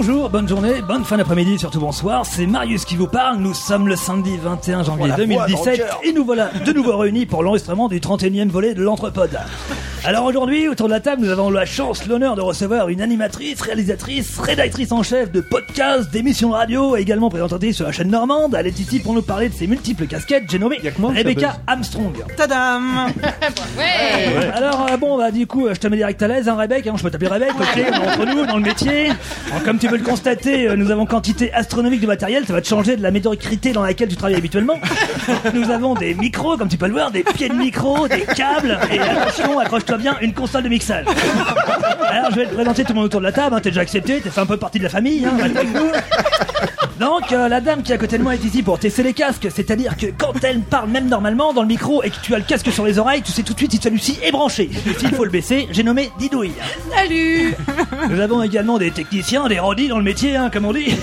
Bonjour, bonne journée, bonne fin d'après-midi, surtout bonsoir. C'est Marius qui vous parle. Nous sommes le samedi 21 janvier Oh, la voix dans le 2017 cœur. et nous voilà de nouveau réunis pour l'enregistrement du 31e volet de l'Entrepode. Alors aujourd'hui, autour de la table, nous avons la chance, l'honneur de recevoir une animatrice, réalisatrice, rédactrice en chef de podcasts, d'émissions radio, et également présentatrice sur la chaîne normande. Elle est ici pour nous parler de ses multiples casquettes. J'ai nommé Rebecca Armstrong. Tadam Alors euh, bon bah du coup euh, je te mets direct à l'aise hein Rebecca, hein, je peux t'appeler Rebecca, ok, on est entre nous dans le métier. Alors, comme tu peux le constater, euh, nous avons quantité astronomique de matériel, ça va te changer de la médiocrité dans laquelle tu travailles habituellement. nous avons des micros, comme tu peux le voir, des pieds de micro, des câbles, et attention, accroche-toi bien, une console de mixage. Alors je vais te présenter tout le monde autour de la table, hein, t'es déjà accepté, t'es fait un peu partie de la famille, hein, avec nous. Donc, euh, la dame qui est à côté de moi est ici pour tester les casques, c'est-à-dire que quand elle parle même normalement dans le micro et que tu as le casque sur les oreilles, tu sais tout de suite si celui-ci est branché. Et s'il faut le baisser, j'ai nommé Didouille. Salut Nous avons également des techniciens, des rodis dans le métier, hein, comme on dit.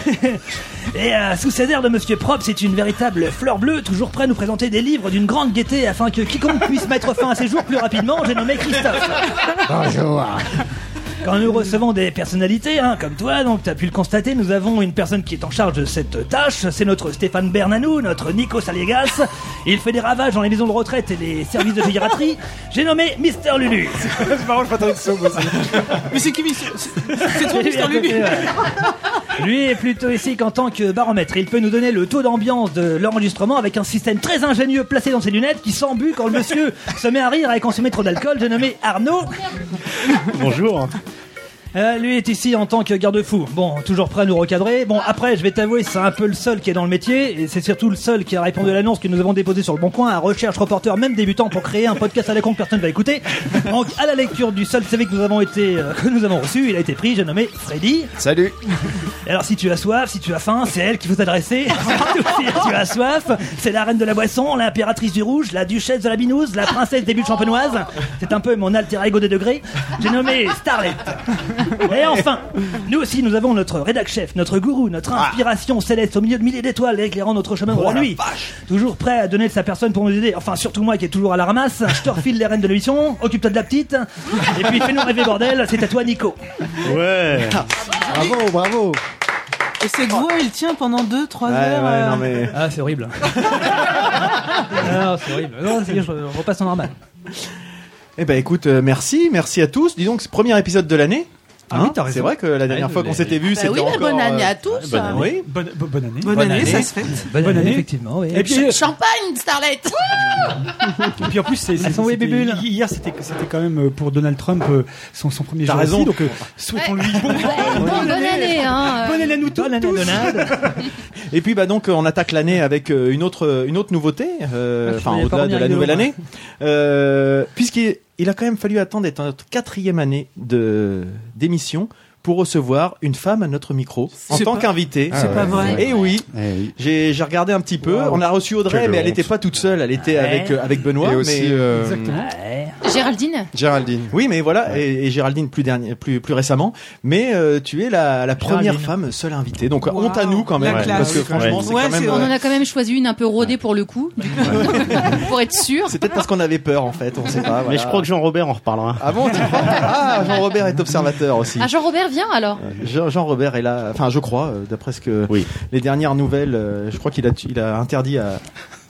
Et euh, sous ces airs de Monsieur Prop, c'est une véritable fleur bleue, toujours prêt à nous présenter des livres d'une grande gaieté afin que quiconque puisse mettre fin à ses jours plus rapidement. J'ai nommé Christophe. Bonjour. Quand nous recevons des personnalités, hein, comme toi, donc tu as pu le constater, nous avons une personne qui est en charge de cette tâche. C'est notre Stéphane Bernanou, notre Nico Saliegas. Il fait des ravages dans les maisons de retraite et les services de gériatrie. J'ai nommé Mister Lulu. C'est marrant, je m'attendais de moi aussi. Mais c'est qui Mister- C'est c'est toi, Mister Lulu côté, ouais. Lui est plutôt ici qu'en tant que baromètre. Il peut nous donner le taux d'ambiance de l'enregistrement avec un système très ingénieux placé dans ses lunettes qui s'embue quand le monsieur se met à rire et consommer trop d'alcool. J'ai nommé Arnaud. Bonjour. Euh, lui est ici en tant que garde-fou. Bon, toujours prêt à nous recadrer. Bon, après, je vais t'avouer, c'est un peu le seul qui est dans le métier, et c'est surtout le seul qui a répondu à l'annonce que nous avons déposée sur le Bon Coin, à recherche reporter, même débutant, pour créer un podcast à la con que personne ne va écouter. Donc, à la lecture du seul CV que nous avons été, euh, que nous avons reçu, il a été pris, j'ai nommé Freddy. Salut. Et Alors, si tu as soif, si tu as faim, c'est elle qu'il faut t'adresser. si tu as soif, c'est la reine de la boisson, l'impératrice du rouge, la duchesse de la binouse, la princesse des bulles champenoises. C'est un peu mon alter ego des degrés. J'ai nommé Starlet. Et enfin, nous aussi, nous avons notre rédac chef, notre gourou, notre inspiration céleste au milieu de milliers d'étoiles éclairant notre chemin vers la nuit. Toujours prêt à donner de sa personne pour nous aider. Enfin, surtout moi qui est toujours à la ramasse. Je te refile les rênes de l'émission. Occupe-toi de la petite. Et puis, fais-nous rêver, bordel. C'est à toi, Nico. Ouais. bravo, bravo. Et cette voix, il tient pendant 2-3 Ouais, heures. ouais, euh, non mais. Ah, c'est horrible. non, c'est horrible. Non, c'est je repasse en normal. Eh ben écoute, euh, merci, merci à tous. Dis donc, c'est le premier épisode de l'année. Ah oui, raison. C'est vrai que la dernière Ouais, fois qu'on s'était vu, Bah c'était oui, mais encore. bonne année euh, à tous. bonne année. Oui. Bonne, bo- bonne année. Bonne, Bonne année, année. ça se fait. Bonne, Bonne année, année. effectivement. Oui. Et puis, Champagne, Starlet et puis en plus, c'est, hier, c'était, c'était quand même euh, pour Donald Trump euh, son, son premier T'as jour raison. donc euh, souhaitons-lui bon, Bonne année, hein. bonne année à nous tous. Bonne année, Donald. Et puis bah donc euh, on attaque l'année avec euh, une autre une autre nouveauté, euh, Ah, enfin au-delà de la nouvelle le- année, euh, puisqu'il il a quand même fallu attendre d'être notre quatrième année de d'émission pour recevoir une femme à notre micro en C'est tant qu'invitée. C'est pas vrai. Et oui, j'ai j'ai regardé un petit peu. On a reçu Audrey, mais elle n'était pas toute seule. Elle était avec euh, avec Benoît. Et aussi euh. Géraldine Géraldine. Oui, mais voilà, et, Géraldine plus dernier, plus plus récemment. Mais euh, tu es la, la première femme seule invitée. Donc honte à nous quand même, parce que franchement, On en a quand même choisi une un peu rodée pour le coup, pour être sûr. C'est peut-être parce qu'on avait peur en fait, on sait pas. Mais je crois que Jean-Robert en reparlera. Ah bon, Ah, Jean-Robert est observateur aussi. Ah, Jean-Robert, alors. Jean- Jean-Robert est là, enfin je crois, euh, d'après ce que Oui. les dernières nouvelles, euh, je crois qu'il a, il a interdit à,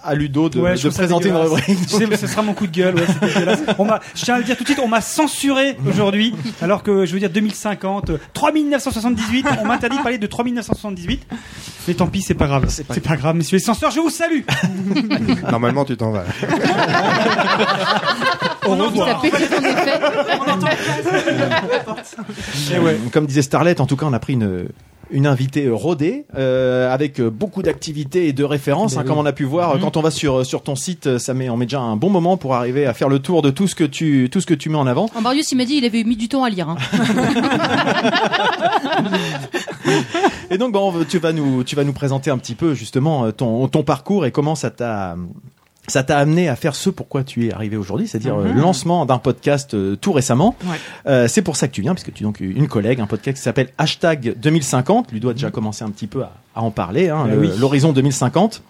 à Ludo de, Ouais, présenter une rubrique. Ce sera mon coup de gueule. Ouais, c'est dégueulasse. on m'a, je tiens à le dire tout de suite, on m'a censuré aujourd'hui, alors que je veux dire 2050, euh, 3978, on m'interdit de parler de 3978. Mais tant pis, c'est pas grave. C'est pas, grave, messieurs les censeurs, je vous salue. Normalement, tu t'en vas. Effet. Eh ouais. Comme disait Starlet, en tout cas, on a pris une une invitée euh, rodée euh, avec euh, beaucoup d'activités et de références Ben hein, oui. comme on a pu voir Mhm. quand on va sur sur ton site euh, ça met on met déjà un bon moment pour arriver à faire le tour de tout ce que tu tout ce que tu mets en avant En Marius, il m'a dit il avait mis du temps à lire. hein. Et donc, bon, tu vas nous, tu vas nous présenter un petit peu justement euh, ton, ton parcours et comment ça t'a, ça t'a amené à faire ce pourquoi tu es arrivé aujourd'hui, c'est-à-dire euh, le lancement d'un podcast euh, tout récemment. Ouais. Euh, c'est pour ça que tu viens, puisque tu es donc une collègue, un podcast qui s'appelle Hashtag 2050. Lui doit déjà commencer un petit peu à, à en parler, hein, le- oui. l'horizon 2050.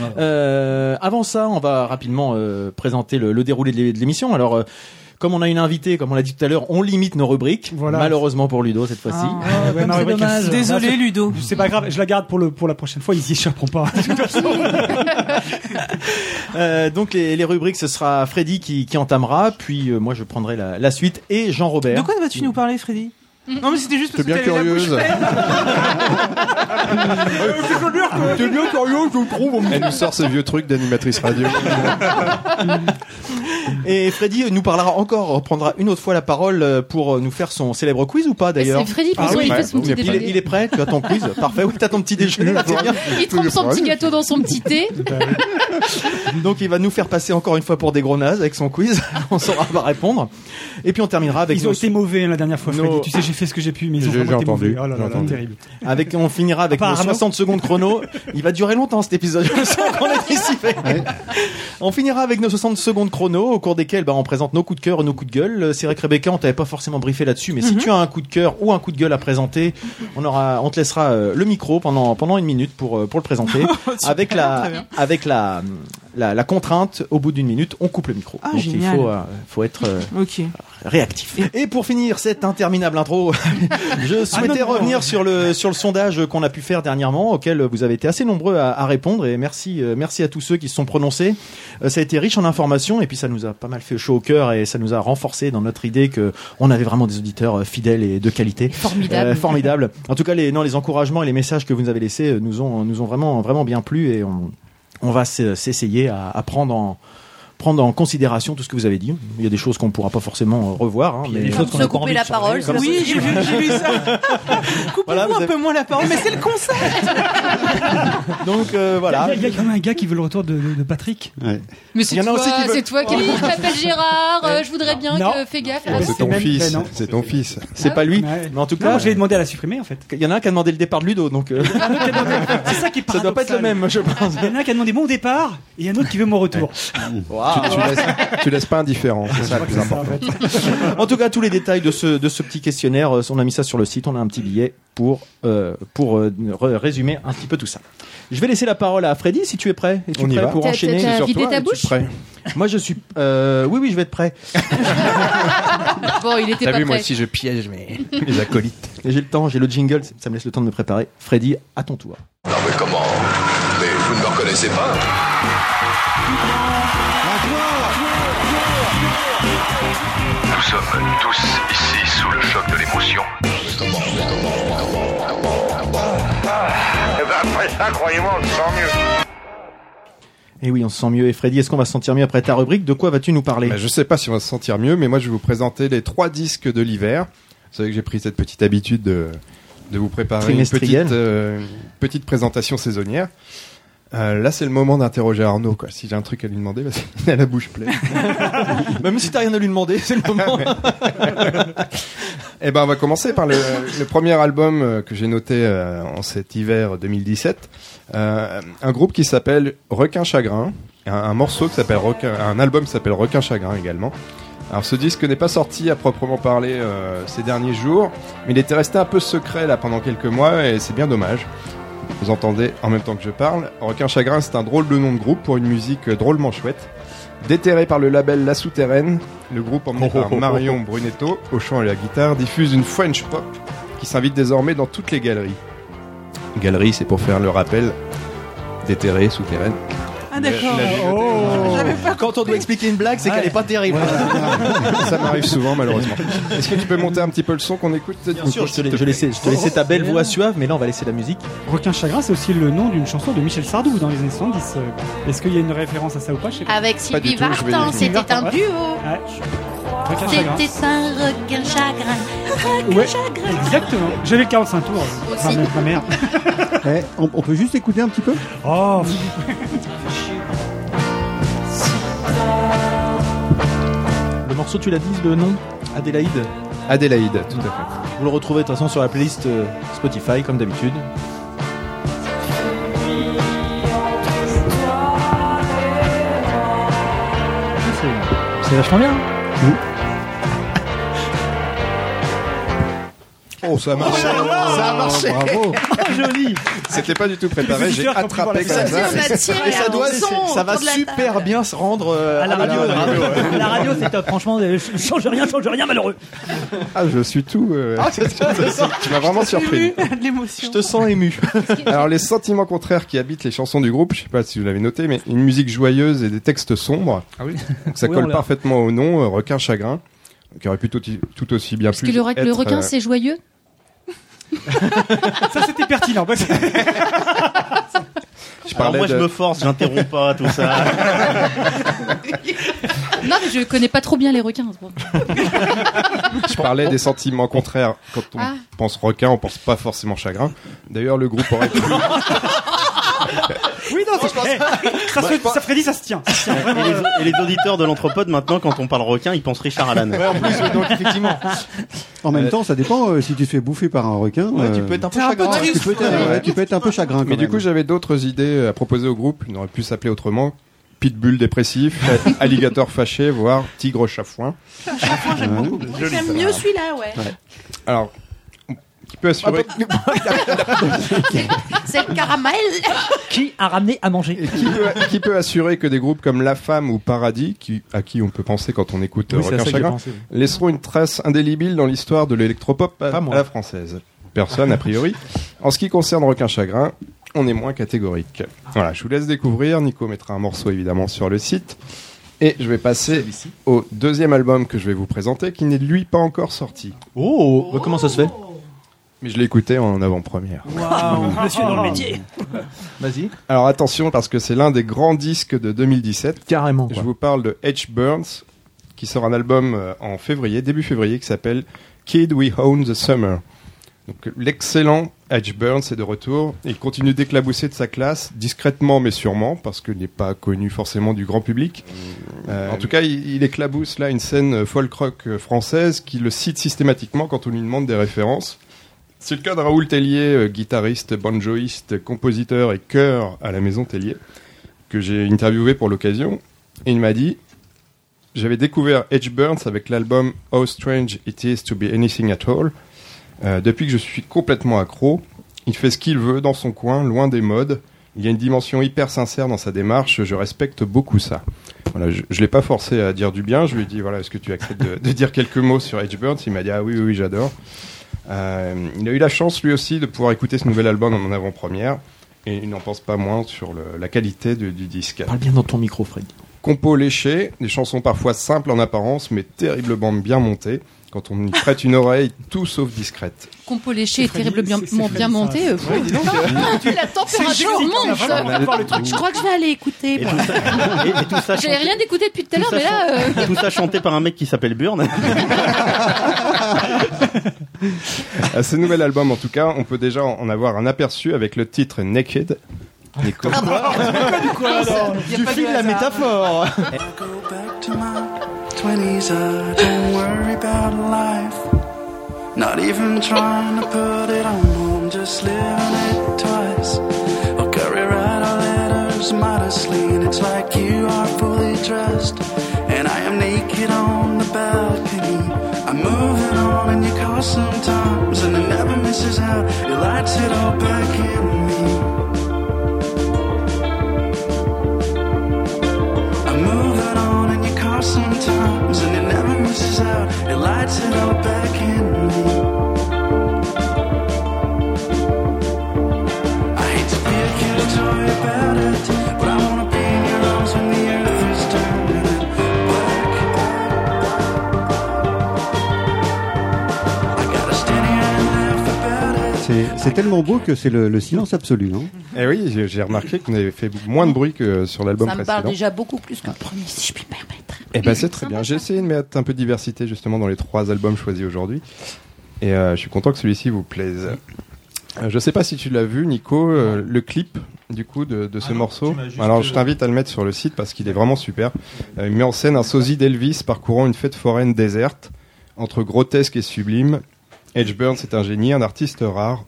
Ouais. Euh, avant ça, on va rapidement euh, présenter le, le déroulé de l'é- de l'émission. Alors, euh, comme on a une invitée, comme on l'a dit tout à l'heure, on limite nos rubriques. Voilà. Malheureusement pour Ludo cette fois-ci. Ah, Ouais, rubrique. Désolé, Ludo. C'est pas grave, je la garde pour le pour la prochaine fois. Ils y échapperont pas. De toute façon. Euh, donc les, les rubriques, ce sera Freddy qui, qui entamera, puis euh, moi je prendrai la, la suite et De Jean-Robert. quoi vas-tu nous parler, Freddy? Non, mais c'était juste parce T'es que bien la bouche curieuse. T'es bien curieux, je trouve. Elle nous sort ces vieux trucs d'animatrice radio. Et Freddy nous parlera encore, reprendra une autre fois la parole euh, pour nous faire son célèbre quiz ou pas d'ailleurs C'est Freddy, toute Ah oui, il ouais. fait son petit il, il est prêt, tu as ton quiz, parfait, oui, t'as ton petit déjeuner. Il trempe son petit gâteau dans son petit thé. Donc il va nous faire passer encore une fois pour des gros nazes avec son quiz, on saura pas répondre. Et puis on terminera avec Ils ont nos- été mauvais hein, la dernière fois, Freddy. Nos- Tu sais, j'ai fait ce que j'ai pu, mais ils ont vraiment été entendu, mauvais. Oh entendu. terrible. avec on finira avec nos Apparemment. 60 secondes chrono. Il va durer longtemps cet épisode, je sens qu'on est dissipé. On finira avec nos 60 secondes chrono au cours desquels bah, on présente nos coups de cœur et nos coups de gueule. Euh, C'est vrai que Rebecca, on t'avait pas forcément briefé là-dessus, mais si tu as un coup de cœur ou un coup de gueule à présenter, on aura, on te laissera euh, le micro pendant pendant une minute pour euh, pour le présenter, avec la avec la, la la contrainte au bout d'une minute, on coupe le micro. Ah, Donc génial. il faut euh, faut être euh, réactif. Et pour finir cette interminable intro, je souhaitais non, non, revenir non. sur le sur le sondage qu'on a pu faire dernièrement, auquel vous avez été assez nombreux à, à répondre. Et merci euh, merci à tous ceux qui se sont prononcés. Euh, ça a été riche en informations et puis ça nous a pas mal fait chaud au cœur et ça nous a renforcé dans notre idée que on avait vraiment des auditeurs fidèles et de qualité. Formidable. Formidable. En tout cas, les non les encouragements et les messages que vous nous avez laissés nous ont nous ont vraiment vraiment bien plu et on on va s'essayer à, à prendre en prendre en considération tout ce que vous avez dit. Il y a des choses qu'on ne pourra pas forcément euh, revoir, hein, Il y a mais des choses qu'on a couper la parole, Comme Oui, j'ai vu, ça. Coupez-vous Voilà, un avez- peu moins la parole, mais c'est le concept. donc euh, voilà. Il y, a- il y a quand même un gars qui veut le retour de, de- Patrick. Mais Il c'est y en a toi, aussi qui veulent- c'est toi qui je m'appelle Gérard, euh, je voudrais bien Non. que fais gaffe. Ouais, C'est c'est ton fils. C'est ton fils. C'est pas lui, Ouais. mais en tout cas, j'ai demandé à la supprimer en fait. il y en a un qui a demandé le départ de Ludo, donc C'est ça qui est ça doit pas être le même, je pense. Il y en a un qui a demandé mon départ et un autre qui veut mon retour. Waouh. Tu, tu laisses, tu laisses pas indifférent. C'est ça le plus C'est ça, en important. fait. En tout cas, tous les détails de ce de ce petit questionnaire, euh, on a mis ça sur le site. On a un petit billet pour euh, pour euh, résumer un petit peu tout ça. Je vais laisser la parole à Freddy si tu es prêt. Es-tu On y prêt va. pour enchaîner vidé toi, ta bouche prêt Moi, je suis. euh, oui, oui, je vais être prêt. Bon, il était T'as pas vu, moi aussi je piège mes les acolytes. Et j'ai le temps, j'ai le jingle, ça me laisse le temps de me préparer. Freddy, à ton tour. Non mais comment Mais vous ne me reconnaissez pas sommes tous ici sous le choc de l'émotion. Après ça, croyez-moi, on se sent mieux. Et oui, on se sent mieux. Et Freddy, est-ce qu'on va se sentir mieux après ta rubrique? De quoi vas-tu nous parler? Bah, je sais pas si on va se sentir mieux, mais moi je vais vous présenter les trois disques de l'hiver. Vous savez que j'ai pris cette petite habitude de, de vous préparer une petite, euh, une petite présentation saisonnière. Euh, là, c'est le moment d'interroger Arnaud. Quoi. Si j'ai un truc à lui demander, parce qu'il a la bouche pleine. Même si t'as rien à lui demander, c'est le moment. Eh ben, on va commencer par le, le premier album euh, que j'ai noté euh, en cet hiver 2017. Euh, un groupe qui s'appelle Requin Chagrin. Un, un morceau qui s'appelle Requin, un album qui s'appelle Requin Chagrin également. Alors ce disque n'est pas sorti à proprement parler euh, ces derniers jours, mais il était resté un peu secret là pendant quelques mois et c'est bien dommage. Vous entendez en même temps que je parle. Requin Chagrin, c'est un drôle de nom de groupe pour une musique euh, drôlement chouette. Déterré par le label La Souterraine, le groupe emmené par Marion Brunetto au chant et à la guitare diffuse une French pop qui s'invite désormais dans toutes les galeries. Galerie, c'est pour faire le rappel. Déterré, souterraine. Ah d'accord. Oh. J'avais pas Quand on doit expliquer une blague, c'est qu'elle est pas terrible. Ça m'arrive souvent malheureusement. Est-ce que tu peux monter un petit peu le son qu'on écoute Bien sûr, je te, je laissais, je te laissais ta belle voix suave, mais là on va laisser la musique. Requin Chagrin, c'est aussi le nom d'une chanson de Michel Sardou dans les années 70. euh. Est-ce qu'il y a une référence à ça ou pas? Je sais pas. Avec Pas Sylvie tout, Vartan, c'était un duo. Ouais. Requin Chagrin. C'était un requin chagrin. Ouais, exactement. J'avais le 45 tours. Aussi. Ma, ma mère. Eh, on, on peut juste écouter un petit peu? Oh, morceau, tu l'as dit, le nom Adélaïde. Adélaïde, tout à fait. Vous le retrouvez de toute façon sur la playlist euh, Spotify, comme d'habitude. C'est vachement bien. Oh, ça a marché. Ça a marché. Bravo. Joli. C'était pas du tout préparé. J'ai attrapé la comme ça. Ça un doit, ça va super bien se rendre euh, À la radio, la radio. c'est top. Franchement, euh, change rien, change rien, malheureux. Ah, je suis tout. euh, Ah, ça, ça. Tu m'as vraiment surpris. Je te sens ému. Alors les sentiments contraires qui habitent les chansons du groupe, je sais pas si vous l'avez noté, mais une musique joyeuse et des textes sombres. Ah oui. Donc ça Oui, colle parfaitement au nom, euh, requin chagrin, qui aurait pu tout, tout aussi bien Parce pu que le, requin, euh, c'est joyeux? Ça, c'était pertinent. Je Alors moi je me force, j'interromps pas tout ça. Non, mais je connais pas trop bien les requins. Je parlais des sentiments contraires. Quand on Ah. pense requin, on pense pas forcément chagrin. D'ailleurs, le groupe aurait pu. Oui, non, c'est- ça, se, ça Freddy, ça se tient. Ça se tient, Et vraiment, les, euh, et les auditeurs de l'anthropode maintenant quand on parle requin ils pensent Richard Allan. Ouais, en plus, donc effectivement. En même temps, ça dépend euh, si tu te fais bouffer par un requin. Ouais, tu peux être un peu C'est un peu chagrin. triste. tu peux être, ouais, tu peux être un peu chagrin. Mais du même. coup, j'avais d'autres idées à proposer au groupe. Il aurait pu s'appeler autrement. Pitbull dépressif, alligator fâché, voire tigre chafouin. J'aime mieux celui-là, ouais. Alors, qui peut assurer, C'est le caramel. Qui a ramené à manger et qui peut, qui peut assurer que des groupes comme La Femme ou Paradis, qui, à qui on peut penser quand on écoute euh, Oui, c'est Requin Chagrin, pensé. laisseront une trace indélébile dans l'histoire de l'électropop à la française. Personne, a priori. En ce qui concerne Requin Chagrin, on est moins catégorique. Voilà, je vous laisse découvrir. Nico mettra un morceau évidemment sur le site. Et je vais passer au deuxième album que je vais vous présenter, qui n'est lui pas encore sorti. Oh, bah, comment ça se fait? Mais je l'ai écouté en avant-première. Monsieur dans le métier. Vas-y. Alors attention, parce que c'est l'un des grands disques de 2017. Carrément. Je vous parle de H. Burns, qui sort un album euh, en février, début février, qui s'appelle Kid We Own the Summer. Donc l'excellent H. Burns est de retour. Il continue d'éclabousser de sa classe, discrètement mais sûrement, parce qu'il n'est pas connu forcément du grand public. Euh, en tout cas, il, il éclabousse là une scène euh, folk rock française qui le cite systématiquement quand on lui demande des références. C'est le cas de Raoul Tellier, euh, guitariste, banjoïste, compositeur et chœur à la Maison Tellier, que j'ai interviewé pour l'occasion. Il m'a dit J'avais découvert Edge Burns avec l'album How Strange It Is to Be Anything at All. Euh, depuis que je suis complètement accro, il fait ce qu'il veut dans son coin, loin des modes. Il y a une dimension hyper sincère dans sa démarche, je respecte beaucoup ça. Voilà, je ne l'ai pas forcé à dire du bien, je lui ai dit voilà, est-ce que tu acceptes de, dire quelques mots sur Edge Burns? Il m'a dit ah oui, oui j'adore. Euh, il a eu la chance lui aussi de pouvoir écouter ce nouvel album en avant-première et il n'en pense pas moins sur le- la qualité de- du disque. Parle bien dans ton micro, Freddy. Compo léché, des chansons parfois simples en apparence mais terriblement bien montées. Quand on y prête une oreille, tout sauf discrète. Compo léché et terriblement bien Freddy, monté. euh, La température monte. Je crois que je vais aller écouter. J'avais rien écouté depuis tout à l'heure, mais là, euh, tout ça chanté par un mec qui s'appelle Burn. À ce nouvel album, en tout cas, on peut déjà en avoir un aperçu avec le titre Naked. Nico. Y a Tu pas de files la hasard. métaphore. go back to my 20s. I don't worry about life. Not even trying to put it on, I'm just living it twice. I'll carry right our letters modestly, and it's like you are fully dressed. And I am naked on the balcony. I'm moving on in your car sometimes, and it never misses out. It lights it all back in me. I'm moving on in your car sometimes, and it never misses out. It lights it all back in me. C'est tellement beau que c'est le, le silence absolu. Hein. Eh oui, j'ai- j'ai remarqué qu'on avait fait moins de bruit que sur l'album Ça me précédent. parle déjà beaucoup plus que le premier, si je puis me permettre. Eh ben c'est très bien. J'ai essayé de mettre un peu de diversité justement dans les trois albums choisis aujourd'hui. Et euh, je suis content que celui-ci vous plaise. Euh, je sais pas si tu l'as vu, Nico, euh, le clip du coup de, de ce morceau. Alors je t'invite à le mettre sur le site parce qu'il est vraiment super. Euh, il met en scène un sosie d'Elvis parcourant une fête foraine déserte entre grotesque et sublime. Edge Burns est un génie, un artiste rare,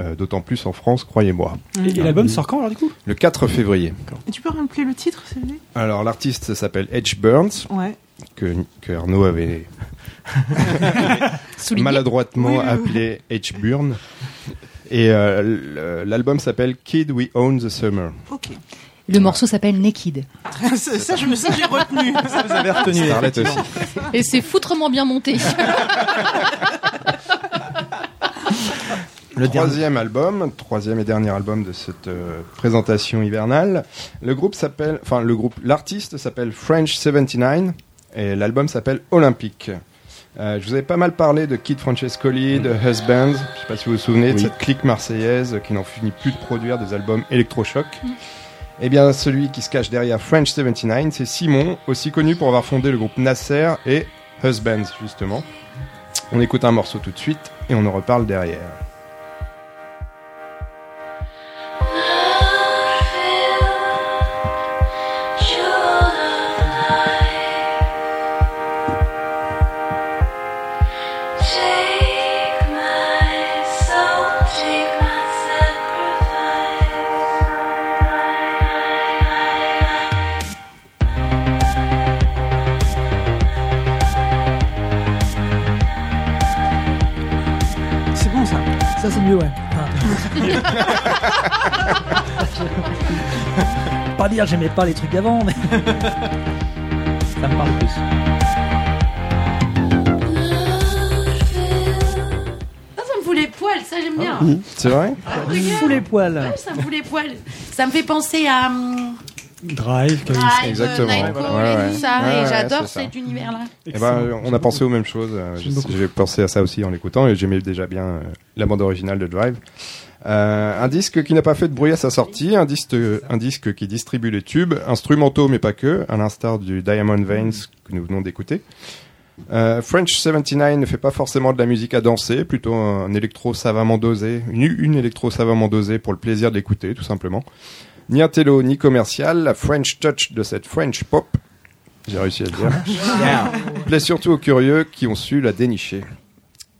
euh, d'autant plus en France, croyez-moi. Et, et l'album sort quand alors du coup? Le 4 février. Et tu peux rappeler le titre, s'il vous plaît Alors l'artiste s'appelle Edge Burns Ouais. que, que Arnaud avait maladroitement Oui, oui, oui. appelé H. Burn. Et euh, l'album s'appelle Kid We Own the Summer. Ok. Le morceau s'appelle Naked. ça, ça, je me ça, j'ai retenu. Ça, vous avez retenu. Starlet aussi. Et c'est foutrement bien monté. Le dernier. troisième album, troisième et dernier album de cette euh, présentation hivernale. Le groupe s'appelle, enfin le groupe, l'artiste s'appelle French 79 et l'album s'appelle Olympique. Euh, je vous avais pas mal parlé de Kid Francescoli, de Husbands, je sais pas si vous vous souvenez de cette clique marseillaise qui n'en finit plus de produire des albums électrochoc. Eh bien, celui qui se cache derrière French 79, c'est Simon, aussi connu pour avoir fondé le groupe Nasser et Husbands, justement. On écoute un morceau tout de suite et on en reparle derrière. Pas dire que j'aimais pas les trucs d'avant, mais. ça me parle plus. Ah, ça me fout les poils, ça j'aime bien. C'est vrai Sous les poils. Ouais, ça me fout les poils. Ça me fait penser à hum, Drive, Drive, Exactement. Nightcall Ouais, et ouais. tout ça. Ouais, et ouais, j'adore c'est ça. cet univers-là. Eh ben, on a pensé aux mêmes choses. euh, J'aime beaucoup. J'ai pensé à ça aussi en l'écoutant et j'aimais déjà bien euh, la bande originale de Drive. Euh, un disque qui n'a pas fait de bruit à sa sortie, un disque, un disque qui distribue les tubes, instrumentaux mais pas que, à l'instar du Diamond Veins que nous venons d'écouter. Euh, French 79 ne fait pas forcément de la musique à danser, plutôt un électro savamment dosé, une, une électro savamment dosée pour le plaisir d'écouter, tout simplement. Ni intello, ni commercial, la French touch de cette French pop, j'ai réussi à le dire, plaît surtout aux curieux qui ont su la dénicher.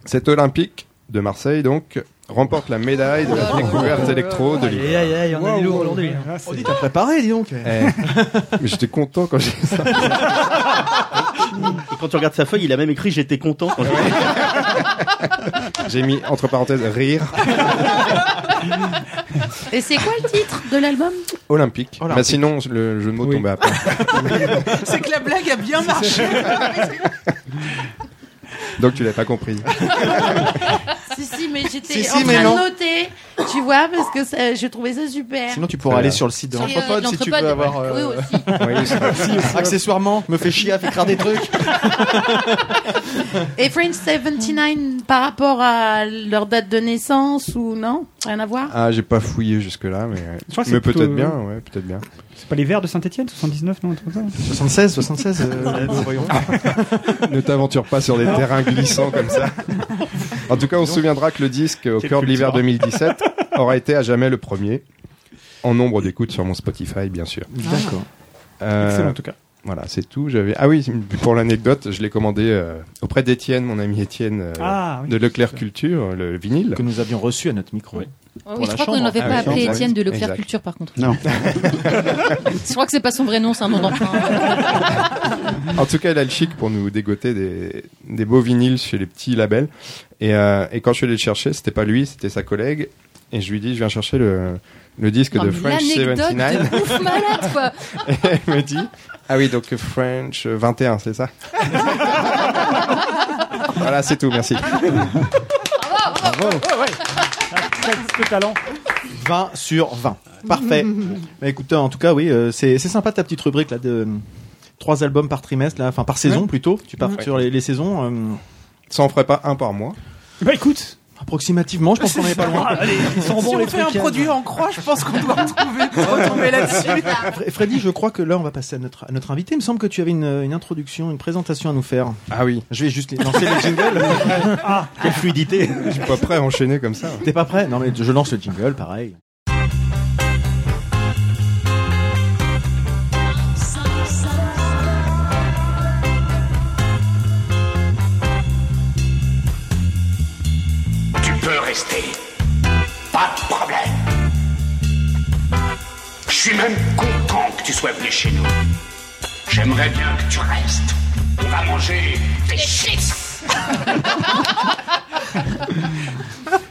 Cet Olympique de Marseille, donc, remporte la médaille de la découverte électro de Aïe, aïe, aïe, on a du lourd aujourd'hui. C'est- On dit, t'as préparé, dis donc. Eh, mais j'étais content quand j'ai ça. Et quand tu regardes sa feuille, il a même écrit J'étais content quand j'ai J'ai mis entre parenthèses rire Et c'est quoi le titre de l'album? Olympique. Olympique. Bah sinon le jeu de mots Oui. tombait à plat. C'est que la blague a bien marché. Donc tu l'as pas compris. Si, si, mais j'étais Si, si, en mais train non. de noter, tu vois, parce que ça- je trouvais ça super. Sinon, tu pourras aller sur le site de Et, euh, si tu veux l'entrepode, avoir. Oui, euh, aussi. Oui, c'est- accessoirement, me fait chier à faire des trucs. Et French 79 par rapport à leur date de naissance ou non? Rien à voir? Ah, j'ai pas fouillé jusque là, mais, Je crois que mais c'est plutôt- peut-être bien, ouais, peut-être bien. C'est pas les Verts de Saint-Etienne, 79, non un truc comme ça? 76, 76, euh, voyons. ne t'aventure pas sur des terrains glissants comme ça. En tout cas, on se souviendra que le disque au cœur de l'hiver culture. 2017 aura été à jamais le premier en nombre d'écoutes sur mon Spotify, bien sûr. D'accord. Euh, Excellent en tout cas. Voilà, c'est tout. J'avais ah oui, pour l'anecdote, je l'ai commandé euh, auprès d'Étienne, mon ami Étienne euh, Ah, oui. de Leclerc Culture, le vinyle. Que nous avions reçu à notre micro. Oh oui, la je crois qu'on n'avait Ah pas appelé. Étienne de Leclerc Exact. Culture par contre. Non. Je crois que c'est pas son vrai nom, c'est un nom d'emprunt. En tout cas, il a le chic pour nous dégoter des, des beaux vinyles chez les petits labels. Et, euh, et quand je suis allé le chercher, c'était pas lui, c'était sa collègue. Et je lui dis, je viens chercher le, le disque Non, de mais French L'anecdote 79. de ouf malade quoi. Et elle me dit, ah oui, donc French 21, c'est ça? Voilà, c'est tout, merci. Le talent. 20 sur 20. Parfait. bah, écoute, en tout cas, oui, euh, c'est sympa ta petite rubrique là de euh, trois albums par trimestre, là, enfin par saison plutôt. Tu pars sur les, les saisons. euh, Ça en ferait pas un par mois. Bah écoute, approximativement, je pense qu'on est pas loin. Allez, ils sont Si bons on les fait un trucs. hein. produit en croix, je pense qu'on doit retrouver retomber là-dessus. Fr- Freddy, je crois que là, on va passer à notre, à notre invité. Il me semble que tu avais une, une introduction, une présentation à nous faire. Ah oui, Je vais juste lancer le jingle. Quelle fluidité je suis pas prêt à enchaîner comme ça. T'es pas prêt? Non, mais je lance le jingle, pareil. Pas de problème. Je suis même content que tu sois venu chez nous. J'aimerais bien que tu restes. On va manger des chips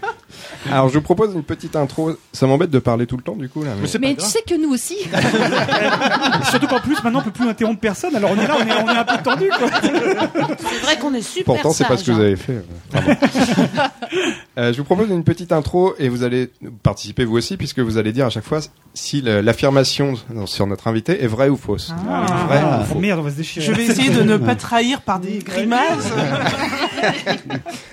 Alors je vous propose une petite intro. Ça m'embête de parler tout le temps du coup là. mais- Mais tu sais que nous aussi. Surtout qu'en plus, maintenant, on peut plus interrompre personne. Alors on est là, on est, on est un peu tendu. Quoi. C'est vrai qu'on est super Pourtant, c'est pas ce que vous avez fait. euh. Euh, je vous propose une petite intro et vous allez participer vous aussi puisque vous allez dire à chaque fois si l'affirmation sur notre invité est vraie ou fausse. Ah, Vrai ah, ou faux. merde, on va se déchirer. Je vais essayer de ne pas trahir par des grimaces.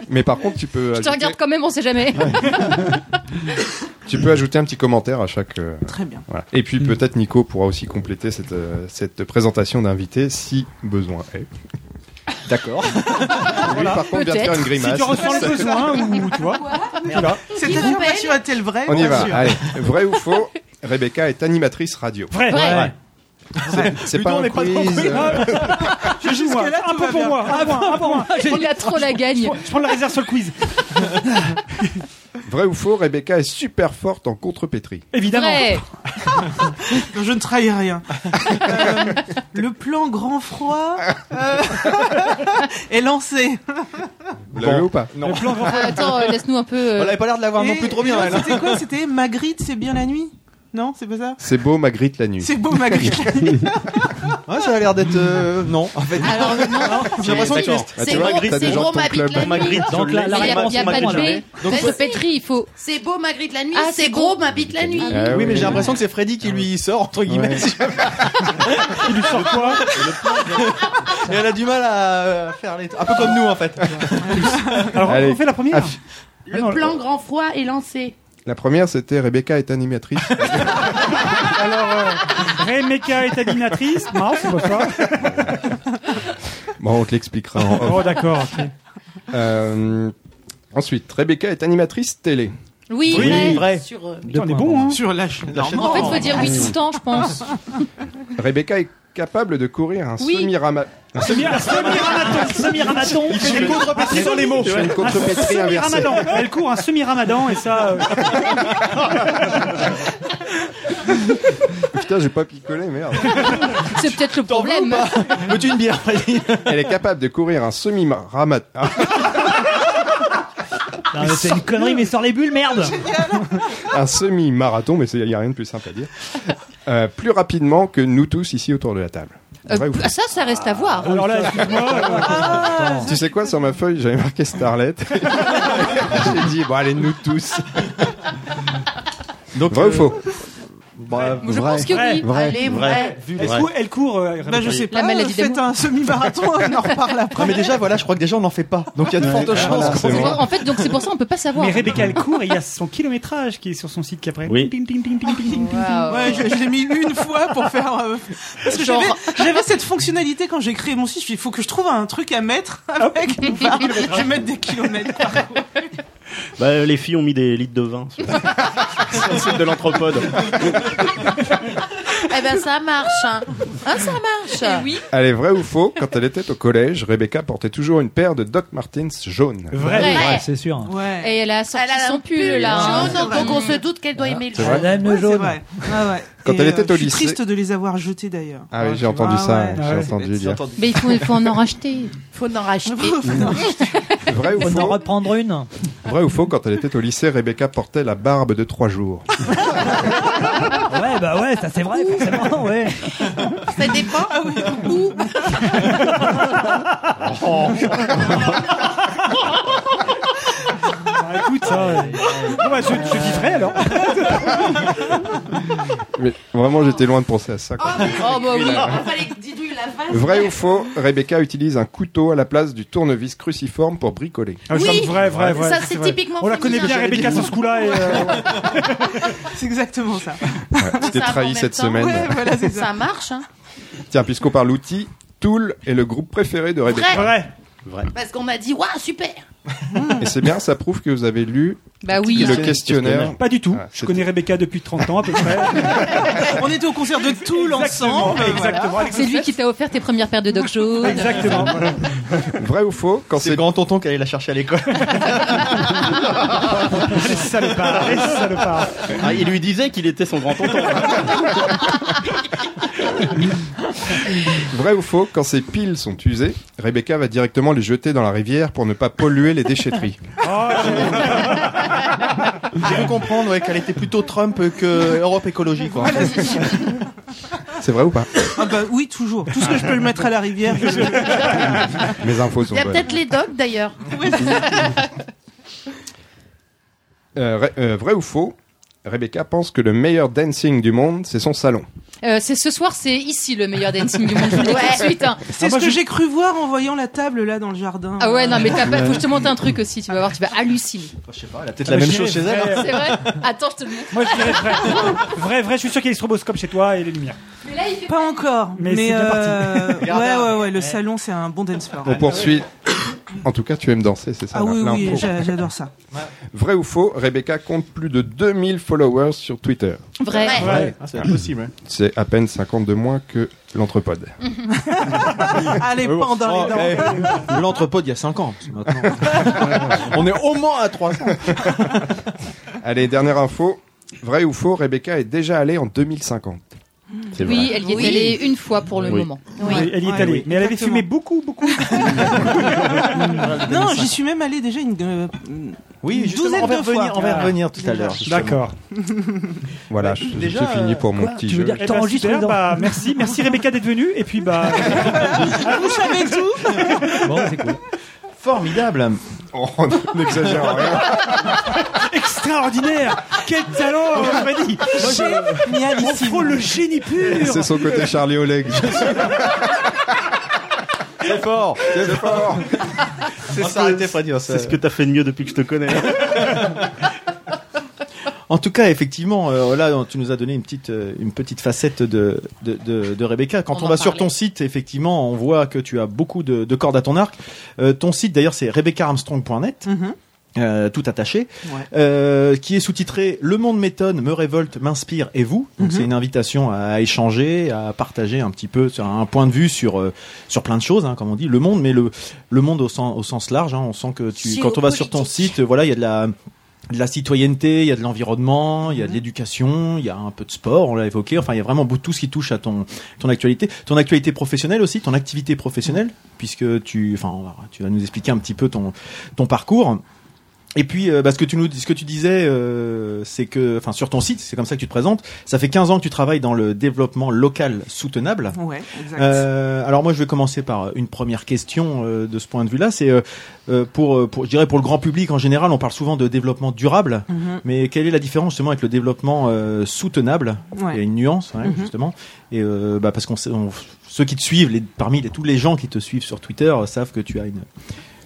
Mais par contre, tu peux Je te ajouter, regarde quand même, on sait jamais. tu peux ajouter un petit commentaire à chaque. euh, Très bien. voilà. Et puis peut-être Nico pourra aussi compléter cette, euh, cette présentation d'invité si besoin est. D'accord. Lui, par contre, vient de faire une Si grimace. tu ressens le besoin ou tu vois. Cette Qui affirmation est-elle vraie On y va. Allez, vrai ou faux Rebecca est animatrice radio. Vrai. Vrai. C'est- C'est pas un mais pas quiz. vrai. euh, Je joue moi. Jusque-là, Un tout peu va pour bien. moi. Un point, un point. Il a trop la gagne. Je prends la réserve sur le quiz. Vrai ou faux Rebecca est super forte en contrepétrie. Évidemment. Vrai. Je ne trahis rien. Euh, le plan grand froid euh, est lancé. Vous l'avez ou pas? Non. Euh, attends, euh, laisse-nous un peu. euh, Elle avait pas l'air de l'avoir non plus trop bien, hein. C'était quoi? C'était Magritte, c'est bien la nuit? Non, c'est pas ça C'est beau Magritte la nuit. C'est beau Magritte. Ouais, ça a l'air d'être. euh, Non, en fait. Alors, non, J'ai l'impression que tu. Ah, tu c'est t'as des c'est gens beau, de ton ma club. bite la nuit. Magritte, Donc, je la- l'ai, la Il n'y a, ma- il y a c'est ma pas de grippe. B. Donc, Reste pétri, il faut. C'est beau, Magritte la nuit. Ah, c'est c'est gros, beau. ma bite la nuit. Ah Oui, mais j'ai l'impression que c'est Freddy qui lui sort, entre guillemets. Il lui sort quoi Et elle a du mal à faire les. Un peu comme nous, en fait. Alors, Allez. on fait la première. Affi- Le non, plan grand froid est lancé. La première, c'était Rebecca est animatrice. Alors, euh, Rebecca est animatrice. Non, c'est pas ça. bon, on te l'expliquera en. Oh, d'accord. Euh, ensuite, Rebecca est animatrice télé. Oui, Oui, vrai. vrai. Sur, euh, Putain, on est bon, hein. Sur la chaîne. En fait, faut dire oui tout le temps, je pense. Rebecca est capable de courir un Oui. semi-rama... Un semi-ramadan. Semi-ramadan. Il fait des contrepétries dans les mots. Je fais une contrepétrie inversée. Semi-ramadan. Elle court un semi-ramadan et ça. euh, Putain, j'ai pas picolé, merde. C'est peut-être le problème. Veux-tu une bière, Elle est capable de courir un semi-ramadan. Mais C'est une connerie, mais sors les bulles, merde un semi-marathon, mais il n'y a rien de plus simple à dire, euh, plus rapidement que nous tous ici autour de la table. Euh, Vrai faux ça, ça reste à voir. Alors là, excuse-moi. euh, Tu sais quoi, sur ma feuille, j'avais marqué Starlet. J'ai dit, bon, allez, nous tous. Donc, Vrai ou faux Bah, Je vrai. pense que oui. Vrai. Allez, vrai. Est-ce que elle court euh, Bah, je sais La pas. maladie Faites un semi-marathon, on en reparle après. Non, mais déjà, voilà, je crois que déjà, on n'en fait pas. Donc, il y a de fortes chances voilà, bon. pour- En fait, donc c'est pour ça on peut pas savoir. Mais Rebecca, elle court et il y a son kilométrage qui est sur son site qui après. Oui. Ping, ping, ping, ping, ping, ping, ping. Waouh. Ouais, je, je l'ai mis une fois pour faire. euh, parce que Genre- j'avais, cette fonctionnalité quand j'ai créé mon site. Je me suis dit, il faut que je trouve un truc à mettre avec. Je vais mettre des kilomètres. parcourus. Bah, les filles ont mis des litres de vin sur, sur le site de l'anthropode. Eh ben, ça marche. Hein, Hein, ça marche. oui. Allez, vrai ou faux Quand elle était au collège, Rebecca portait toujours une paire de Doc Martens jaunes. Vrai. Vrai. Ouais, c'est sûr. Ouais. Et elle a sorti Elle a son pull là. hein. jaune, donc on se doute qu'elle doit aimer le C'est jaune. vrai Madame Ouais, c'est jaune. vrai. Ouais, ouais. Quand Et, elle était euh, au Je suis lycée- triste de les avoir jetés d'ailleurs. Ah oui, j'ai entendu Ah ça, ouais. j'ai Ouais. entendu dire. Mais il faut, il faut en en racheter. Faut en racheter. Vrai ou Faut en reprendre une. Vrai ou faux Quand elle était au lycée, Rebecca portait la barbe de trois jours. Ouais, bah ouais, ça c'est vrai, forcément, ouais. Ça dépend. Où Ah, écoute, ça. ouais. Bon, bah, je, je dis vrai alors. Mais vraiment, j'étais loin de penser à ça. quoi. Oh bah oui. Il fallait que Didou la fasse. Vrai ou faux Rebecca utilise un couteau à la place du tournevis cruciforme pour bricoler. Ah, Oui. vrai, vrai, vrai. Ça, c'est c'est vrai. typiquement On la connaît bien. Rebecca, sur ce coup-là. Et, euh, ouais. C'est exactement ça. Ouais, tu t'es Ça, en trahi même cette temps, semaine. Ouais, voilà, c'est ça. Ça marche. Hein, Tiens, puisqu'on parle outils, Tool est le groupe préféré de Rebecca. Vrai. Vrai. parce qu'on m'a dit, waouh, super. Et c'est bien, ça prouve que vous avez lu Bah oui. le questionnaire. Pas du tout. Ah, je connais Rebecca depuis 30 ans à peu près. On était au concert de Toul Exactement, ensemble. exactement. Avec C'est lui qui t'a offert tes premières paires de dog jaunes. Exactement. Vrai ou faux Quand C'est le grand tonton qui allait la chercher à l'école. Les salopards, les salopards. Ah, il lui disait qu'il était son grand tonton. Vrai ou faux, quand ces piles sont usées, Rebecca va directement les jeter dans la rivière pour ne pas polluer les déchetteries. J'ai pu comprendre ouais, qu'elle était plutôt Trump que Europe Écologie. Quoi. C'est vrai ou pas? Ah bah oui, toujours. Tout ce que je peux le mettre à la rivière, je Mes infos sont Il y a bonnes. peut-être les dogs d'ailleurs. Euh, euh, vrai ou faux Rebecca pense que le meilleur dancing du monde, c'est son salon. Euh, c'est ce soir, c'est ici le meilleur dancing du monde. Je vous le dis tout de suite. hein. C'est ce que j'ai cru voir en voyant la table là dans le jardin. Ah ouais, non, mais t'as pas- faut que je te montre un truc aussi. Tu vas voir, tu vas halluciner. Je sais pas, elle a peut-être la même chose chez elle. hein. C'est vrai Attends, je te le montre. Moi, je dirais vrai. Vrai, vrai, je suis sûr qu'il y a les stroboscopes chez toi et les lumières. Mais là, il fait Pas encore. Mais Mais, c'est bien euh, ouais, ouais, ouais, le salon c'est un bon dance floor. On poursuit. En tout cas, tu aimes danser, c'est ça Ah oui, j'adore ça. Vrai ou faux Rebecca compte plus de 2000 followers sur Twitter. vrai. Ah, c'est impossible. ouais. C'est à peine 50 de moins que l'entrepode. Allez, bon, pendant oh, les dents. eh, L'entrepode, il y a 5 ans. parce que maintenant- On est au moins à 300. Allez, dernière info. Vrai ou faux Rebecca est déjà allée en 2050. C'est vrai. Oui, elle y est Oui. allée une fois pour le Oui. moment. Oui, elle y est allée. oui, mais elle avait exactement. fumé beaucoup, beaucoup. Non, j'y suis même allé déjà une, euh, Oui, une justement, douzaine on va de revenir, fois. on va Ah. revenir tout à l'heure. justement. D'accord. Voilà, je- déjà, c'est fini pour mon petit jeu. dire Eh ben, T'enregistres super, bah, merci, merci Rebecca d'être venue. Et puis, bah, Vous savez tout Bon, c'est cool. Formidable. Oh, n'exagère rien. extraordinaire Quel talent, Freddy On Génialissime. frôle le génie pur C'est son côté Charlie Oleg. C'est fort. C'est fort. C'est ce que t'as fait de mieux depuis que je te connais. En tout cas, effectivement, euh, là, tu nous as donné une petite, euh, une petite facette de, de, de, de Rebecca. Quand On va sur ton site, effectivement, on voit que tu as beaucoup de, de cordes à ton arc. Euh, ton site, d'ailleurs, c'est rebeccaarmstrong.net. Mhm. euh, tout attaché, Ouais. euh, qui est sous-titré Le monde m'étonne, me révolte, m'inspire et vous. Donc Mhm. c'est une invitation à échanger, à partager un petit peu un point de vue sur euh, sur plein de choses, hein, comme on dit, le monde, mais le le monde au sens au sens large. Hein, on sent que tu quand on va sur ton site, voilà, il y a de la de la citoyenneté, il y a de l'environnement, il y a de l'éducation, il y a un peu de sport, on l'a évoqué. Enfin, il y a vraiment beaucoup- tout ce qui touche à ton ton actualité, ton actualité professionnelle aussi, ton activité professionnelle, puisque tu, enfin, tu vas nous expliquer un petit peu ton ton parcours. Et puis, euh, bah, ce que tu nous, ce que tu disais, euh, c'est que, enfin, sur ton site, c'est comme ça que tu te présentes. Ça fait 15 ans que tu travailles dans le développement local soutenable. Ouais, exact. Euh, alors moi, je vais commencer par une première question euh, de ce point de vue-là. C'est euh, euh, pour, pour, je dirais, pour le grand public en général, on parle souvent de développement durable. Mhm. Mais quelle est la différence justement avec le développement euh, soutenable? Il y a Ouais. une nuance, ouais, Mhm. justement. Et euh, bah, parce qu'on, ceux qui te suivent, les, parmi les, tous les gens qui te suivent sur Twitter, savent que tu as une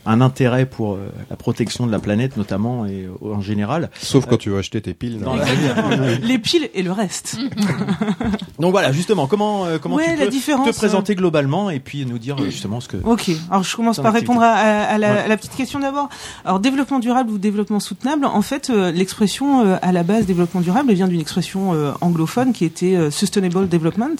un intérêt pour euh, la protection de la planète notamment et euh, en général. Sauf quand tu veux acheter tes piles. Dans non. la- Les piles et le reste. Donc voilà, justement, comment euh, comment Ouais, tu la peux différence, te présenter globalement et puis nous dire euh, justement ce que Ok, alors je commence par activité. répondre à, à- à la, Ouais. à la petite question d'abord. Alors développement durable ou développement soutenable, en fait euh, l'expression euh, à la base développement durable vient d'une expression euh, anglophone qui était euh, sustainable development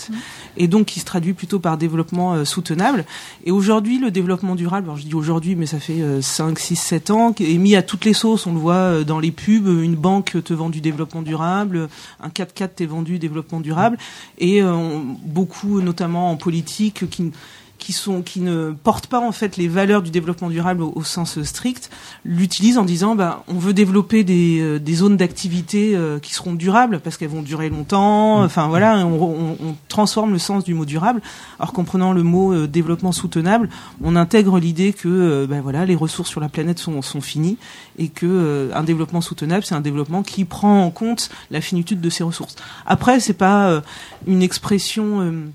et donc qui se traduit plutôt par développement euh, soutenable. Et aujourd'hui le développement durable, alors je dis aujourd'hui mais ça fait euh, 5, 6, 7 ans, est mis à toutes les sauces, on le voit euh, dans les pubs, une banque te vend du développement durable, un 4x4 t'est vendu développement durable et euh, beaucoup notamment en politique qui qui sont qui ne portent pas en fait les valeurs du développement durable au, au sens strict l'utilisent en disant bah on veut développer des, euh, des zones d'activité euh, qui seront durables parce qu'elles vont durer longtemps. Enfin voilà on, on- on transforme le sens du mot durable. Alors qu'en prenant le mot euh, développement soutenable on intègre l'idée que euh, bah, voilà les ressources sur la planète sont, sont finies et que euh, un développement soutenable c'est un développement qui prend en compte la finitude de ces ressources. Après c'est pas euh, une expression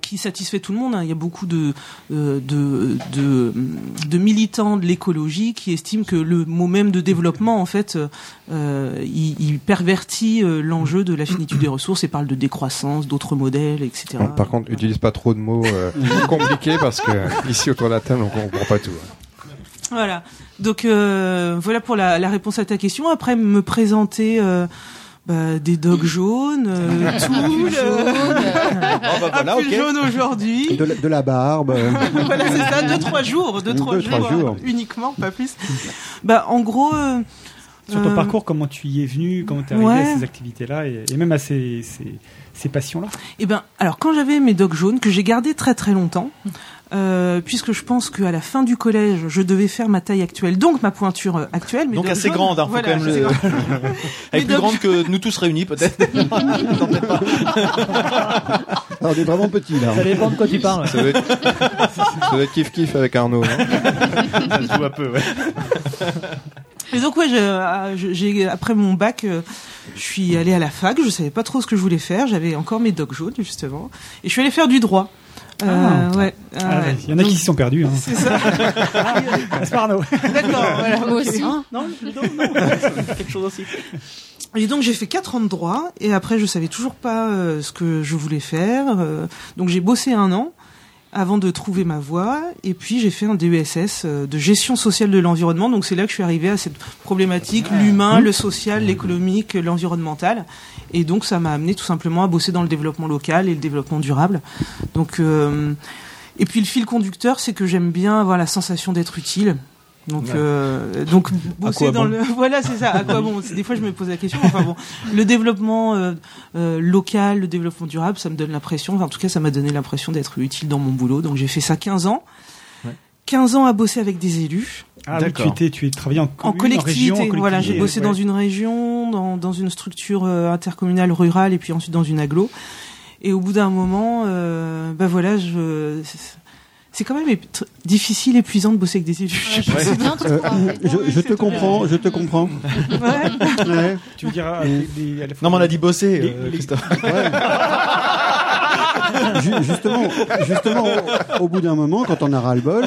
qui satisfait tout le monde. hein. Il y a beaucoup de, euh, de, de, de militants de l'écologie qui estiment que le mot même de développement, en fait, euh, euh, il, il pervertit euh, l'enjeu de la finitude des ressources et parle de décroissance, d'autres modèles, etc. Bon, Par contre, utilise pas trop de mots euh, compliqués parce que ici autour de la table, on comprend pas tout. Voilà. Donc euh, voilà pour la, la réponse à ta question. Après me présenter euh, bah, des dogs jaunes, euh, Toul, euh, bah, voilà, un pull ok. jaune aujourd'hui. De, la- de la barbe. euh, voilà, c'est ça, deux trois jours, deux Deux, trois trois jours, jours. euh, uniquement, pas plus. Bah, en gros, euh, Sur ton Euh, parcours, comment tu y es venu, comment tu es arrivé ouais. à ces activités-là et, et même à ces, ces, ces passions-là? Eh ben, alors quand j'avais mes dogs jaunes que j'ai gardés très très longtemps, euh, puisque je pense qu'à la fin du collège, je devais faire ma taille actuelle, donc ma pointure euh, actuelle. Donc assez grande, hein, faut voilà, quand même le. Elle est plus grande que nous tous réunis, peut-être. Non, on est vraiment petit là. Ça dépend de quoi tu parles. Ça doit être, ça doit être kiff kiff avec Arnaud. hein. Ça se joue un peu, ouais. Et donc ouais, je- euh, j'ai après mon bac, je suis allée à la fac. Je savais pas trop ce que je voulais faire. J'avais encore mes dogs jaunes justement, et je suis allée faire du droit. Euh, Ah. ouais. Ah, ouais, Il y en a qui s'y sont perdus. Hein. C'est ça. C'est pas Arnaud. D'accord. voilà, Moi aussi. Non, non, quelque chose aussi. Et donc j'ai fait quatre ans de droit et après je savais toujours pas euh, ce que je voulais faire. euh, donc j'ai bossé un an avant de trouver ma voie et puis j'ai fait un DESS euh, de gestion sociale de l'environnement. Donc c'est là que je suis arrivée à cette problématique l'humain, le social, l'économique, l'environnemental. Et donc ça m'a amené tout simplement à bosser dans le développement local et le développement durable. Donc euh, et puis le fil conducteur, c'est que j'aime bien avoir la sensation d'être utile. Donc, Ouais. euh, donc bosser dans bon le voilà c'est ça à quoi bon des fois je me pose la question enfin bon le développement euh, euh, local le développement durable ça me donne l'impression enfin, en tout cas ça m'a donné l'impression d'être utile dans mon boulot donc j'ai fait ça 15 ans Ouais. 15 ans à bosser avec des élus Ah oui, tu étais, tu es travaillé en, collectivité région, en voilà j'ai bossé ouais. dans une région dans, dans une structure euh, intercommunale rurale et puis ensuite dans une aglo et au bout d'un moment euh, bah voilà je c'est quand même difficile épuisant de bosser avec des élus Ouais, je bien, Euh, je, je te comprends, je te comprends. Ouais. Ouais. Tu les- la fois Non, mais on a dit bosser, Les- euh, les- Christophe. Ju- justement, justement, au, au bout d'un moment, quand on a ras le bol,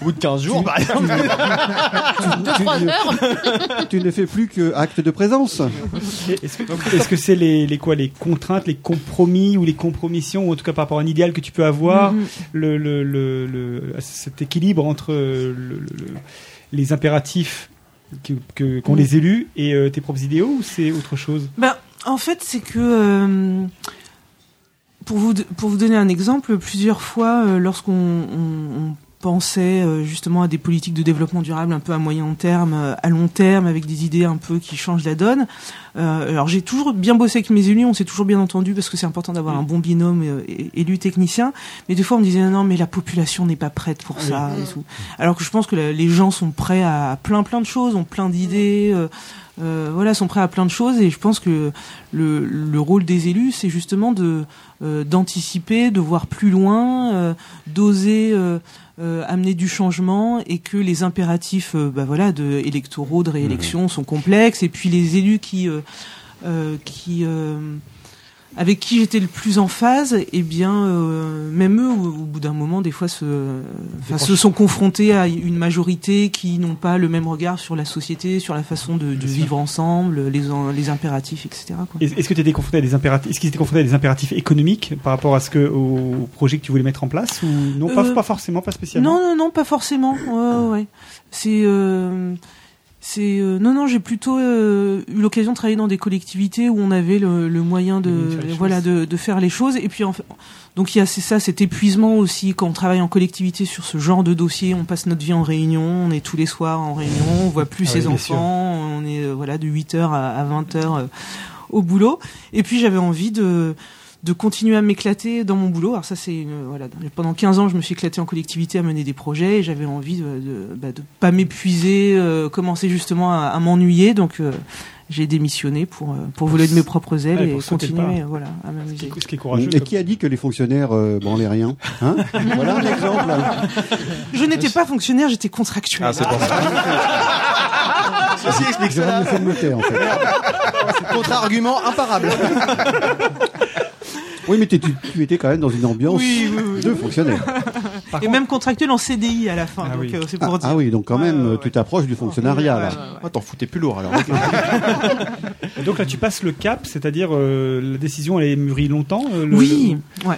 Au bout de 15 jours, par exemple. Tu, trois tu- heures. tu ne fais plus que acte de présence. Est-ce que est-ce que c'est les, les quoi les contraintes, les compromis ou les compromissions, ou en tout cas par rapport à un idéal que tu peux avoir, Mhm. le, le, le, le- cet équilibre entre le- le- le- les impératifs que- qu'ont Mhm. les élus et euh, tes propres idéaux ou c'est autre chose? Ben, en fait, c'est que euh, pour vous donner un exemple, plusieurs fois, euh, lorsqu'on on- on pensait euh, justement à des politiques de développement durable un peu à moyen terme, euh, à long terme, avec des idées un peu qui changent la donne. Euh, alors j'ai toujours bien bossé avec mes élus, on s'est toujours bien entendu parce que c'est important d'avoir un bon binôme euh, élu technicien. Mais des fois on me disait non mais la population n'est pas prête pour ça et tout. Alors que je pense que la- les gens sont prêts à plein plein de choses, ont plein d'idées. euh, euh, voilà, sont prêts à plein de choses et je pense que le, le rôle des élus, c'est justement de euh, d'anticiper, de voir plus loin, euh, d'oser euh, euh, amener du changement et que les impératifs, bah voilà, de électoraux, de réélection sont complexes et puis les élus qui qui euh, avec qui j'étais le plus en phase, eh bien, euh, même eux, au, au bout d'un moment, des fois, se, se sont confrontés à une majorité qui n'ont pas le même regard sur la société, sur la façon de, de vivre ensemble, les, les impératifs, etc. Est-ce que tu étais confronté à des impératifs Est-ce qu'ils étaient confrontés à des impératifs économiques par rapport à ce que au projet que tu voulais mettre en place ou non? Pas, Euh, pas forcément, pas spécialement? Non, non, non, pas forcément. Ouais. C'est, euh, c'est, euh, non, non, j'ai plutôt euh, eu l'occasion de travailler dans des collectivités où on avait le, le moyen de, voilà, de, de faire les choses. Et puis, en fait, donc il y a c'est ça, cet épuisement aussi quand on travaille en collectivité sur ce genre de dossier. On passe notre vie en réunion, on est tous les soirs en réunion, on voit plus Ah ses oui, enfants, on est euh, voilà de 8 heures à, à 20 heures euh, au boulot. Et puis j'avais envie de de continuer à m'éclater dans mon boulot. Alors ça, c'est une- voilà. Pendant 15 ans, je me suis éclaté en collectivité à mener des projets et j'avais envie de, de, bah, de pas m'épuiser, euh, commencer justement à, à m'ennuyer. Donc euh, j'ai démissionné pour euh, pour voler de mes propres ailes Ouais, et continuer, euh, voilà, à m'amuser. Ce qui est courageux. Et qui a dit que les fonctionnaires euh, branlaient rien hein? Voilà un exemple. Je n'étais pas fonctionnaire, j'étais contractuel. Ah, c'est pour ça. Ceci explique Jérôme cela. me taire, en fait. Contre-argument imparable. Oui, mais tu, tu étais quand même dans une ambiance Oui, oui, oui. de fonctionnaire. Par Et contre- même contractuel en CDI à la fin. Ah donc oui. euh, c'est Ah, dire. ah oui, donc quand même, ouais, ouais. tu t'approches du fonctionnariat, Ouais, là. ouais, ouais. Ah, t'en foutais plus lourd alors. Et donc là, tu passes le cap, c'est-à-dire euh, la décision, elle est mûrie longtemps. euh, le- Oui, ouais.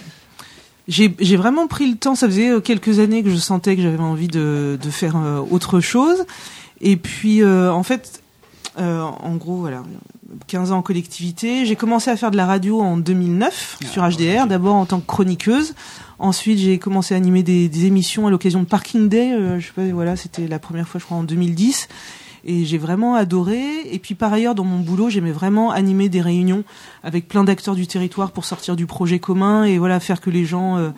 J'ai vraiment pris le temps. Ça faisait euh, quelques années que je sentais que j'avais envie de, de faire euh, autre chose. Et puis, euh, en fait, euh, en gros, voilà, 15 ans en collectivité. J'ai commencé à faire de la radio en 2009 sur HDR, d'abord en tant que chroniqueuse. Ensuite, j'ai commencé à animer des, des émissions à l'occasion de Parking Day. euh, je sais pas, voilà, c'était la première fois, je crois, en 2010. Et j'ai vraiment adoré. Et puis par ailleurs, dans mon boulot, j'aimais vraiment animer des réunions avec plein d'acteurs du territoire pour sortir du projet commun et voilà faire que les gens euh,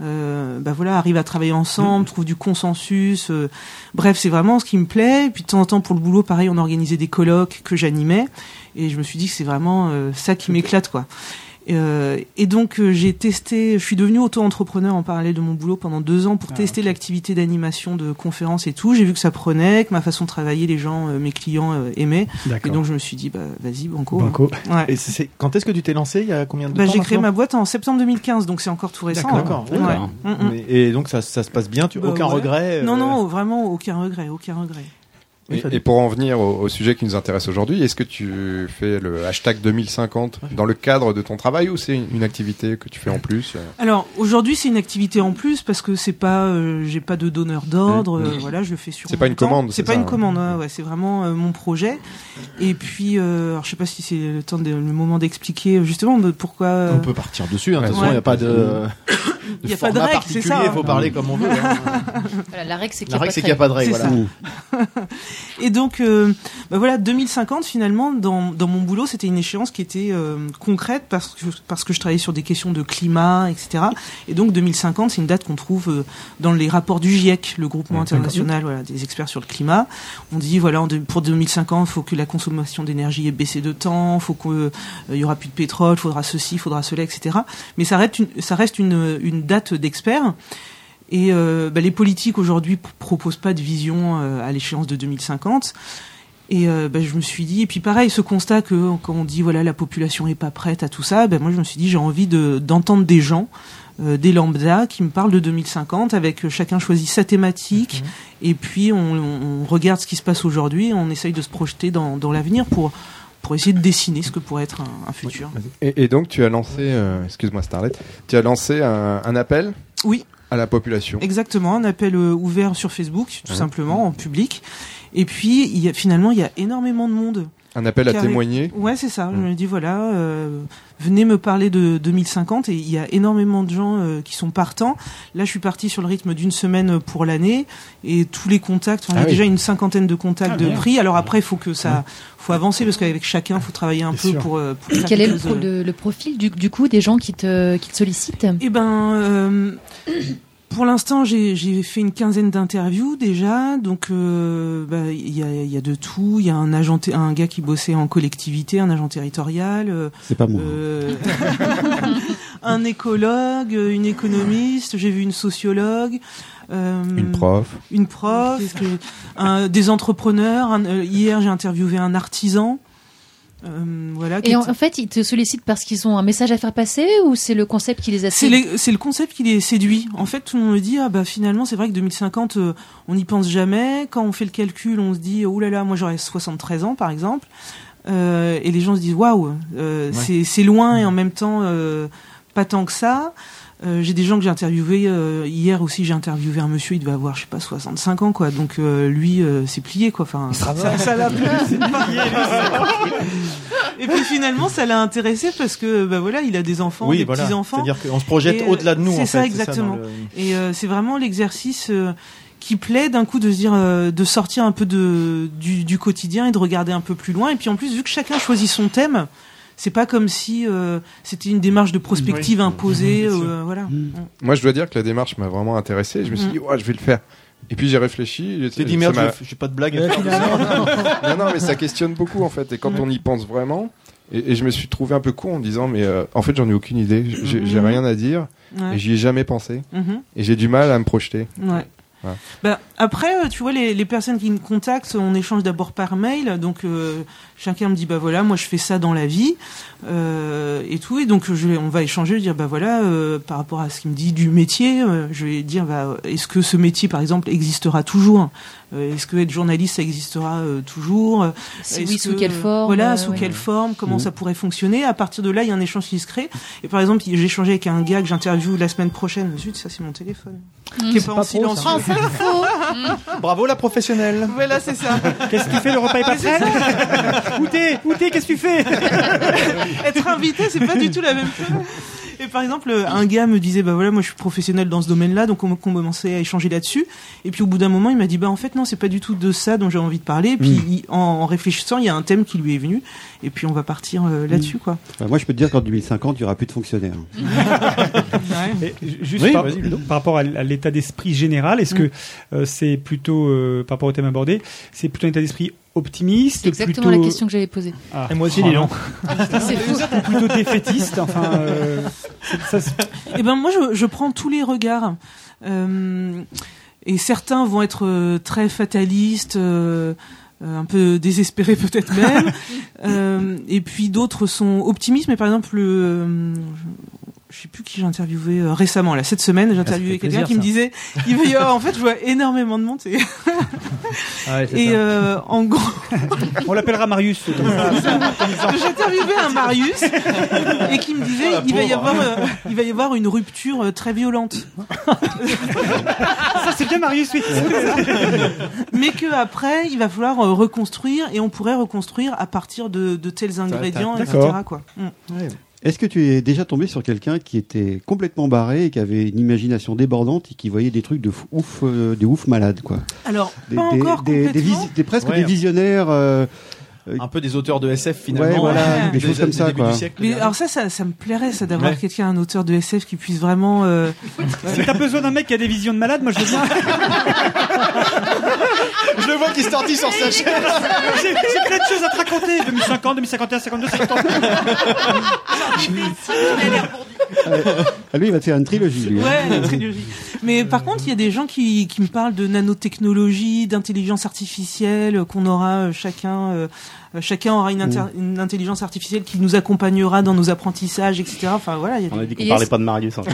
euh, bah voilà arrivent à travailler ensemble, trouvent du consensus. euh. bref, c'est vraiment ce qui me plaît. Et puis de temps en temps pour le boulot, pareil, on organisait des colloques que j'animais. Et je me suis dit que c'est vraiment euh, ça qui m'éclate, quoi. Euh, et donc euh, j'ai testé, je suis devenu auto-entrepreneur en parallèle de mon boulot pendant deux ans pour tester l'activité d'animation de conférences et tout. J'ai vu que ça prenait, que ma façon de travailler, les gens, euh, mes clients euh, aimaient. Et donc je me suis dit, bah vas-y, banco. Banco. Ouais. Et c'est- quand est-ce que tu t'es lancé? Il y a combien de Bah, temps j'ai créé ma boîte en septembre 2015, donc c'est encore tout récent. D'accord. hein. D'accord. Ouais. Mm, mm. Et donc ça, ça se passe bien? Tu Bah, aucun ouais. regret. euh, Non, non, vraiment aucun regret, aucun regret. Et, et pour en venir au, au sujet qui nous intéresse aujourd'hui, est-ce que tu fais le hashtag 2050 dans le cadre de ton travail ou c'est une, une activité que tu fais en plus euh Alors aujourd'hui c'est une activité en plus parce que c'est pas euh, j'ai pas de donneur d'ordre Mmh. euh, voilà je le fais sur C'est pas une temps. commande, c'est c'est pas ça, une hein. commande ouais, ouais, c'est vraiment euh, mon projet et puis euh, alors je sais pas si c'est le temps de, le moment d'expliquer justement de pourquoi euh, On peut partir dessus. hein, De toute façon, il Ouais. n'y a pas de. Il y a pas de format règle, c'est ça, Il faut hein. parler comme on veut. hein. Voilà, la règle, c'est qu'il n'y a, n'y pas de règle. Voilà. Et donc, euh, bah voilà, 2050 finalement, dans, dans mon boulot, c'était une échéance qui était euh, concrète parce que parce que je travaillais sur des questions de climat, etc. Et donc 2050, c'est une date qu'on trouve euh, dans les rapports du GIEC, le groupement international, voilà, des experts sur le climat. On dit voilà, en pour 2050, il faut que la consommation d'énergie ait baissé de temps, il faut qu'il y aura plus de pétrole, il faudra ceci, il faudra cela, etc. Mais ça reste une, ça reste une, une date d'experts. Et euh, bah, les politiques aujourd'hui proposent pas de vision euh, à l'échéance de 2050. Et euh, bah, je me suis dit, et puis pareil, ce constat que quand on dit voilà la population est pas prête à tout ça, bah, moi je me suis dit j'ai envie de d'entendre des gens, euh, des lambda qui me parlent de 2050 avec euh, chacun choisit sa thématique et puis on, on regarde ce qui se passe aujourd'hui, on essaye de se projeter dans, dans l'avenir pour pour essayer de dessiner ce que pourrait être un, un futur. et, et donc tu as lancé, euh, excuse-moi Starlet, tu as lancé un, un appel? Oui. À la population. Exactement, un appel euh, ouvert sur Facebook, tout Ouais. simplement, en public. Et puis, il y a, finalement, il y a énormément de monde. Un appel à témoigner. Ouais, c'est ça. Je me dis, voilà, euh, venez me parler de 2050. Et il y a énormément de gens euh, qui sont partants. Là, je suis parti sur le rythme d'une semaine pour l'année. Et tous les contacts, enfin, il y a Ah oui. déjà une cinquantaine de contacts Ah, de bien. prix. Alors après, il faut que ça, faut avancer parce qu'avec chacun, il faut travailler un peu sûr. pour, euh, pour faire Quel est le, quelque pro- chose, le- le profil du, du coup des gens qui te, qui te sollicitent? Eh ben, euh, pour l'instant, j'ai j'ai fait une quinzaine d'interviews déjà. Donc, euh, bah, il y, a, il y a de tout. Il y a un agent, un gars qui bossait en collectivité, un agent territorial. euh, C'est pas moi. euh, un écologue, une économiste. J'ai vu une sociologue. euh, Une prof. Une prof. que- un- des entrepreneurs. un- euh, hier, j'ai interviewé un artisan. Euh, voilà. Et en, fait, ils te sollicitent parce qu'ils ont un message à faire passer ou c'est le concept qui les les- c'est le concept qui les séduit. En fait, tout le monde me dit ah bah finalement c'est vrai que 2050 euh, on n'y pense jamais. Quand on fait le calcul, on se dit oh là là moi j'aurais 73 ans par exemple. Euh, et les gens se disent waouh euh, c'est loin et en même temps euh, pas tant que ça. Euh, j'ai des gens que j'ai interviewés euh, hier aussi j'ai interviewé un monsieur il devait avoir je sais pas 65 ans quoi. Donc euh, lui euh, c'est plié quoi. Enfin ça ça l'a plu et puis finalement ça l'a intéressé parce que bah voilà il a des enfants Oui, des voilà. petits enfants C'est-à-dire qu'on se projette au-delà de nous, c'est en ça fait, c'est ça, exactement. dans le- et euh, c'est vraiment l'exercice euh, qui plaît d'un coup de se dire euh, de sortir un peu de du, du quotidien et de regarder un peu plus loin. Et puis en plus vu que chacun choisit son thème c'est pas comme si euh, c'était une démarche de prospective Oui. imposée euh, voilà Moi, je dois dire que la démarche m'a vraiment intéressé. Je me suis Mm. dit, ouais, je vais le faire. Et puis j'ai réfléchi. T'es dit, merde, je- j'ai pas de blague à faire. non, non, mais ça questionne beaucoup en fait. Et quand on y pense vraiment, et, et je me suis trouvé un peu con en disant, mais euh, en fait, j'en ai aucune idée. J'ai j'ai Mhm. rien à dire. Ouais. Et j'y ai jamais pensé. Mhm. Et j'ai du mal à me projeter. Ouais. Voilà. Bah, après, euh, tu vois, les, les personnes qui me contactent, on échange d'abord par mail. Donc, euh, chacun me dit, bah voilà, moi je fais ça dans la vie euh, et tout. Et donc, je, on va échanger, dire, bah voilà, euh, par rapport à ce qu'il me dit du métier, euh, je vais dire, bah, est-ce que ce métier, par exemple, existera toujours? Est-ce que être journaliste, ça existera euh, toujours? Euh, Si oui, sous que- quelle forme, Voilà, euh, sous ouais. quelle forme, comment Mhm. ça pourrait fonctionner? À partir de là, il y a un échange qui se crée. Et par exemple, j'ai échangé avec un gars que j'interviewe la semaine prochaine. Zut, ça c'est mon téléphone. Mmh. Qui est C'est pas, pas en pro, silence. ça. Bravo la professionnelle. Voilà, c'est ça. Qu'est-ce que tu fais, le repas est pas prêt? Où t'es? Où t'es? Qu'est-ce que tu fais? Être invité, c'est pas du tout la même chose. Et par exemple, un gars me disait, bah voilà, moi je suis professionnel dans ce domaine-là, donc on commençait à échanger là-dessus. Et puis au bout d'un moment, il m'a dit, bah en fait non, c'est pas du tout de ça dont j'ai envie de parler. Et puis Mm. il- en, en réfléchissant, il y a un thème qui lui est venu, et puis on va partir euh, là-dessus, quoi. Enfin, moi, je peux te dire qu'en 2050, il n'y aura plus de fonctionnaires. Et ju- juste Oui, par, rapport à, l'état d'esprit général, est-ce que euh, c'est plutôt, euh, par rapport au thème abordé, c'est plutôt un état d'esprit optimiste C'est exactement plutôt... la question que j'avais posée. Ah. Et moi aussi, dis donc. C'est fou. plutôt défaitiste, enfin... euh, ça, Eh ben moi je, je prends tous les regards. Euh, et certains vont être euh, très fatalistes, euh, euh, un peu désespérés peut-être même. Euh, et puis d'autres sont optimistes. Mais par exemple, euh, je, je sais plus qui j'ai interviewé euh, récemment. Là cette semaine, j'ai interviewé fait quelqu'un qui me disait, il va y avoir, en fait, je vois énormément de monde. Ouais, c'est Et euh, en gros, on l'appellera Marius. j'ai interviewé un Marius et qui me disait, il va y avoir, euh, il va y avoir une rupture euh, très violente. ça, c'est bien Marius, oui. mais que après il va falloir euh, reconstruire et on pourrait reconstruire à partir de, de tels ingrédients, etc. Quoi. Mm. Est-ce que tu es déjà tombé sur quelqu'un qui était complètement barré et qui avait une imagination débordante et qui voyait des trucs de ouf, euh, des ouf malades, quoi? Alors Des, pas des- encore des, des complètement. des- presque Ouais. des visionnaires. euh, Un peu des auteurs de SF finalement. Ouais, voilà, euh, des choses comme ça, quoi. du siècle Mais alors ça, ça, ça me plairait, ça d'avoir Ouais. quelqu'un, un auteur de SF qui puisse vraiment. euh, Si t'as besoin d'un mec qui a des visions de malade, moi je veux bien. Je le vois qui se tortille sur sa chaîne. J'ai plein de choses à te raconter. 2050, 2051, 52, 50. Ah, lui, il va te faire une trilogie, lui. hein. Ouais, la trilogie. Mais par contre, il y a des gens qui, qui me parlent de nanotechnologie, d'intelligence artificielle, euh, qu'on aura euh, chacun, euh, euh, chacun aura une, inter- une intelligence artificielle qui nous accompagnera dans nos apprentissages, etc. Enfin voilà. il y a On a dit qu'on Et parlait est-ce- pas de Marius. hein.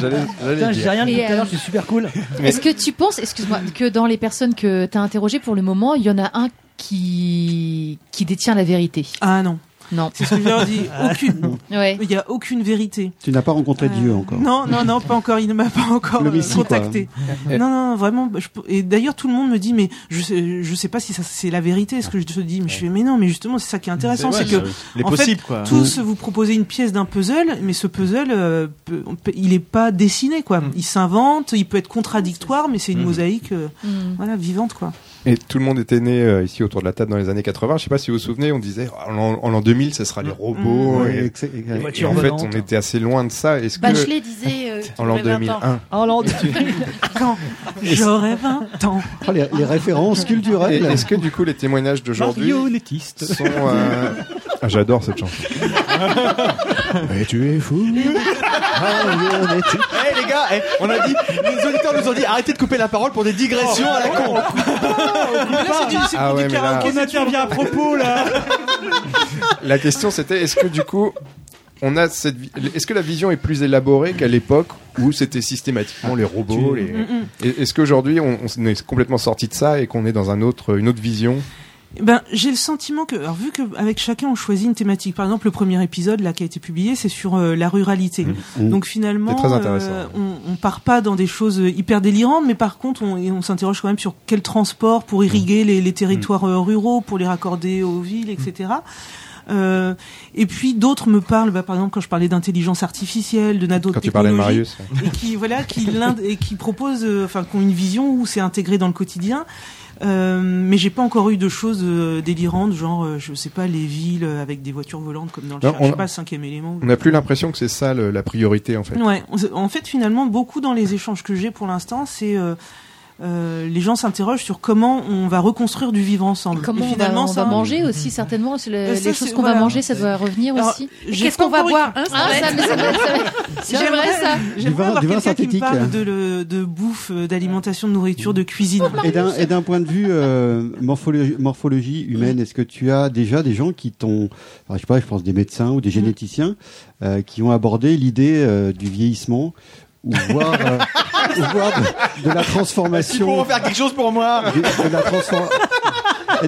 J'allais j'allais Putain, le j'ai rien dit tout à l'heure, euh, je suis super cool. Est-ce que tu penses, excuse-moi, que dans les personnes que tu as interrogées pour le moment, il y en a un qui, qui détient la vérité? Ah non. Non. C'est ce que je leur dis. Aucune. Ouais. Il n'y a aucune vérité. Tu n'as pas rencontré Euh, Dieu encore. Non, non, non, pas encore. Il ne m'a pas encore euh, quoi. contacté. Non, non, vraiment. je et d'ailleurs, tout le monde me dit, mais je sais, je sais pas si ça c'est la vérité, ce que je te dis. Mais je fais, mais non, mais justement, c'est ça qui est intéressant, c'est que les en fait, quoi. tous vous proposez une pièce d'un puzzle, mais ce puzzle, euh, il est pas dessiné, quoi. Il s'invente, il peut être contradictoire, mais c'est une Mm. mosaïque, euh, Mm. voilà, vivante, quoi. Et tout le monde était né euh, ici autour de la table dans les années 80. Je sais pas si vous vous souvenez, on disait oh, en l'an- en l'an 2000, ce sera les robots. Ouais, et, voitures en fait, on était assez loin de ça. Est-ce que Bachelet disait. euh, en l'an qu'il aurait 20 ans. 2001 Oh là, Quand j'aurai 20 ans. Oh, les, les références Et culturelles. Est-ce que du coup les témoignages d'aujourd'hui sont euh, ah, J'adore cette chanson. Mais tu es fou. Marionnette. Eh les gars, eh, on a dit, les auditeurs nous ont dit arrêtez de couper la parole pour des digressions à la con. Mais là, c'est du, c'est Ah ouais, du mais là- karaoké, On intervient à propos là. La question c'était est-ce que du coup on a cette vi- est-ce que la vision est plus élaborée qu'à l'époque où c'était systématiquement les robots les... Et- Est-ce qu'aujourd'hui on, on est complètement sorti de ça et qu'on est dans un autre une autre vision Ben, j'ai le sentiment que, alors vu que avec chacun on choisit une thématique. Par exemple, le premier épisode là qui a été publié, c'est sur euh, la ruralité. Mmh. Donc finalement, C'est très intéressant. euh, on, on part pas dans des choses hyper délirantes, mais par contre, on, on s'interroge quand même sur quel transport pour irriguer les, les territoires euh, ruraux, pour les raccorder aux villes, etc. Euh, et puis d'autres me parlent, bah, par exemple quand je parlais d'intelligence artificielle, de nanotechnologie, quand tu parlais de Marius et qui voilà qui l'inde et qui propose euh, enfin qui ont une vision où c'est intégré dans le quotidien euh, mais j'ai pas encore eu de choses euh, délirantes genre euh, je sais pas les villes euh, avec des voitures volantes comme dans le Non, je sais pas cinquième élément on n'a plus l'impression que c'est ça le- la priorité en fait. Ouais en fait finalement beaucoup dans les échanges que j'ai pour l'instant c'est euh, les gens s'interrogent sur comment on va reconstruire du vivre ensemble. Comment Et on va, finalement, on ça, va manger aussi certainement c'est le- Euh, ça, les choses qu'on va manger ça doit revenir Alors, aussi. Qu'est-ce qu'on va boire hein, Ah ça. J'aimerais avoir quelqu'un qui me parle de, le- de bouffe, euh, d'alimentation, de nourriture, de cuisine. Et d'un point de vue euh, morphologie, morphologie humaine, est-ce que tu as déjà des gens qui t'ont, enfin, je sais pas, je pense des médecins ou des généticiens euh, qui ont abordé l'idée euh, du vieillissement ou voir, euh, ou voir de, de la Ils transformation, pourront faire quelque chose pour moi. de, de la transfor-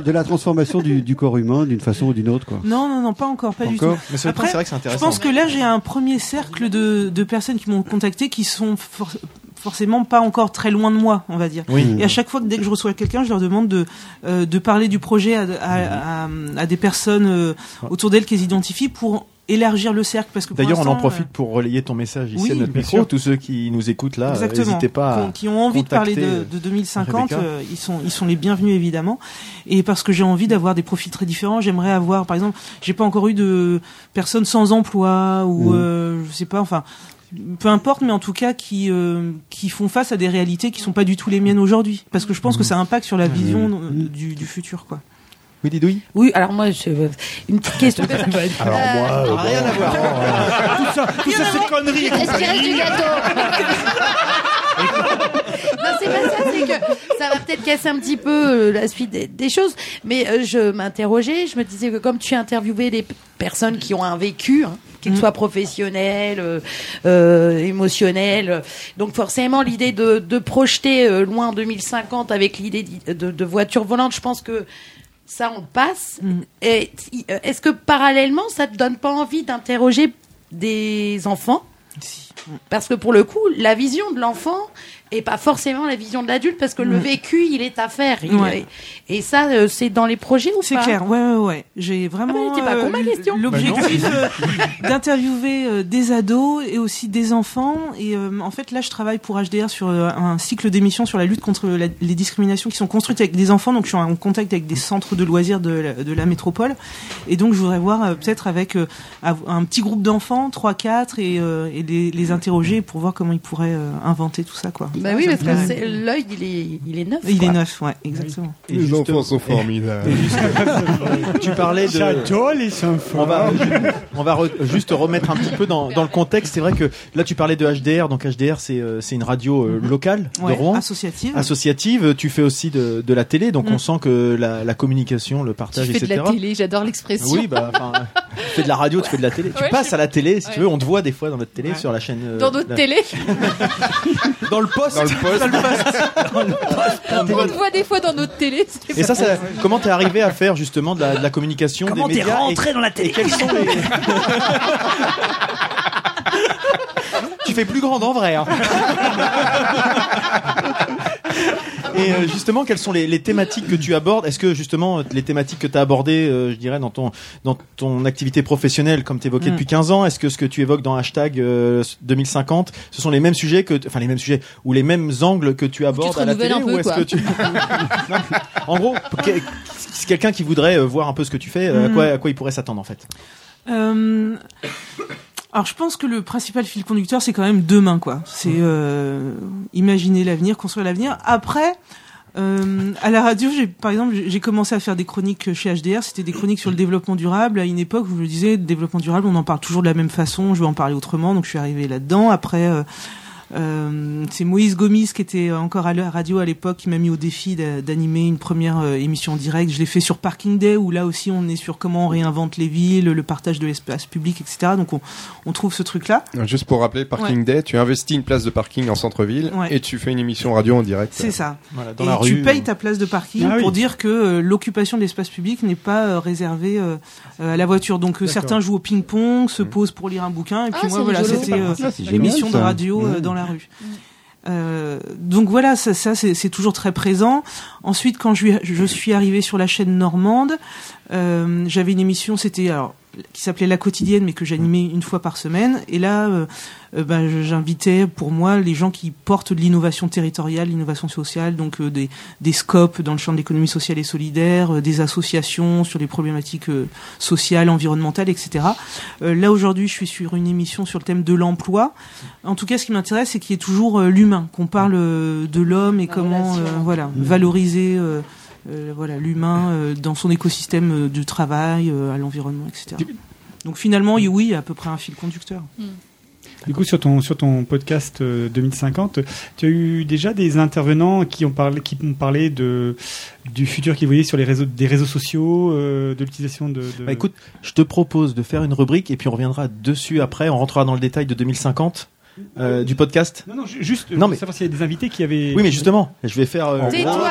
de la transformation du, du corps humain d'une façon ou d'une autre, quoi. Non, non, non, pas encore, pas du Encore tout. Mais c'est vrai que c'est Je intéressant. pense que là, j'ai un premier cercle de, de personnes qui m'ont contacté qui sont for- forcément pas encore très loin de moi, on va dire. Oui. Et à chaque fois que dès que je reçois quelqu'un, je leur demande de, euh, de parler du projet à, à, à- à des personnes euh, autour d'elles qu'elles identifient pour élargir le cercle parce que D'ailleurs, on en profite pour relayer ton message ici oui, à notre micro. sûr. Tous ceux qui nous écoutent là, euh, n'hésitez pas à Qui ont- envie de parler de, contacter, de 2050, Rebecca. euh, ils sont ils sont les bienvenus évidemment. Et parce que j'ai envie d'avoir des profils très différents, j'aimerais avoir, par exemple, j'ai pas encore eu de personnes sans emploi ou Mhm. euh, je sais pas, enfin. Peu importe, mais en tout cas qui euh, qui font face à des réalités qui sont pas du tout les miennes aujourd'hui, parce que je pense que ça impacte sur la vision euh, du, du futur, quoi. Oui, Didouille Oui, alors moi, je... une petite question. Alors moi, euh, rien bon, à voir. Tout ça, tout ça, c'est conneries. Est-ce qu'il reste du compagnie. Non, c'est pas ça, c'est que ça va peut-être casser un petit peu euh, la suite des, des choses. Mais euh, je m'interrogeais, je me disais que comme tu interviewais des p- personnes qui ont un vécu, hein, qu'il soit professionnel, euh, euh, émotionnel, euh, donc forcément l'idée de, de projeter euh, loin en 2050 avec l'idée d'y- de, de voiture volante, je pense que ça on passe. Et y- euh, est-ce que parallèlement, ça te donne pas envie d'interroger des enfants? Parce que pour le coup, la vision de l'enfant est pas forcément la vision de l'adulte parce que le vécu, il est à faire. Il- Ouais. Et ça, euh, c'est dans les projets ou C'est pas? clair, ouais, ouais, ouais. J'ai vraiment Ah, pas l- question. l'objectif Bah euh, d'interviewer euh, des ados et aussi des enfants. Et euh, en fait, là, je travaille pour HDR sur euh, un cycle d'émissions sur la lutte contre la- les discriminations qui sont construites avec des enfants. Donc, je suis en contact avec des centres de loisirs de la, de la métropole. Et donc, je voudrais voir euh, peut-être avec euh, av- un petit groupe d'enfants, 3-4, et, euh, et les, les interroger pour voir comment ils pourraient euh, inventer tout ça, quoi. Bah oui, parce que c'est- l'œil, il est, il est neuf. Il quoi. est neuf, ouais, exactement. Et Les justement- enfants sont formidables. tu parlais de. J'adore les enfants. On va, on va re- juste remettre un petit peu dans, dans le contexte. C'est vrai que là, tu parlais de HDR. Donc HDR, c'est euh, c'est une radio euh, locale Ouais, de Rouen. associative. Associative. Tu fais aussi de, de la télé. Donc Mm. on sent que la, la communication, le partage, Tu fais de etc. la télé, j'adore l'expression. Oui, bah, enfin, tu fais de la radio, tu fais de la télé. Tu passes je- à la télé, si tu veux. On te voit des fois dans notre télé Ouais. sur la chaîne. euh, Dans notre la- télé, Dans le poste. Dans le poste. Dans le poste. on te voit des fois dans notre télé. c'est Et ça, ça comment t'es arrivé à faire justement de la, de la communication Comment des t'es médias rentré et, dans la et télé quels sont les... Tu fais plus grand en vrai. hein. Et euh, justement, quelles sont les, les thématiques que tu abordes? Est-ce que justement les thématiques que tu as abordées, euh, je dirais, dans ton dans ton activité professionnelle, comme tu évoquais Mm. depuis 15 ans, est-ce que ce que tu évoques dans hashtag euh, 2050, ce sont les mêmes sujets que, enfin les mêmes sujets ou les mêmes angles que tu abordes à la télé peu, ou est-ce que tu En gros, c'est quelqu'un qui voudrait euh, voir un peu ce que tu fais, euh, à Mm. quoi à quoi il pourrait s'attendre en fait? Euh, alors je pense que le principal fil conducteur c'est quand même demain quoi. C'est euh, imaginer l'avenir, construire l'avenir. Après, euh, à la radio, j'ai par exemple j'ai commencé à faire des chroniques chez HDR. C'était des chroniques sur le développement durable à une époque où je me disais développement durable, on en parle toujours de la même façon. Je vais en parler autrement, donc je suis arrivé là-dedans. Après. euh, euh, c'est Moïse Gomis qui était encore à la radio à l'époque qui m'a mis au défi d'a- d'animer une première euh, émission en direct. Je l'ai fait sur Parking Day où là aussi on est sur comment on réinvente les villes, le partage de l'espace public, etc. Donc on, on trouve ce truc-là. Juste pour rappeler, Parking Day, tu investis une place de parking en centre-ville Ouais. et tu fais une émission radio en direct. C'est ça. Voilà, dans Et la tu rue. payes ta place de parking Ah oui. pour dire que euh, l'occupation de l'espace public n'est pas euh, réservée euh, euh, à la voiture. Donc euh, certains jouent au ping-pong, se posent pour lire un bouquin, et puis Ah, moi voilà, c'était euh, Ah, c'est une génial, émission de radio euh, Ouais. dans la rue. Euh, donc voilà, ça, ça c'est toujours très présent. Ensuite, quand je, suis- je suis arrivée sur la chaîne normande, euh, j'avais une émission, c'était alors qui s'appelait La quotidienne, mais que j'animais une fois par semaine. Et là, euh, euh, ben, j'invitais pour moi les gens qui portent de l'innovation territoriale, l'innovation sociale, donc euh, des, des scopes dans le champ de l'économie sociale et solidaire, euh, des associations sur les problématiques euh, sociales, environnementales, etc. Euh, là aujourd'hui, je suis sur une émission sur le thème de l'emploi. En tout cas, ce qui m'intéresse, c'est qu'il y ait toujours euh, l'humain, qu'on parle euh, de l'homme et La comment euh, voilà valoriser. Euh, voilà l'humain euh, dans son écosystème euh, du travail, euh, à l'environnement, etc. Donc finalement, il- oui, il y a à peu près un fil conducteur. Du coup, sur ton, sur ton podcast euh, 2050, tu as eu déjà des intervenants qui ont parlé, qui ont parlé de, du futur qu'ils voyaient sur les réseaux, des réseaux sociaux, euh, de l'utilisation de, de- Bah, écoute, je te propose de faire une rubrique et puis on reviendra dessus après. On rentrera dans le détail de 2050. Euh, du podcast Non, non, ju- juste euh, Non, mais- savoir s'il y a des invités qui avaient. Oui, mais justement, je vais faire. euh, Tais-toi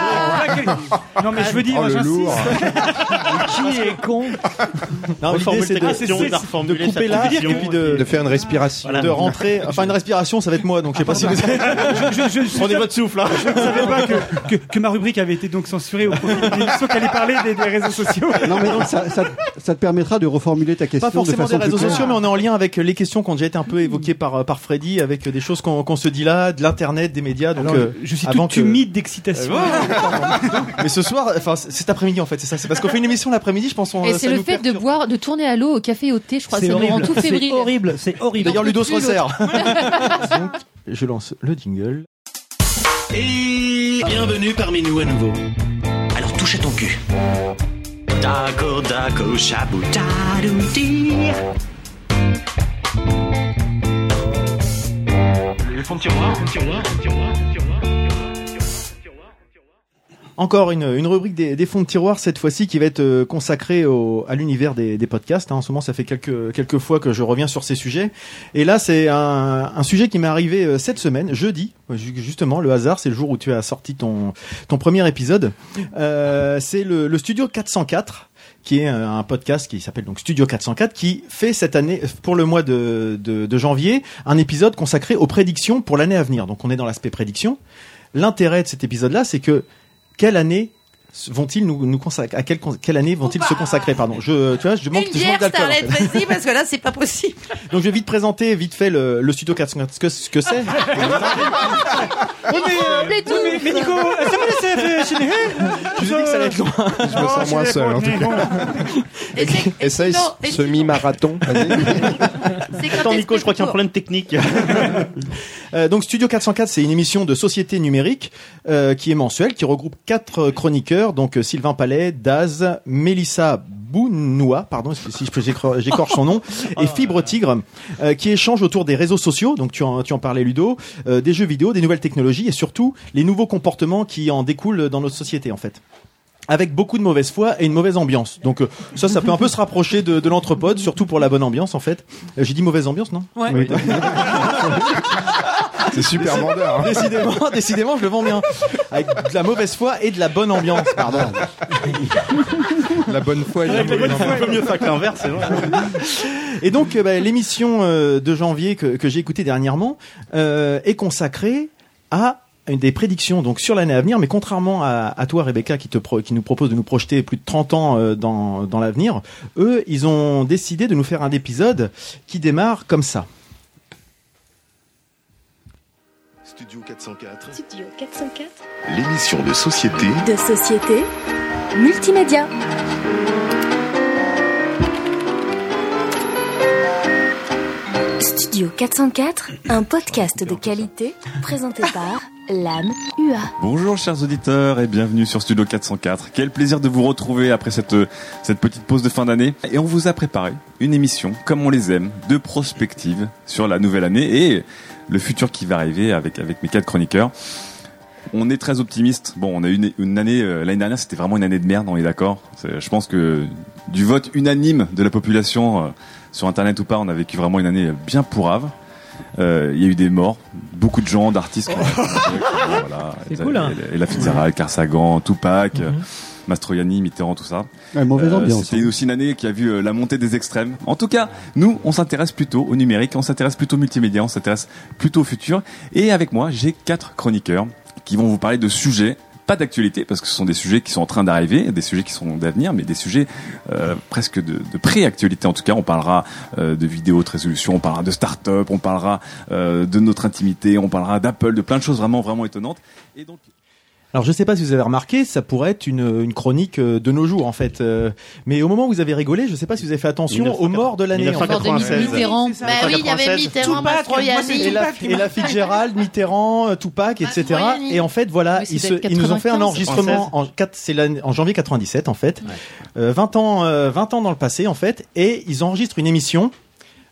Non, mais je veux dire, Oh, j'insiste. Qui est con Non, l'idée c'est de, question, de- de couper là et puis de, De faire une respiration. de rentrer. Enfin, une respiration, ça va être moi, donc je sais pas si vous. Je, je, je, Prenez je- votre souffle, hein. je ne savais pas que, que, que ma rubrique avait été donc censurée au profit d'une émission qui allait parler des, des réseaux sociaux. Non, mais donc ça, ça, ça te permettra de reformuler ta question Pas forcément de façon des réseaux sociaux, mais on est en lien avec les questions qui ont déjà été un peu évoquées par par Freddy, avec des choses qu'on se dit là, de l'internet, des médias. Donc, Alors, euh, je suis avant tout que- humide d'excitation. Mais ce soir, enfin, c'est cet après-midi en fait, c'est ça. C'est parce qu'on fait une émission l'après-midi, je pense. on- Et c'est le fait de boire, de tourner à l'eau, au café, au thé, je crois, ça C'est nous rend tout C'est fébrile. horrible, c'est horrible. D'ailleurs, Ludo se resserre. Donc, je lance le jingle. Et bienvenue parmi nous à nouveau. Alors touche à ton cul. Dago dago shabu de tiroir. Encore une, une rubrique des, des fonds de tiroir cette fois-ci qui va être euh, consacrée au, à l'univers des, des podcasts. hein. En ce moment, ça fait quelques quelques fois que je reviens sur ces sujets. Et là, c'est un, sujet qui m'est arrivé euh, cette semaine, jeudi. Ju- Justement, le hasard, c'est le jour où tu as sorti ton ton premier épisode. Euh, c'est le, le Studio 404 qui est un podcast qui s'appelle donc Studio 404, qui fait cette année, pour le mois de janvier, un épisode consacré aux prédictions pour l'année à venir. Donc on est dans l'aspect prédiction. L'intérêt de cet épisode-là, c'est que quelle année vont-ils nous, nous consacrer À quelle, quelle année vont-ils se consacrer Pardon, je, tu vois, je manque, Une je manque bière, d'alcool. en fait. vas-y, parce que là, c'est pas possible. Donc je vais vite présenter vite fait le, le Studio 404, ce que, ce que c'est. Oui, mais, tout. oui, mais, mais Nico, euh, ça va laisser euh, chez Je que ça être long. Je me sens moins seul, en tout cas. Essaye semi-marathon. Attends, Nico, je crois qu'il y a un problème technique. Euh, donc Studio 404, c'est une émission de société numérique euh, qui est mensuelle, qui regroupe quatre euh, donc euh, Sylvain Palais, Daz, Mélissa Bounoua, pardon si j'écorche son nom, et Fibre Tigre, euh, qui échangent autour des réseaux sociaux, donc tu en, tu en parlais Ludo, euh, des jeux vidéo, des nouvelles technologies et surtout les nouveaux comportements qui en découlent dans notre société en fait avec beaucoup de mauvaise foi et une mauvaise ambiance. Donc euh, ça, ça peut un peu se rapprocher de, de l'entrepode, surtout pour la bonne ambiance en fait. Euh, J'ai dit mauvaise ambiance, non? Ouais. Oui. C'est super vendeur. hein. Décidément, décidément, je le vends bien. Avec de la mauvaise foi et de la bonne ambiance, pardon. La bonne foi et la mauvaise Un peu mieux ça que l'inverse, c'est vrai. Et donc, euh, bah, l'émission euh, de janvier que, que j'ai écoutée dernièrement euh, est consacrée à une des prédictions donc sur l'année à venir, mais contrairement à, à toi Rebecca qui te pro- qui nous propose de nous projeter plus de 30 ans euh, dans, dans l'avenir, eux ils ont décidé de nous faire un épisode qui démarre comme ça. Studio 404, Studio 404 l'émission de société de société multimédia. Studio 404, un podcast de qualité présenté par l'âme UA. Bonjour chers auditeurs et bienvenue sur Studio 404. Quel plaisir de vous retrouver après cette, cette petite pause de fin d'année. Et on vous a préparé une émission, comme on les aime, de prospective sur la nouvelle année et le futur qui va arriver avec, avec mes quatre chroniqueurs. On est très optimiste. Bon, on a eu une, une année, euh, l'année dernière c'était vraiment une année de merde, on est d'accord. Je pense que du vote unanime de la population, euh, sur Internet ou pas, on a vécu vraiment une année bien pourrave. Euh, Il y a eu des morts, beaucoup de gens, d'artistes. voilà. C'est cool, hein. Et la Fitzgerald, Carsagan, Tupac, euh, Mastroianni, Mitterrand, tout ça. Ouais, mauvaise Euh, ambiance. C'était aussi une année qui a vu euh, la montée des extrêmes. En tout cas, nous, on s'intéresse plutôt au numérique, on s'intéresse plutôt au multimédia, on s'intéresse plutôt au futur. Et avec moi, j'ai quatre chroniqueurs qui vont vous parler de sujets pas d'actualité parce que ce sont des sujets qui sont en train d'arriver, des sujets qui sont d'avenir, mais des sujets euh, presque de, de pré-actualité. En tout cas, on parlera euh, de vidéo haute résolution, on parlera de start-up, on parlera euh, de notre intimité, on parlera d'Apple, de plein de choses vraiment vraiment étonnantes. Et donc Alors je sais pas si vous avez remarqué, ça pourrait être une, une chronique euh, de nos jours en fait. Euh, mais au moment où vous avez rigolé, je sais pas si vous avez fait attention aux morts de l'année. en fait. 1996. Mitterrand. Bah oui, il y avait 96. Mitterrand, Tupac, Mastroianni. Et la, et la Fitzgerald, Mitterrand, euh, Tupac, etc. Mastroianni. Et en fait, voilà, Oui, ils, se- ils nous ont fait un 95. enregistrement en, c'est en janvier 97 en fait, Euh, 20 ans, euh, 20 ans dans le passé en fait, et ils enregistrent une émission.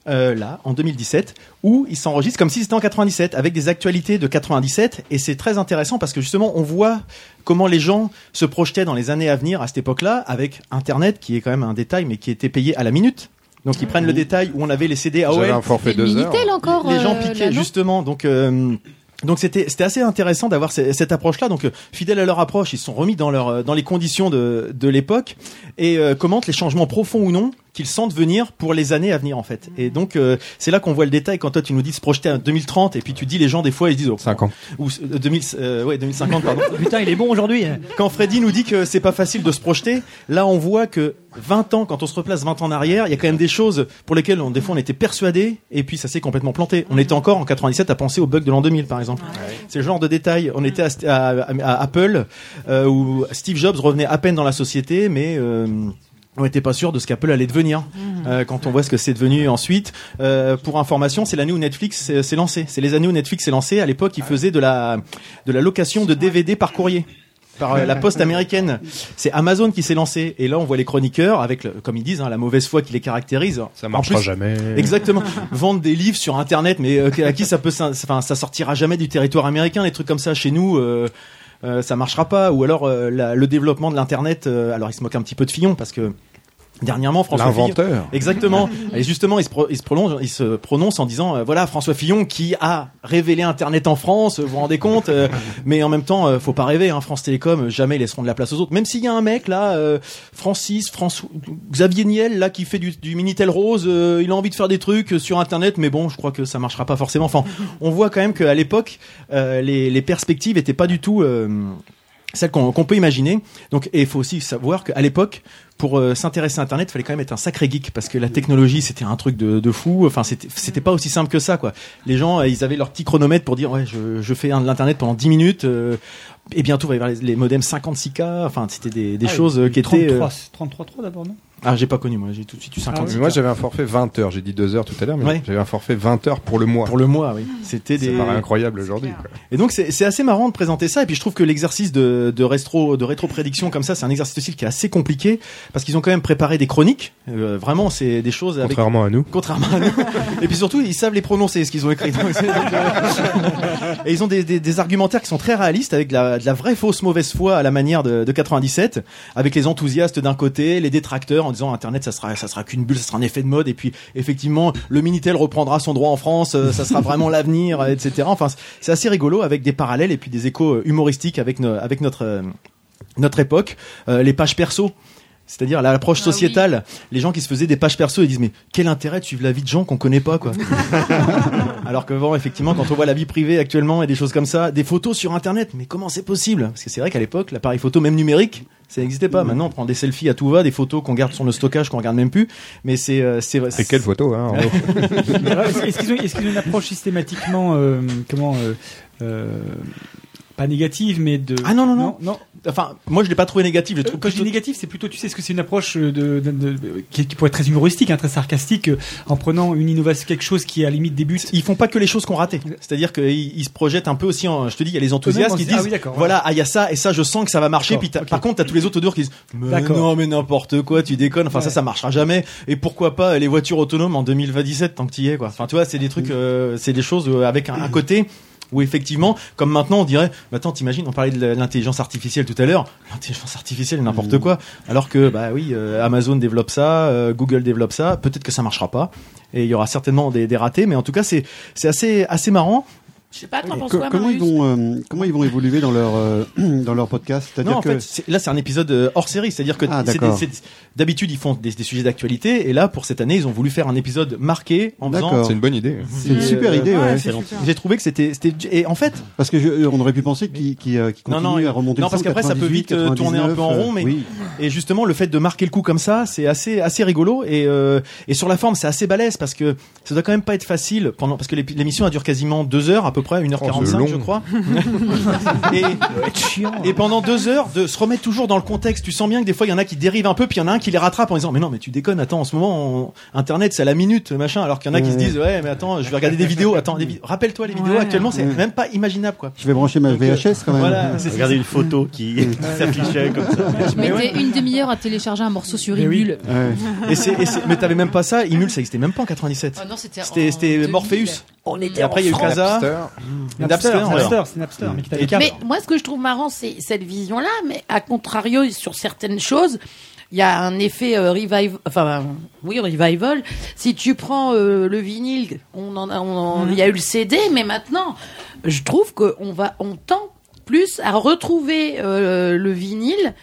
Euh, là, en 2017, où ils s'enregistrent comme si c'était en 97, avec des actualités de 97, et c'est très intéressant parce que justement, on voit comment les gens se projetaient dans les années à venir à cette époque-là, avec Internet, qui est quand même un détail, mais qui était payé à la minute. Donc ils prennent le détail où on avait les CD AOL. J'avais un forfait Et le Minitel encore, Les gens euh, piquaient justement. Donc euh, donc c'était c'était assez intéressant d'avoir ce- cette approche là. Donc euh, fidèles à leur approche, ils se sont remis dans leur euh, dans les conditions de de l'époque et euh, commentent les changements profonds ou non qu'ils sentent venir pour les années à venir en fait. Et donc euh, c'est là qu'on voit le détail quand toi tu nous dis se projeter à 2030 et puis tu dis les gens des fois ils disent oh, 5 ans. ou euh, 2000 euh, ouais 2050 pardon. Putain, il est bon aujourd'hui. hein. Quand Freddy nous dit que c'est pas facile de se projeter, là on voit que 20 ans, quand on se replace 20 ans en arrière, il y a quand même des choses pour lesquelles on, des fois on était persuadé et puis ça s'est complètement planté. On était encore en 97 à penser au bug de l'an 2000 par exemple. C'est le genre de détail. On était à, à- à Apple euh, où Steve Jobs revenait à peine dans la société, mais euh, on n'était pas sûr de ce qu'Apple allait devenir. Euh, quand on voit ce que c'est devenu ensuite, euh, pour information, c'est l'année où Netflix s'est lancé. C'est les années où Netflix s'est lancé. À l'époque, il faisait de la de la location de DVD par courrier par euh, la poste américaine. C'est Amazon qui s'est lancé. Et là, on voit les chroniqueurs avec, le- comme ils disent, hein, la mauvaise foi qui les caractérise. Ça marchera En plus, jamais. Exactement. Vendre des livres sur Internet, mais euh, à qui ça peut, enfin, ça sortira jamais du territoire américain. Des trucs comme ça chez nous. Euh, euh, ça marchera pas. Ou alors euh, la- le développement de l'internet euh, alors il se moque un petit peu de Fillon parce que Dernièrement, François Fillon. L'inventeur. Exactement. Et justement, il se, pro- il se prolonge, il se prononce en disant, euh, voilà, François Fillon qui a révélé Internet en France. Vous vous rendez compte euh, Mais en même temps, euh, faut pas rêver. Hein, France Télécom, euh, jamais ils laisseront de la place aux autres. Même s'il y a un mec là, euh, Francis, François, Xavier Niel là, qui fait du, du minitel rose, euh, il a envie de faire des trucs sur Internet, mais bon, je crois que ça marchera pas forcément. Enfin, on voit quand même qu'à l'époque, euh, les, les perspectives étaient pas du tout. Celle qu'on qu'on peut imaginer. Donc, et il faut aussi savoir qu'à l'époque, pour euh, s'intéresser à Internet, il fallait quand même être un sacré geek parce que la technologie, c'était un truc de, de fou. Enfin, c'était c'était pas aussi simple que ça, quoi. Les gens, euh, ils avaient leur petit chronomètre pour dire, ouais, je, je fais un de l'internet pendant 10 minutes. euh, et bientôt, il va y avoir les, les modems 56K. Enfin, c'était des, des Ah, choses euh, qui étaient. euh, 33 33 d'abord, non? Ah, j'ai pas connu moi. J'ai tout de suite eu 56. Mais moi j'avais un forfait 20 heures, j'ai dit 2 heures tout à l'heure, mais Ouais. j'avais un forfait 20 heures pour le mois. Pour le mois, oui. C'était Ça des. paraît incroyable aujourd'hui. quoi. Et donc c'est c'est assez marrant de présenter ça. Et puis je trouve que l'exercice de, de rétro de rétro-prédiction comme ça, c'est un exercice aussi qui est assez compliqué parce qu'ils ont quand même préparé des chroniques. Euh, vraiment, c'est des choses. Avec... Contrairement à nous. Contrairement à nous. Et puis surtout, ils savent les prononcer, ce qu'ils ont écrit. Donc, euh, Et ils ont des, des, des argumentaires qui sont très réalistes avec de la, de la vraie fausse mauvaise foi à la manière de, de 97, avec les enthousiastes d'un côté, les détracteurs en disant Internet, ça sera, ça sera qu'une bulle, ça sera un effet de mode. Et puis effectivement, le minitel reprendra son droit en France, euh, ça sera vraiment l'avenir, euh, etc. Enfin, c'est assez rigolo avec des parallèles et puis des échos euh, humoristiques avec, no- avec notre notre époque, les pages perso. C'est-à-dire l'approche sociétale, les gens qui se faisaient des pages perso, ils disent mais quel intérêt de suivre la vie de gens qu'on connaît pas quoi. Alors que bon, effectivement, quand on voit la vie privée actuellement et des choses comme ça, des photos sur Internet, mais comment c'est possible? Parce que c'est vrai qu'à l'époque, l'appareil photo, même numérique, ça n'existait pas. Maintenant, on prend des selfies à tout va, des photos qu'on garde sur le stockage, qu'on regarde même plus. Mais c'est euh, c'est Et quelle photo, hein, Est-ce qu'ils ont, une approche systématiquement, euh, comment, euh, euh, pas négative, mais de. Ah non non non. non. Enfin, moi je l'ai pas trouvé négatif. Je Euh, trouve Quand je dis négatif, c'est plutôt, tu sais, est-ce que c'est une approche de, de, de- de- qui, pourrait être très humoristique, hein, très sarcastique, euh, en prenant une innovation, quelque chose qui à la limite débute. Ils font pas que les choses qu'on raté. C'est-à-dire qu'ils ils se projettent un peu aussi. En, je te dis, il y a les enthousiastes qui Ah disent, oui, d'accord, voilà, ah il y a ça et ça, je sens que ça va marcher. Puis par contre, t'as tous les autres autour qui disent, mais non, mais n'importe quoi, tu déconnes. Enfin ça, Ouais. ça marchera jamais. Et pourquoi pas les voitures autonomes en 2027 tant que tu y es quoi. Enfin tu vois, c'est des trucs, euh, c'est des choses euh, avec un, un côté. Où effectivement, comme maintenant on dirait, bah attends, t'imagines, on parlait de l'intelligence artificielle tout à l'heure, l'intelligence artificielle n'importe quoi, alors que bah oui, euh, Amazon développe ça, euh, Google développe ça, peut-être que ça marchera pas, et il y aura certainement des, des ratés, mais en tout cas c'est c'est assez assez marrant. Je sais pas, t'en penses quoi, comment ils vont euh, comment ils vont évoluer dans leur euh, dans leur podcast? C'est-à-dire Non, en que fait, là c'est un épisode euh, hors série, c'est-à-dire que Ah, d'habitude ils font des, des sujets d'actualité, et là pour cette année ils ont voulu faire un épisode marqué en faisant. D'accord. C'est une bonne idée. c'est une super idée, ouais. J'ai trouvé que c'était c'était et en fait Parce que je- on aurait pu penser qu'ils qu'ils, euh, qu'ils Non, continuent non, à remonter non, parce qu'après ça peut 98, vite euh, tourner un peu en 99, rond, mais euh, oui. et justement le fait de marquer le coup comme ça, c'est assez assez rigolo et euh, et sur la forme c'est assez balèze parce que ça doit quand même pas être facile pendant parce que l'émission elle dure quasiment deux heures à peu près, 1h45 Oh, c'est long. je crois. et, et pendant deux heures de se remettre toujours dans le contexte, tu sens bien que des fois il y en a qui dérivent un peu, puis il y en a un qui les rattrape en disant mais non mais tu déconnes, attends en ce moment on- Internet c'est à la minute machin, alors qu'il y en a qui se disent ouais mais attends je vais regarder des vidéos, attends vi- rappelle-toi les vidéos Ouais. actuellement c'est Ouais. même pas imaginable quoi. Je vais brancher ma euh, VHS quand même. Voilà, c'est Regardez une photo qui, s'affichait comme ça. Je mettais une demi-heure à télécharger un morceau sur. Imul. Ouais. Et c'est, et c'est- mais t'avais même pas ça, Imul, ça existait même pas en 97. Ah non, c'était C'était, en c'était 2000. Morpheus. On était Et après, il y a eu. Casa. Napster. Napster, Napster, c'est. Napster, Napster, mais qui. Mais moi, ce que je trouve marrant, c'est cette vision-là, mais à contrario, sur certaines choses, il y a un effet euh, revival, enfin euh, oui revival. Si tu prends euh, le vinyle, on en a, on en- il y a eu le CD, mais maintenant, je trouve qu'on va, on tend plus à retrouver euh, le vinyle.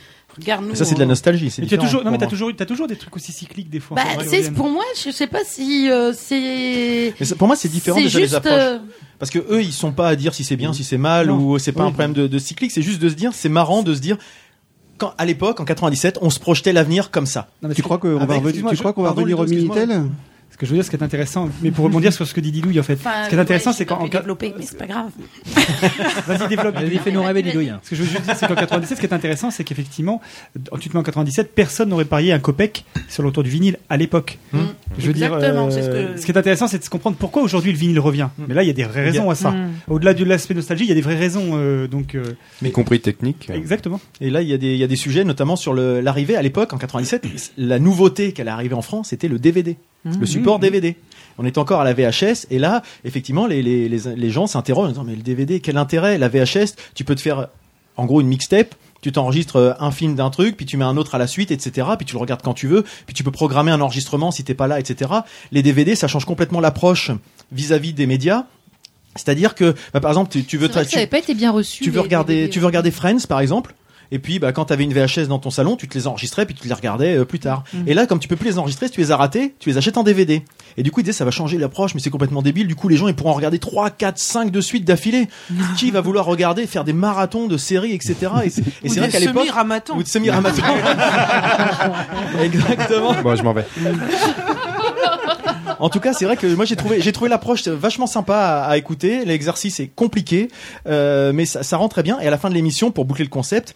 Ça, c'est de la on- nostalgie. C'est Mais tu as toujours, non, mais t'as toujours, t'as toujours des trucs aussi cycliques des fois. Bah, c'est pour moi, je sais pas si euh, c'est. Pour moi, c'est différent C'est déjà juste, les approches. euh, Parce que eux, ils sont pas à dire si c'est bien, si c'est mal, Non. ou c'est pas Oui. un problème de, de cyclique. C'est juste de se dire, c'est marrant de se dire, quand à l'époque, en 97, on se projetait l'avenir comme ça. Non, mais Tu crois que- qu'on va avec- revenir, excuse-moi, tu crois qu'on va revenir au. Minitel? Ce que je veux dire, ce qui est intéressant, mais pour rebondir sur ce que dit Didouille, en fait, Enfin, ce qui est intéressant, ouais, c'est qu'en développer, mais c'est pas grave. Vas-y, développe. Vas-y, fais-nous rêver, Didouille. Ce que je veux juste dire, c'est qu'en 97, ce qui est intéressant, c'est qu'effectivement, en- tu te mets en 97, personne n'aurait parié un copec sur l'autour du vinyle à l'époque. Mm. Je veux dire, Exactement, c'est ce euh, que- ce qui est intéressant, c'est de se comprendre pourquoi aujourd'hui le vinyle revient. Mais là, il y a des vraies raisons à ça. Mm. Au-delà de l'aspect nostalgie, il y a des vraies raisons. euh, donc, euh, Y compris technique. exactement. Et là, il y a des, il y a des sujets, notamment sur le- l'arrivée à l'époque, en 97. La nouveauté qu'elle est arrivée en France, c'était le DVD, le support DVD. On est encore à la VHS, et là, effectivement, les, les, les, les gens s'interrogent en disant, mais le DVD, quel intérêt? La VHS, tu peux te faire, en gros, une mixtape, tu t'enregistres euh, un film d'un truc, puis tu mets un autre à la suite, etc. Puis tu le regardes quand tu veux, puis tu peux programmer un enregistrement si t'es pas là, etc. Les DVD, ça change complètement l'approche vis-à-vis des médias. C'est-à-dire que, bah, par exemple, tu, tu veux tu- ça n'avait pas été bien reçu. tu veux regarder, DVD. tu veux regarder Friends par exemple. Et puis, bah, quand tu avais une VHS dans ton salon, tu te les enregistrais, puis tu les regardais euh, plus tard. Et là, comme tu peux plus les enregistrer, si tu les as ratés, tu les achètes en DVD. Et du coup, il disait, ça va changer l'approche, mais c'est complètement débile. Du coup, les gens, ils pourront en regarder 3, 4, 5 de suite d'affilée. Qui va vouloir regarder, faire des marathons de séries, etc. Et c'est, et Ou c'est vrai qu'à l'époque, semi-ramatons. ou de semi-ramatons. Exactement. Bon, je m'en vais. En tout cas, c'est vrai que moi j'ai trouvé j'ai trouvé l'approche vachement sympa à, à écouter. L'exercice est compliqué, euh, mais ça, ça rend très bien. Et à la fin de l'émission, pour boucler le concept.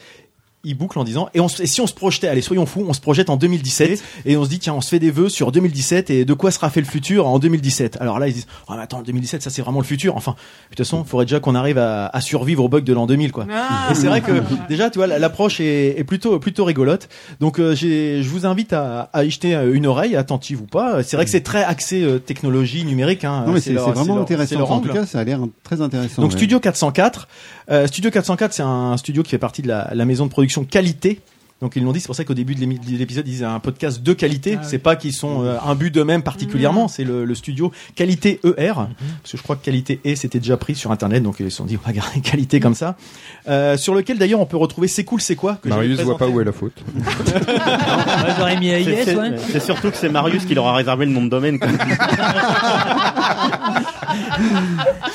Il boucle en disant et, on, se- et si on se projetait allez soyons fous on se projette en 2017 et on se dit tiens on se fait des vœux sur 2017 et de quoi sera fait le futur en 2017 alors là ils disent oh, mais attends 2017 ça c'est vraiment le futur enfin de toute façon il faudrait déjà qu'on arrive à, à survivre au bug de l'an 2000 quoi Ah. et c'est vrai que déjà tu vois la- l'approche est, est plutôt plutôt rigolote donc euh, j'ai je vous invite à, à y jeter euh, une oreille attentive ou pas c'est vrai que c'est très axé euh, technologie numérique hein, Non, mais c'est vraiment leur- intéressant. leur en tout cas, ça a l'air très intéressant. Donc ouais. Studio 404. Euh, studio 404, c'est un studio qui fait partie de la, la maison de production qualité. Donc ils l'ont dit, c'est pour ça qu'au début de l'épisode, ils disaient un podcast de qualité. Ah c'est pas qu'ils sont euh, un but d'eux-mêmes particulièrement, c'est le, le studio qualité ER. Parce que je crois que qualité E c'était déjà pris sur internet, donc ils se sont dit on va garder qualité comme ça. Euh, sur lequel d'ailleurs on peut retrouver C'est cool, c'est quoi que Marius voit pas où est la faute. Moi, j'aurais mis C'est- AIS, ouais. C'est surtout que c'est Marius qui leur a réservé le nom de domaine.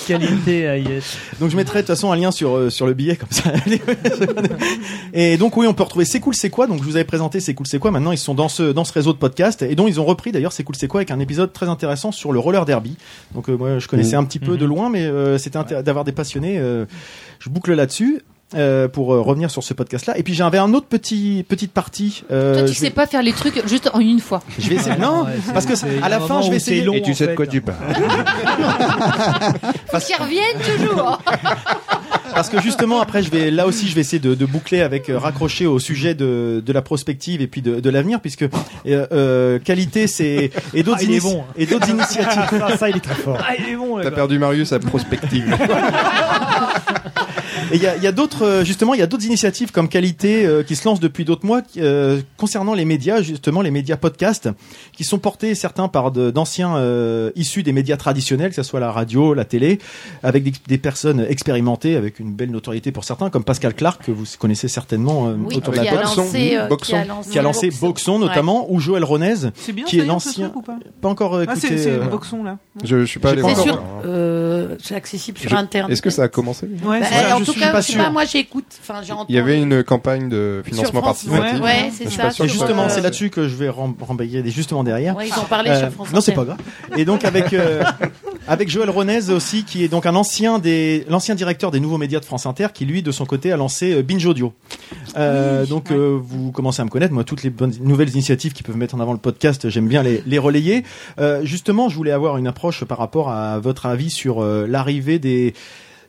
Qualité AIS. Donc je mettrai de toute façon un lien sur euh, sur le billet comme ça. et donc oui, on peut retrouver C'est cool, c'est quoi Donc je vous avais présenté C'est cool, c'est quoi Maintenant ils sont dans ce dans ce réseau de podcast et dont ils ont repris d'ailleurs C'est cool, c'est quoi avec un épisode très intéressant sur le roller derby. Donc euh, moi je connaissais un petit peu de loin, mais euh, c'était d'avoir des passionnés. euh, je boucle là-dessus. euh, pour euh, revenir sur ce podcast-là, et puis j'avais un autre petit petite partie. euh, Toi, tu sais vais- pas faire les trucs juste en une fois. je vais essayer. Non, Ouais, parce que à la fin, moment je vais essayer. long, Et tu sais de quoi tu parles. Faut qu'ils reviennent toujours. Parce que justement, après, je vais là aussi, je vais essayer de, de boucler avec euh, raccrocher au sujet de, de la prospective et puis de, de l'avenir, puisque euh, euh, qualité, c'est et d'autres Ah, il est bon. et d'autres initiatives. Ça, ça, il est très fort. Ah, il est bon, le T'as gars. perdu Marius à prospective. Et il y a, il y a d'autres, euh, justement, il y a d'autres initiatives comme qualité euh, qui se lancent depuis d'autres mois euh, concernant les médias, justement les médias podcasts, qui sont portés certains par de- d'anciens euh, issus des médias traditionnels, que ce soit la radio, la télé, avec des, des personnes expérimentées, avec une belle notoriété pour certains, comme Pascal Clark que vous connaissez certainement euh, Oui, autour de qui la a, table. lancé, euh, qui Boxon. a lancé, qui a lancé Boxon notamment, ou Joël Ronez, bien, qui est l'ancien. pas Pas encore euh, Ah, écouté. c'est euh, boxon là. Je, je suis pas allé voir C'est euh, accessible sur Je- Internet. Est-ce que ça a commencé Ouais, Bah, Voilà, en tout suis cas, pas je sais sûr. pas, moi j'écoute. Enfin, j'ai entendu. Il y avait une campagne de financement participatif. Ouais, Ouais, c'est ça. justement, euh, c'est là-dessus que je vais rembayer justement derrière. Ouais, ils ont parlé Euh, sur France non, c'est pas grave. Et donc avec euh, avec Joël Ronez aussi, qui est donc un ancien des l'ancien directeur des nouveaux médias de France Inter, qui lui de son côté a lancé euh, Binge Audio. Euh, donc euh, vous commencez à me connaître. Moi, toutes les bonnes nouvelles initiatives qui peuvent mettre en avant le podcast, j'aime bien les, les relayer. Euh, justement, je voulais avoir une approche par rapport à votre avis sur euh, l'arrivée des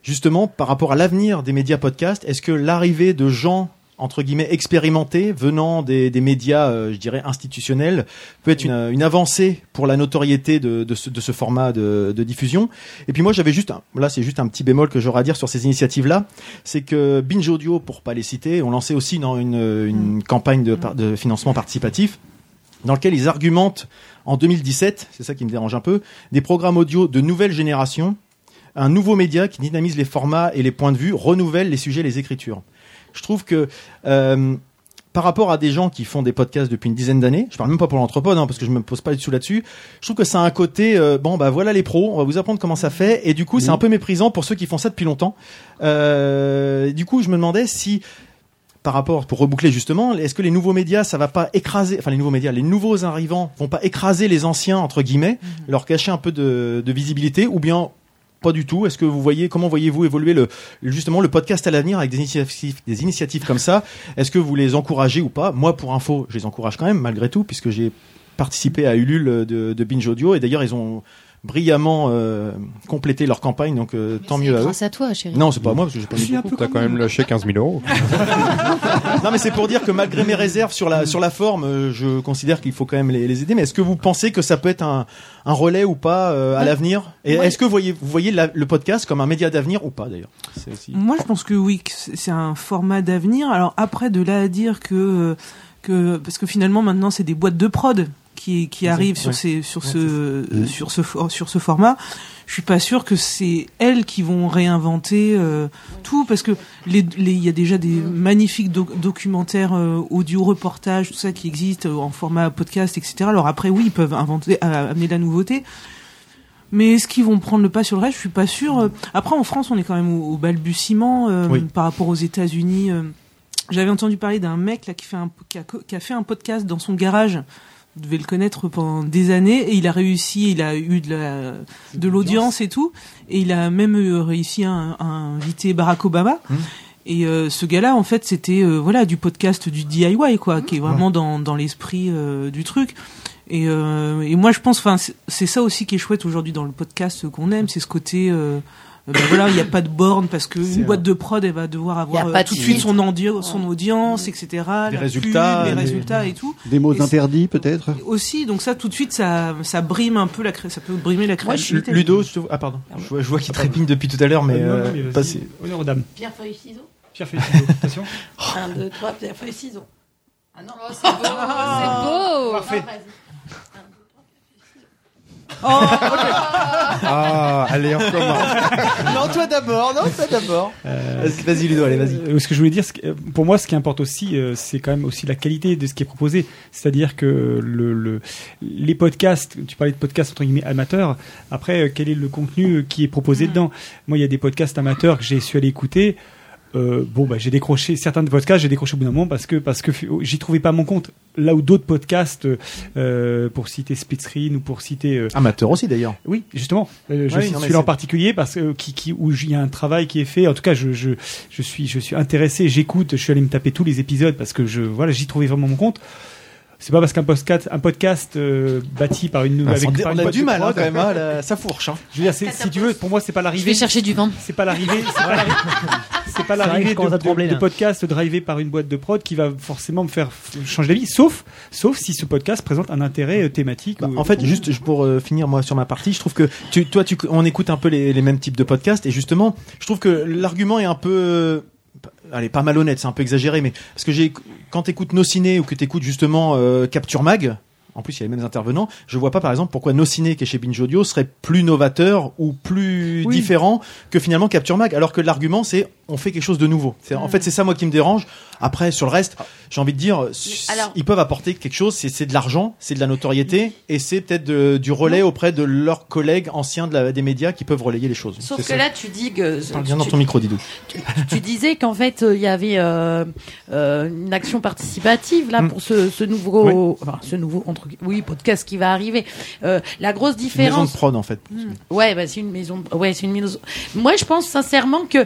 justement par rapport à l'avenir des médias podcasts. Est-ce que l'arrivée de gens entre guillemets expérimenté venant des, des médias, euh, je dirais institutionnels, peut être une, une avancée pour la notoriété de, de, ce, de ce format de, de diffusion? Et puis moi j'avais juste, un, là c'est juste un petit bémol que j'aurais à dire sur ces initiatives-là, c'est que Binge Audio, pour pas les citer, ont lancé aussi dans une, une campagne de financement participatif dans lequel ils argumentent en 2017, c'est ça qui me dérange un peu, des programmes audio de nouvelle génération, un nouveau média qui dynamise les formats et les points de vue, renouvelle les sujets, les écritures. Je trouve que euh, par rapport à des gens qui font des podcasts depuis une dizaine d'années, je parle même pas pour l'anthropode hein, parce que je me pose pas du tout là-dessus. Je trouve que ça a un côté euh, bon bah voilà les pros, on va vous apprendre comment ça fait et du coup c'est un peu méprisant pour ceux qui font ça depuis longtemps. Euh, du coup je me demandais si par rapport, pour reboucler justement, est-ce que les nouveaux médias, ça va pas écraser, enfin les nouveaux médias, les nouveaux arrivants vont pas écraser les anciens entre guillemets, leur cacher un peu de, de visibilité, ou bien pas du tout. Est-ce que vous voyez, comment voyez-vous évoluer le justement le podcast à l'avenir avec des initiatives, des initiatives comme ça? Est-ce que vous les encouragez ou pas? Moi, pour info, je les encourage quand même malgré tout, puisque j'ai participé à Ulule de, de Binge Audio. Et d'ailleurs ils ont brillamment euh, complété leur campagne, donc euh, tant mieux à eux. Grâce à toi, chérie. Non, c'est pas moi parce que j'ai pas mis beaucoup. T'as quand même lâché 15 000 euros. non mais c'est pour dire que malgré mes réserves sur la sur la forme, euh, je considère qu'il faut quand même les, les aider. Mais est-ce que vous pensez que ça peut être un, un relais ou pas euh, à Ouais. l'avenir? Et Ouais. est-ce que vous voyez vous voyez la- le podcast comme un média d'avenir ou pas d'ailleurs? C'est aussi- Moi, je pense que oui, que c'est c'est un format d'avenir. Alors après, de là à dire que euh, que parce que finalement maintenant c'est des boîtes de prod qui qui arrivent sur ouais. ces sur Ouais, ce c'est ça. sur ce for- sur ce format. Je suis pas sûr que c'est elles qui vont réinventer euh, tout parce que les les- il y a déjà des magnifiques doc- documentaires euh, audio reportages tout ça qui existent euh, en format podcast etc. Alors après oui ils peuvent inventer euh, amener de la nouveauté. Mais est-ce qu'ils vont prendre le pas sur le reste? Je suis pas sûr. Après, en France, on est quand même au, au balbutiement euh, Oui. par rapport aux États-Unis. euh. J'avais entendu parler d'un mec là qui fait un qui a, qui a fait un podcast dans son garage. Devez le connaître pendant des années et il a réussi. Il a eu de la de l'audience et tout. Et il a même euh, réussi à, à inviter Barack Obama. Et euh, ce gars-là, en fait, c'était euh, voilà du podcast du DIY, quoi, qui est vraiment dans, dans l'esprit euh, du truc. Et, euh, et moi, je pense, enfin, c'est- c'est ça aussi qui est chouette aujourd'hui dans le podcast qu'on aime, c'est ce côté. Ben voilà, il n'y a pas de borne parce que une boîte de prod, elle va devoir avoir euh, tout de suite son, endio- son audience, etc. la pub, résultats, les des- résultats et tout. Des mots Et interdits peut-être Aussi, donc ça, tout de suite, ça, ça brime un peu la, cré- ça peut brimer la créativité. Ludo, je te- ah pardon, je vois, vois qu'il trépigne depuis tout à l'heure, mais, Euh, non, non, mais vas-y. passez. Honneur aux dames. Pierre, feuille, ciseaux. Pierre feuille ciseaux. Attention. 1, 2, 3, pierre, feuille, ciseaux. Ah non, c'est beau, c'est beau. Parfait. Ah, allez, on recommence. non, toi d'abord, non, toi d'abord. Vas-y, Vas-y, Ludo, allez, vas-y. Euh, ce que je voulais dire, que, euh, pour moi, ce qui importe aussi, euh, c'est quand même aussi la qualité de ce qui est proposé. C'est-à-dire que le, le- les podcasts, tu parlais de podcasts entre guillemets amateurs. Après, euh, quel est le contenu euh, qui est proposé dedans? Moi, il y a des podcasts amateurs que j'ai su aller écouter. Euh, bon, bah, j'ai décroché certains de podcasts, j'ai décroché au bout d'un moment parce que parce que j'y trouvais pas mon compte. Là où d'autres podcasts, euh, pour citer Splitscreen ou pour citer euh, Amateur aussi d'ailleurs. oui, justement. Euh, je Ouais, mais celui-là en particulier parce que qui, qui où il y a un travail qui est fait. En tout cas, je je je suis je suis intéressé, j'écoute, je suis allé me taper tous les épisodes parce que je voilà, j'y trouvais vraiment mon compte. C'est pas parce qu'un podcast un podcast euh, bâti par une Ah, avec on- on a du mal, hein, quand même, hein, là, ça fourche. Hein. Je veux dire, si tu veux, pour moi, c'est pas Je l'arrivée. vais chercher du vin. C'est pas l'arrivée. C'est pas l'arrivée. De, de- de podcast drivé par une boîte de prod qui va forcément me faire changer d'avis, sauf sauf si ce podcast présente un intérêt euh, thématique. ou- En fait, juste pour euh, finir moi sur ma partie, je trouve que tu, toi, tu, on écoute un peu les, les mêmes types de podcasts et justement, je trouve que l'argument est un peu, euh, allez, pas malhonnête, c'est un peu exagéré, mais parce que j'ai, quand t'écoutes Nos Ciné ou que t'écoutes justement euh, Capture Mag. En plus, il y a les mêmes intervenants. Je vois pas, par exemple, pourquoi Nos Ciné, qui est chez Binge Audio, serait plus novateur ou plus Oui. différent que finalement Capture Mag. Alors que l'argument, c'est on fait quelque chose de nouveau. C'est, En fait, c'est ça moi qui me dérange. Après, sur le reste, j'ai envie de dire, alors- ils peuvent apporter quelque chose. C'est, c'est de l'argent, c'est de la notoriété, et c'est peut-être de- du relais auprès de leurs collègues anciens de la- des médias qui peuvent relayer les choses. Sauf C'est que ça. là, tu dis que. Parle bien tu- dans ton micro, Didou. tu disais qu'en fait euh, il y avait euh, euh, une action participative là Mm. pour ce, ce nouveau enfin, ce nouveau entre oui podcast qui va arriver Euh, la grosse Une maison différence de prod, en fait. ouais bah, c'est une maison ouais c'est une maison moi je pense sincèrement que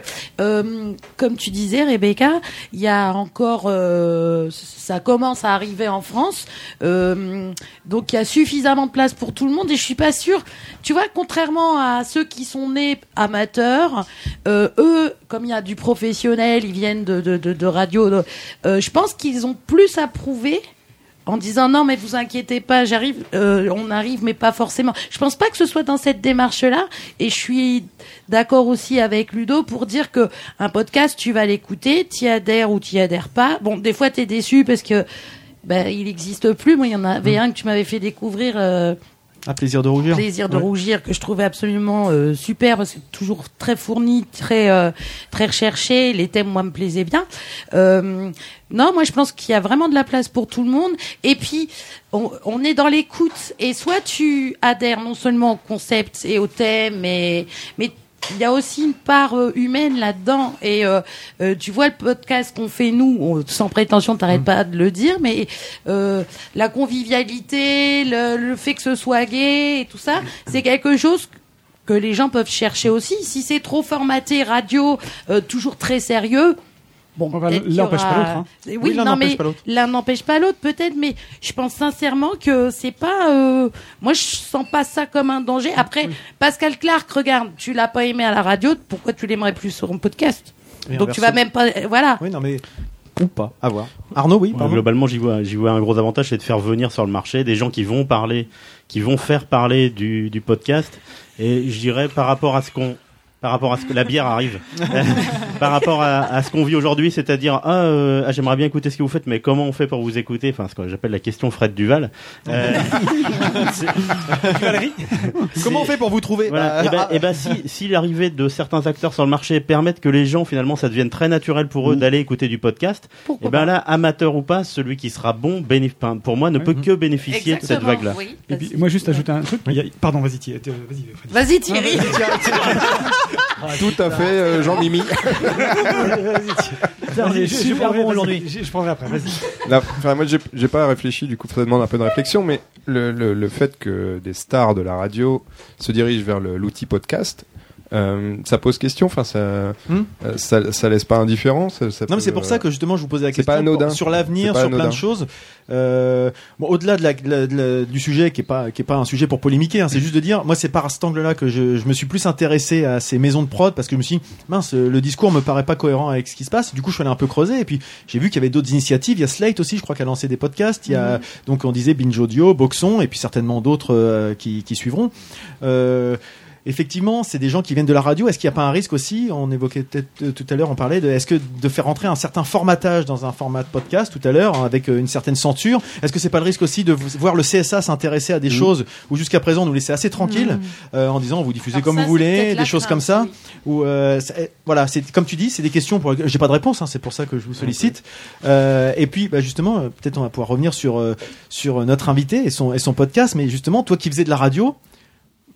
euh, comme tu disais, Rebecca, il y a encore, euh, ça commence à arriver en France, euh, donc il y a suffisamment de place pour tout le monde et je suis pas sûre. Tu vois, contrairement à ceux qui sont nés amateurs, eux, comme il y a du professionnel, ils viennent de radio, je pense qu'ils ont plus à prouver en disant non mais vous inquiétez pas j'arrive euh, on arrive mais pas forcément. Je pense pas que ce soit dans cette démarche là et je suis d'accord aussi avec Ludo pour dire que un podcast tu vas l'écouter t'y adhères ou t'y adhères pas. Bon des fois t'es déçu parce que ben il existe plus. Moi il y en avait un que tu m'avais fait découvrir euh, Un plaisir de rougir. Plaisir de Ouais. rougir que je trouvais absolument euh, super que toujours très fourni, très euh, très recherché. Les thèmes moi me plaisaient bien. Euh, non, moi je pense qu'il y a vraiment de la place pour tout le monde. Et puis on, on est dans l'écoute et soit tu adhères non seulement au concept et au thème, mais mais il y a aussi une part euh, humaine là-dedans. Et euh, euh, tu vois le podcast qu'on fait nous on- sans prétention t'arrêtes pas de le dire mais euh, la convivialité le, le fait que ce soit gay et tout ça c'est quelque chose que les gens peuvent chercher aussi. Si c'est trop formaté radio euh, toujours très sérieux Bon, l'un n'empêche pas l'autre, hein. Oui, Oui, l'un non, n'empêche mais pas l'autre. l'un n'empêche pas l'autre, peut-être, mais je pense sincèrement que c'est pas. euh, Moi, je sens pas ça comme un danger. Après, Pascal Clark, regarde, tu l'as pas aimé à la radio, pourquoi tu l'aimerais plus sur un podcast? Et Donc tu vas même pas. euh, Voilà. Oui, non, mais. Ou pas, à voir. Arnaud, oui, Ouais, globalement, j'y vois, j'y vois un gros avantage, c'est de faire venir sur le marché des gens qui vont parler, qui vont faire parler du, du podcast. Et je dirais par rapport à ce qu'on, par rapport à ce que la bière arrive, par rapport à, à ce qu'on vit aujourd'hui, c'est-à-dire ah, euh, ah, j'aimerais bien écouter ce que vous faites, mais comment on fait pour vous écouter? Enfin, ce que j'appelle la question Fred Duval. Euh, Comment on fait pour vous trouver? Voilà. Bah, et ben, ah, et ben, si, si l'arrivée de certains acteurs sur le marché permettent que les gens finalement ça devienne très naturel pour eux d'aller écouter du podcast, et ben là, amateur ou pas, celui qui sera bon, bénéf- pour moi, ne peut que bénéficier de cette Exactement, vague-là. oui. Et puis, moi, juste ajouter un truc. a- Pardon, vas-y, Thierry, euh, vas-y. Freddy. Vas-y, Thierry. Tout à fait, euh, Jean-Mimi. Vas-y, super bon aujourd'hui. Je je prendrai après, vas-y. Là, enfin, moi, j'ai- j'ai pas réfléchi, du coup, ça demande un peu de réflexion, mais le, le, le fait que des stars de la radio se dirigent vers le- l'outil podcast, euh, ça pose question, enfin, ça, euh, ça, ça laisse pas indifférent. Ça, ça Non, mais c'est pour ça euh, que justement je vous posais la question pas anodin. pour- sur l'avenir, sur plein de choses. Euh, bon, au-delà de la, de la- de la- du sujet qui est pas qui est pas un sujet pour polémiquer, hein, c'est juste de dire, moi c'est par cet angle-là que je, je me suis plus intéressé à ces maisons de prod parce que je me suis dit, mince, le discours me paraît pas cohérent avec ce qui se passe. Du coup, je suis allé un peu creuser et puis j'ai vu qu'il y avait d'autres initiatives. Il y a Slate aussi, je crois, qui a lancé des podcasts. Il y a donc on disait Binge Audio, Boxon et puis certainement d'autres euh, qui, qui suivront. Euh, Effectivement, c'est des gens qui viennent de la radio. Est-ce qu'il n'y a pas un risque aussi On évoquait peut-être euh, tout à l'heure, on parlait de est-ce que de faire rentrer un certain formatage dans un format de podcast tout à l'heure hein, avec euh, une certaine censure? Est-ce que c'est pas le risque aussi de voir le CSA s'intéresser à des choses où jusqu'à présent on nous laissait assez tranquilles euh, en disant vous diffusez Alors comme ça, vous voulez, des choses crainte, comme ça. oui. Ou euh, c'est- voilà, c'est comme tu dis, c'est des questions pour lesquelles j'ai pas de réponse. Hein, c'est pour ça que je vous sollicite. Euh, et puis bah, justement, euh, peut-être on va pouvoir revenir sur euh, sur notre invité et son et son podcast. Mais justement, toi qui faisais de la radio.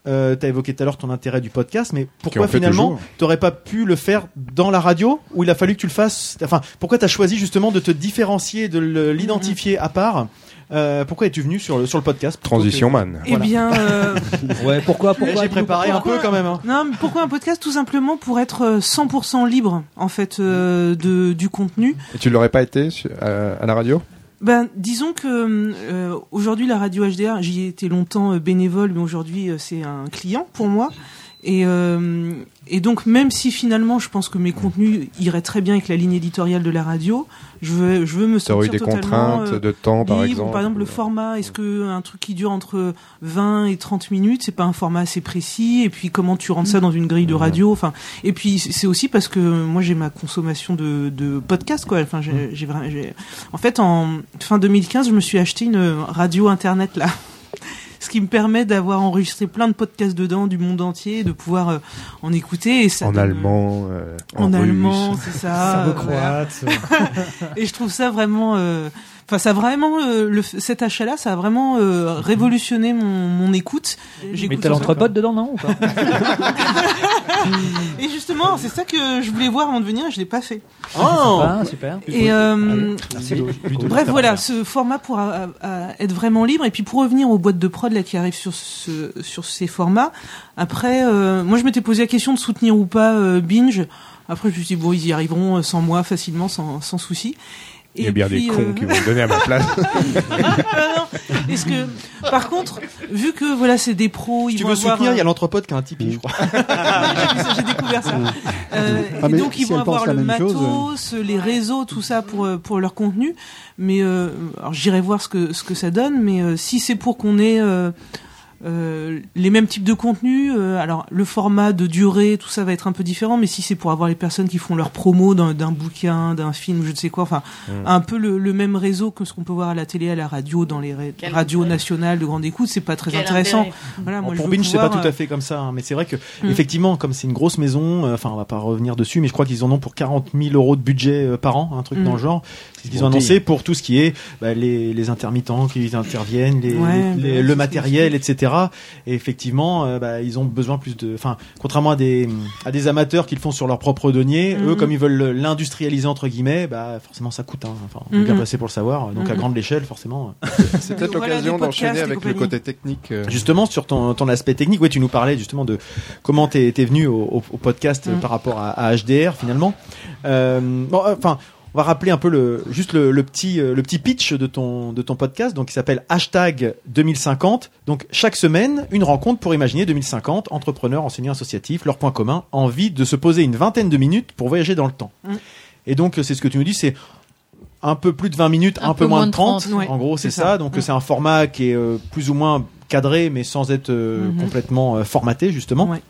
Euh, T'as évoqué tout à l'heure ton intérêt du podcast, mais pourquoi finalement t'aurais pas pu le faire dans la radio ou il a fallu que tu le fasses? Enfin, pourquoi t'as choisi justement de te différencier, de le- l'identifier à part? Euh, Pourquoi es-tu venu sur le sur le podcast Transition que- man. Eh bien, euh, Ouais, pourquoi, pourquoi J'ai préparé un peu quand même. hein. Non, mais pourquoi un podcast? Tout simplement pour être euh, 100% libre en fait euh, de du contenu. Et tu l'aurais pas été à la radio? Ben, disons que euh, aujourd'hui la radio HDR, j'y ai été longtemps euh, bénévole, mais aujourd'hui euh, c'est un client pour moi. Et, euh, et donc même si finalement je pense que mes contenus iraient très bien avec la ligne éditoriale de la radio, je veux, je veux me aurait eu sentir des totalement contraintes euh, de temps, par libre. exemple. Par exemple, le format, est-ce que un truc qui dure entre 20 et 30 minutes, c'est pas un format assez précis? Et puis comment tu rentres ça dans une grille de radio? Enfin, et puis c'est aussi parce que moi j'ai ma consommation de, de podcasts quoi. Enfin, j'ai, j'ai- en fait en fin 2015, je me suis acheté une radio internet là. Ce qui me permet d'avoir enregistré plein de podcasts dedans du monde entier, de pouvoir euh, en écouter. Et ça En donne- allemand, euh, en, en russe. allemand, c'est ça. euh, voilà. Serbo-croate. Et je trouve ça vraiment. Enfin, ça a vraiment euh, le, cet achat-là, ça a vraiment euh, révolutionné mon, mon écoute. Mais t'as en- l'entrebot dedans, non ou pas Et justement, c'est ça que je voulais voir avant de venir, et je l'ai pas fait. Oh Ah, super. Et euh, Merci, bref, voilà, ce format pour euh, euh, être vraiment libre. Et puis pour revenir aux boîtes de prod là qui arrivent sur ce sur ces formats. Après, euh, moi je m'étais posé la question de soutenir ou pas euh, Binge. Après, je me suis dit bon, ils y arriveront sans moi facilement, sans sans souci. Il y a bien des cons euh, qui vont me donner à ma place. Ah, non. Est-ce que, par contre, vu que voilà, c'est des pros, ils Tu vont veux avoir, soutenir, euh, il y a l'entrepôt qui a un Tipeee, je crois. j'ai découvert ça. Euh, Ah, et donc ils vont avoir le chose, matos, les réseaux, tout ça pour euh, pour leur contenu. Mais euh, alors j'irai voir ce que ce que ça donne. Mais euh, si c'est pour qu'on ait euh, euh, les mêmes types de contenus, euh, alors le format de durée, tout ça va être un peu différent. Mais si c'est pour avoir les personnes qui font leur promo d'un bouquin, d'un film, je ne sais quoi, enfin Mm. un peu le, le même réseau que ce qu'on peut voir à la télé, à la radio, dans les Quel radios intérêt. nationales de grande écoute, c'est pas très Quel intéressant. intérêt. Voilà, moi, Bon, je pour Binge, c'est pas tout euh, à fait comme ça, hein, mais c'est vrai que Mm. effectivement, comme c'est une grosse maison, euh, enfin, on va pas revenir dessus, mais je crois qu'ils en ont pour 40 000 euros de budget euh, par an, un truc dans le genre. C'est ce qu'ils ont Bon annoncé pour tout ce qui est bah, les, les intermittents qui interviennent, les, Ouais, les- bah, le matériel, etc. Et effectivement, euh, bah, ils ont besoin plus de, enfin, contrairement à des à des amateurs qui le font sur leur propre denier, eux, Mhm. comme ils veulent l'industrialiser entre guillemets, bah forcément ça coûte. Hein. Enfin, on est bien Mhm. placé pour le savoir. Donc à Mhm. grande échelle, forcément. C'est peut-être l'occasion d'enchaîner avec le côté technique. euh. Justement sur ton, ton aspect technique, ouais, tu nous parlais justement de comment t'es es venu au, au- au podcast euh, par rapport à, à HDR finalement. Euh, bon, euh, enfin. On va rappeler un peu le juste le, le petit euh, le petit pitch de ton de ton podcast donc qui s'appelle hashtag 2050 donc chaque semaine une rencontre pour imaginer 2050 entrepreneurs enseignants associatifs leur point commun envie de se poser une vingtaine de minutes pour voyager dans le temps Mm. et donc c'est ce que tu nous dis c'est un peu plus de 20 minutes un, peu, moins de 30, ouais. en gros c'est ça. ça. donc Mm. c'est un format qui est euh, plus ou moins cadré mais sans être euh, Mhm. complètement euh, formaté justement Ouais.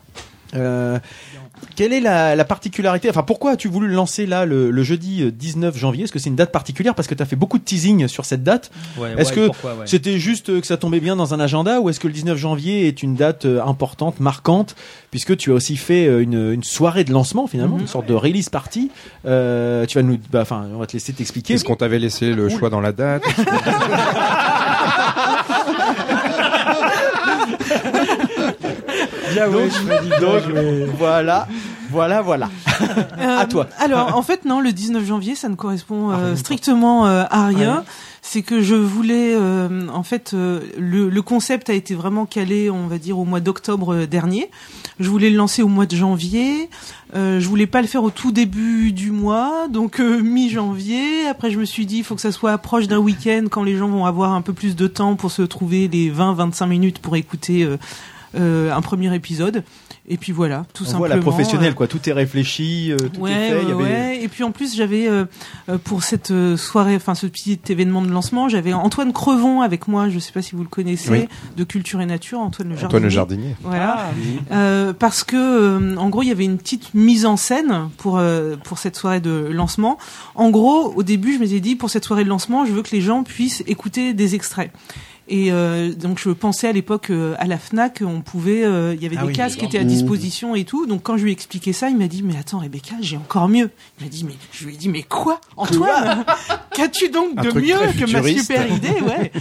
Euh, quelle est la, la particularité Enfin, pourquoi as-tu voulu le lancer là le, le jeudi euh, 19 janvier? Est-ce que c'est une date particulière? Parce que tu as fait beaucoup de teasing sur cette date. Est-ce que c'était juste euh, que ça tombait bien dans un agenda ou est-ce que le 19 janvier est une date euh, importante, marquante Puisque tu as aussi fait euh, une, une soirée de lancement finalement, Mhm. une sorte de release party? Euh, tu vas nous, bah, enfin, on va te laisser t'expliquer. Est-ce qu'on t'avait laissé le choix dans la date? donc, donc, voilà, voilà, voilà. à toi. Euh, Alors, en fait, non, le 19 janvier, ça ne correspond euh, strictement euh, à rien. C'est que je voulais, euh, en fait, euh, le, le concept a été vraiment calé, on va dire, au mois d'octobre dernier. Je voulais le lancer au mois de janvier. Euh, je voulais pas le faire au tout début du mois, donc euh, mi-janvier. Après, je me suis dit, il faut que ça soit proche d'un week-end, quand les gens vont avoir un peu plus de temps pour se trouver les 20-25 minutes pour écouter euh, un premier épisode. Et puis voilà, tout On simplement. voit la professionnelle, euh, quoi. Tout est réfléchi, euh, tout ouais, est fait. il y ouais, avait- ouais. Et puis en plus, j'avais euh, pour cette soirée, enfin ce petit événement de lancement, j'avais Antoine Crevon avec moi. Je sais pas si vous le connaissez, Oui. de Culture et Nature, Antoine le jardinier. Antoine le jardinier. Voilà. Ah, oui. Euh, parce que euh, en gros il y avait une petite mise en scène pour euh, pour cette soirée de lancement. En gros, au début, je m'étais dit pour cette soirée de lancement, je veux que les gens puissent écouter des extraits. Et euh, donc je pensais à l'époque euh, à la Fnac, on pouvait, euh, il y avait Ah des oui, casques qui étaient à disposition et tout. Donc quand je lui ai expliqué ça, il m'a dit mais attends Rebecca, j'ai encore mieux. Il m'a dit mais je lui ai dit mais quoi? Antoine Qu'as-tu donc Un de mieux que ma super idée? Ouais.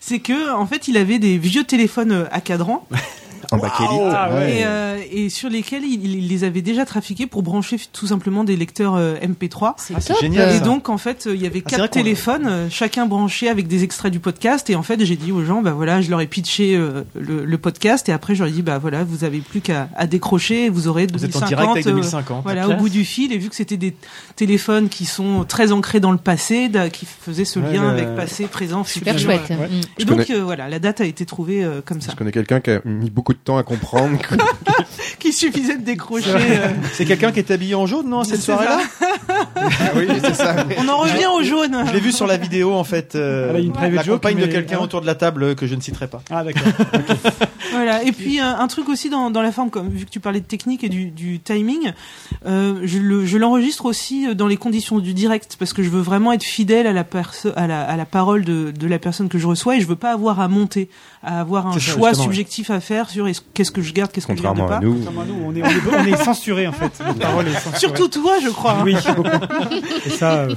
C'est que en fait il avait des vieux téléphones à cadran En bakélite. Ah ouais. et, euh, et sur lesquels il, il les avait déjà trafiqués pour brancher tout simplement des lecteurs euh, MP3. C'est Ah, génial, Et ça. donc en fait, euh, il y avait Ah, quatre téléphones, euh, chacun branché avec des extraits du podcast. Et en fait, j'ai dit aux gens, bah voilà, je leur ai pitché euh, le, le podcast. Et après, je leur ai dit, bah voilà, vous avez plus qu'à à décrocher. Vous aurez Vous êtes 2050. en direct avec euh, 2050. voilà, au bout du fil. Et vu que c'était des téléphones qui sont très ancrés dans le passé, da- qui faisaient ce Ouais, lien le- avec passé, présent, Super chouette. Ouais. Mm. Et Je donc connais- euh, voilà, la date a été trouvée euh, comme ça. Je connais quelqu'un qui a mis beaucoup de temps à comprendre. que- Qu'il suffisait de décrocher. euh, C'est quelqu'un qui est habillé en jaune, non, cette soirée-là oui, c'est ça. On en revient au jaune. Je l'ai vu sur la vidéo, en fait. euh, Ah, la joke, compagne de quelqu'un ah. autour de la table euh, que je ne citerai pas. Ah, d'accord. Voilà. Et puis un truc aussi dans, dans la forme, comme vu que tu parlais de technique et du, du timing, euh, je le- je l'enregistre aussi dans les conditions du direct parce que je veux vraiment être fidèle à la perso- à la, à la parole de, de la personne que je reçois et je veux pas avoir à monter, à avoir un ça, choix justement, subjectif à faire sur est-ce- qu'est-ce que je garde, qu'est-ce que je garde Contrairement pas. à nous. Contrairement à nous, on est, on est, on est censuré en fait. Est. Surtout toi, je crois. hein. Oui. Et ça, euh,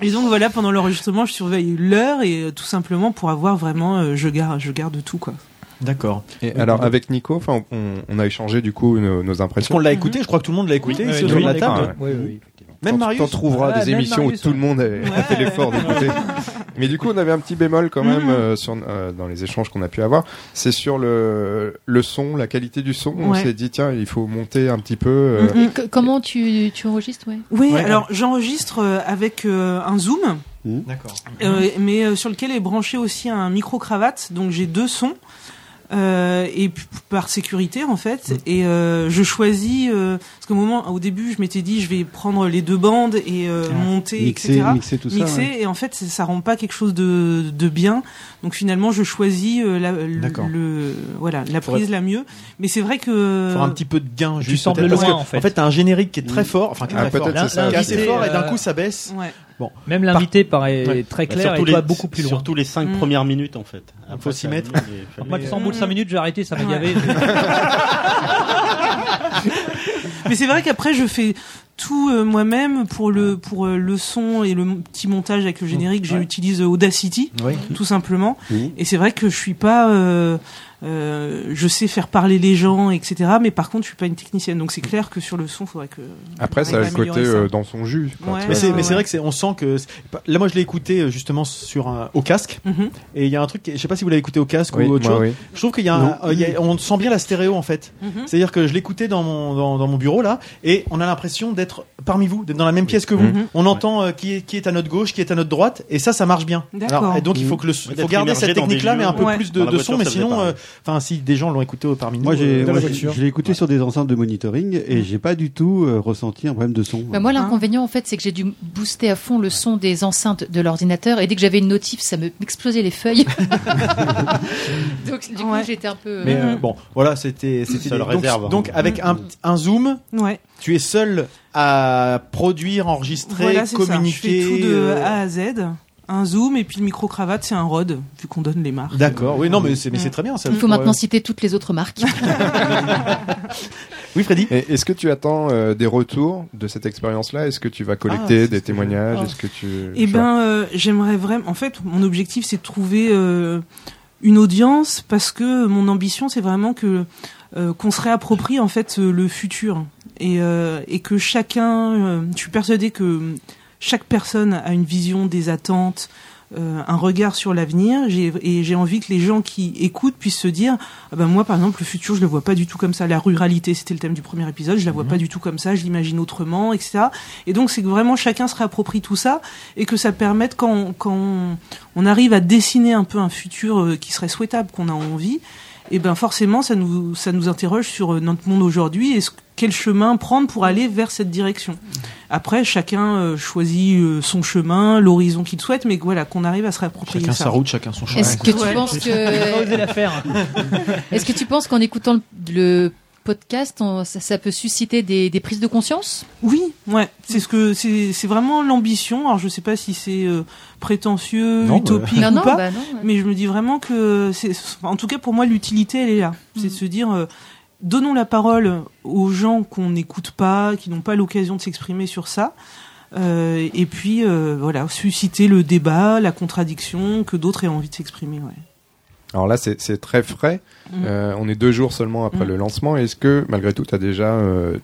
Et donc voilà, pendant l'enregistrement, je surveille l'heure et euh, tout simplement pour avoir vraiment, euh, je garde, je garde tout quoi. D'accord. Et alors avec Nico, enfin, on, on a échangé du coup nos, nos impressions. qu'on l'a écouté? Je crois que tout le monde l'a écouté Oui, ici oui, autour de oui, la table. oui, oui, oui. Même Marius T'en trouveras Ah, des émissions Marius, où tout le monde a, a fait l'effort d'écouter. Mais du coup, on avait un petit bémol quand même Mhm. euh, sur, euh, dans les échanges qu'on a pu avoir. C'est sur le, le son, la qualité du son. On Ouais. s'est dit, tiens, il faut monter un petit peu. euh. Et co- comment tu, tu enregistres ouais Oui, Ouais. alors j'enregistre avec euh, un zoom, D'accord. euh, mais euh, sur lequel est branché aussi un micro cravate, donc j'ai deux sons. Euh, et par sécurité en fait et euh, je choisis euh, parce qu'au moment au début je m'étais dit je vais prendre les deux bandes et euh, monter Mixer- etc mixer tout ça, Mixer, ouais. et en fait ça, ça rend pas quelque chose de, de bien donc finalement je choisis euh, la, le, D'accord. le- voilà la Faudrait- prise la mieux mais c'est vrai que Faire un petit peu de gain Tu juste sembles peut-être, parce loin, que, en fait. En fait, t'as un générique qui est très fort, enfin qui est Ah, très fort, peut-être c'est ça. qui est assez L'invité, fort et d'un coup ça baisse. ouais. Bon, Même l'invité paraît Ouais. très Bah, clair surtout et toi les- beaucoup plus loin. Surtout les 5 Mm. premières minutes en fait. faut s'y mettre. il Moi, tu sens au bout de 5 minutes, j'ai arrêté, ça m'a gavé. Mais c'est vrai qu'après je fais tout euh, moi-même pour le pour euh, le son et le petit montage avec le générique. J'utilise Audacity Oui. tout simplement. Mhm. Et c'est vrai que je suis pas euh, euh, je sais faire parler les gens, etc. Mais par contre, je suis pas une technicienne. Donc c'est clair que sur le son, faudrait que. Après, ça a le côté euh, dans son jus. Ouais. Mais c'est, ouais, vrai que c'est, on sent que là moi je l'ai écouté euh, justement sur un, au casque Mhm. et il y a un truc, je sais pas si vous l'avez écouté au casque Oui, ou autre moi, chose. oui. Je trouve qu'il y a, Non. un- euh, y a- on sent bien la stéréo en fait. Mhm. C'est-à-dire que je l'écoutais dans mon dans, dans mon bureau là et on a l'impression d'être parmi vous, d'être dans la même pièce que vous. Mhm. On entend euh, qui est qui est à notre gauche, qui est à notre droite et ça ça marche bien. D'accord. Alors, et donc il faut que le il faut garder cette technique là mais un peu plus de, son mais sinon euh, enfin si des gens l'ont écouté parmi nous. Moi, j'ai, euh, moi, je l'ai écouté sur des enceintes de monitoring et j'ai pas du tout euh, ressenti un problème de son. Bah, moi, l'inconvénient, en fait, c'est que j'ai dû booster à fond le son des enceintes de l'ordinateur et dès que j'avais une notif, ça me m'explosait les feuilles. Donc, du coup, Ouais. j'étais un peu. Mais euh, bon, voilà, c'était c'était Seule des- donc, réserve. donc avec un un zoom, Ouais. tu es seul à produire, enregistrer, Voilà, c'est ça. communiquer. Je fais tout de A à Z. Un zoom et puis le micro cravate, c'est un Rode, vu qu'on donne les marques. D'accord. Oui, non, mais c'est mais c'est très bien. Ça Il faut maintenant euh, citer toutes les autres marques. Oui, Freddy. Et Est-ce que tu attends euh, des retours de cette expérience-là? Est-ce que tu vas Ah, collecter c'est des témoignages? Ah. Est-ce que tu Eh sais ben, euh, j'aimerais vraiment. En fait, mon objectif, c'est de trouver euh, une audience parce que mon ambition, c'est vraiment que euh, qu'on se réapproprie en fait euh, le futur et euh, et que chacun. euh, je suis persuadée que chaque personne a une vision des attentes. euh, un regard sur l'avenir. Et j'ai envie que les gens qui écoutent puissent se dire ah ben moi par exemple le futur je le vois pas du tout comme ça. La ruralité c'était le thème du premier épisode je la vois pas du tout comme ça je l'imagine autrement etc et donc c'est que vraiment chacun se réapproprie tout ça et que ça permette quand, on- quand on, on arrive à dessiner un peu un futur euh, qui serait souhaitable, qu'on a envie, et ben forcément ça nous ça nous interroge sur euh, notre monde aujourd'hui et ce- quel chemin prendre pour aller vers cette direction. Après chacun euh, choisit euh, son chemin, l'horizon qu'il souhaite, mais voilà qu'on arrive à se réapproprier Chacun ça. sa route, chacun son chemin. Est-ce que tu Ouais. penses que. Est-ce que tu qu'en écoutant le, le podcast, on- ça, ça peut susciter des, des prises de conscience Oui, ouais, c'est ce que c'est c'est vraiment l'ambition. Alors je sais pas si c'est euh, prétentieux, Non, utopique ou non, pas. bah non. Mais je me dis vraiment que c'est, en tout cas pour moi, l'utilité, elle est là. C'est de se dire, euh, donnons la parole aux gens qu'on n'écoute pas, qui n'ont pas l'occasion de s'exprimer sur ça. Euh, et puis euh, voilà, susciter le débat, la contradiction, que d'autres aient envie de s'exprimer. Ouais. Alors là, c'est très frais. Mm. Euh, on est deux jours seulement après Mm. le lancement. Est-ce que, malgré tout, tu as déjà, euh,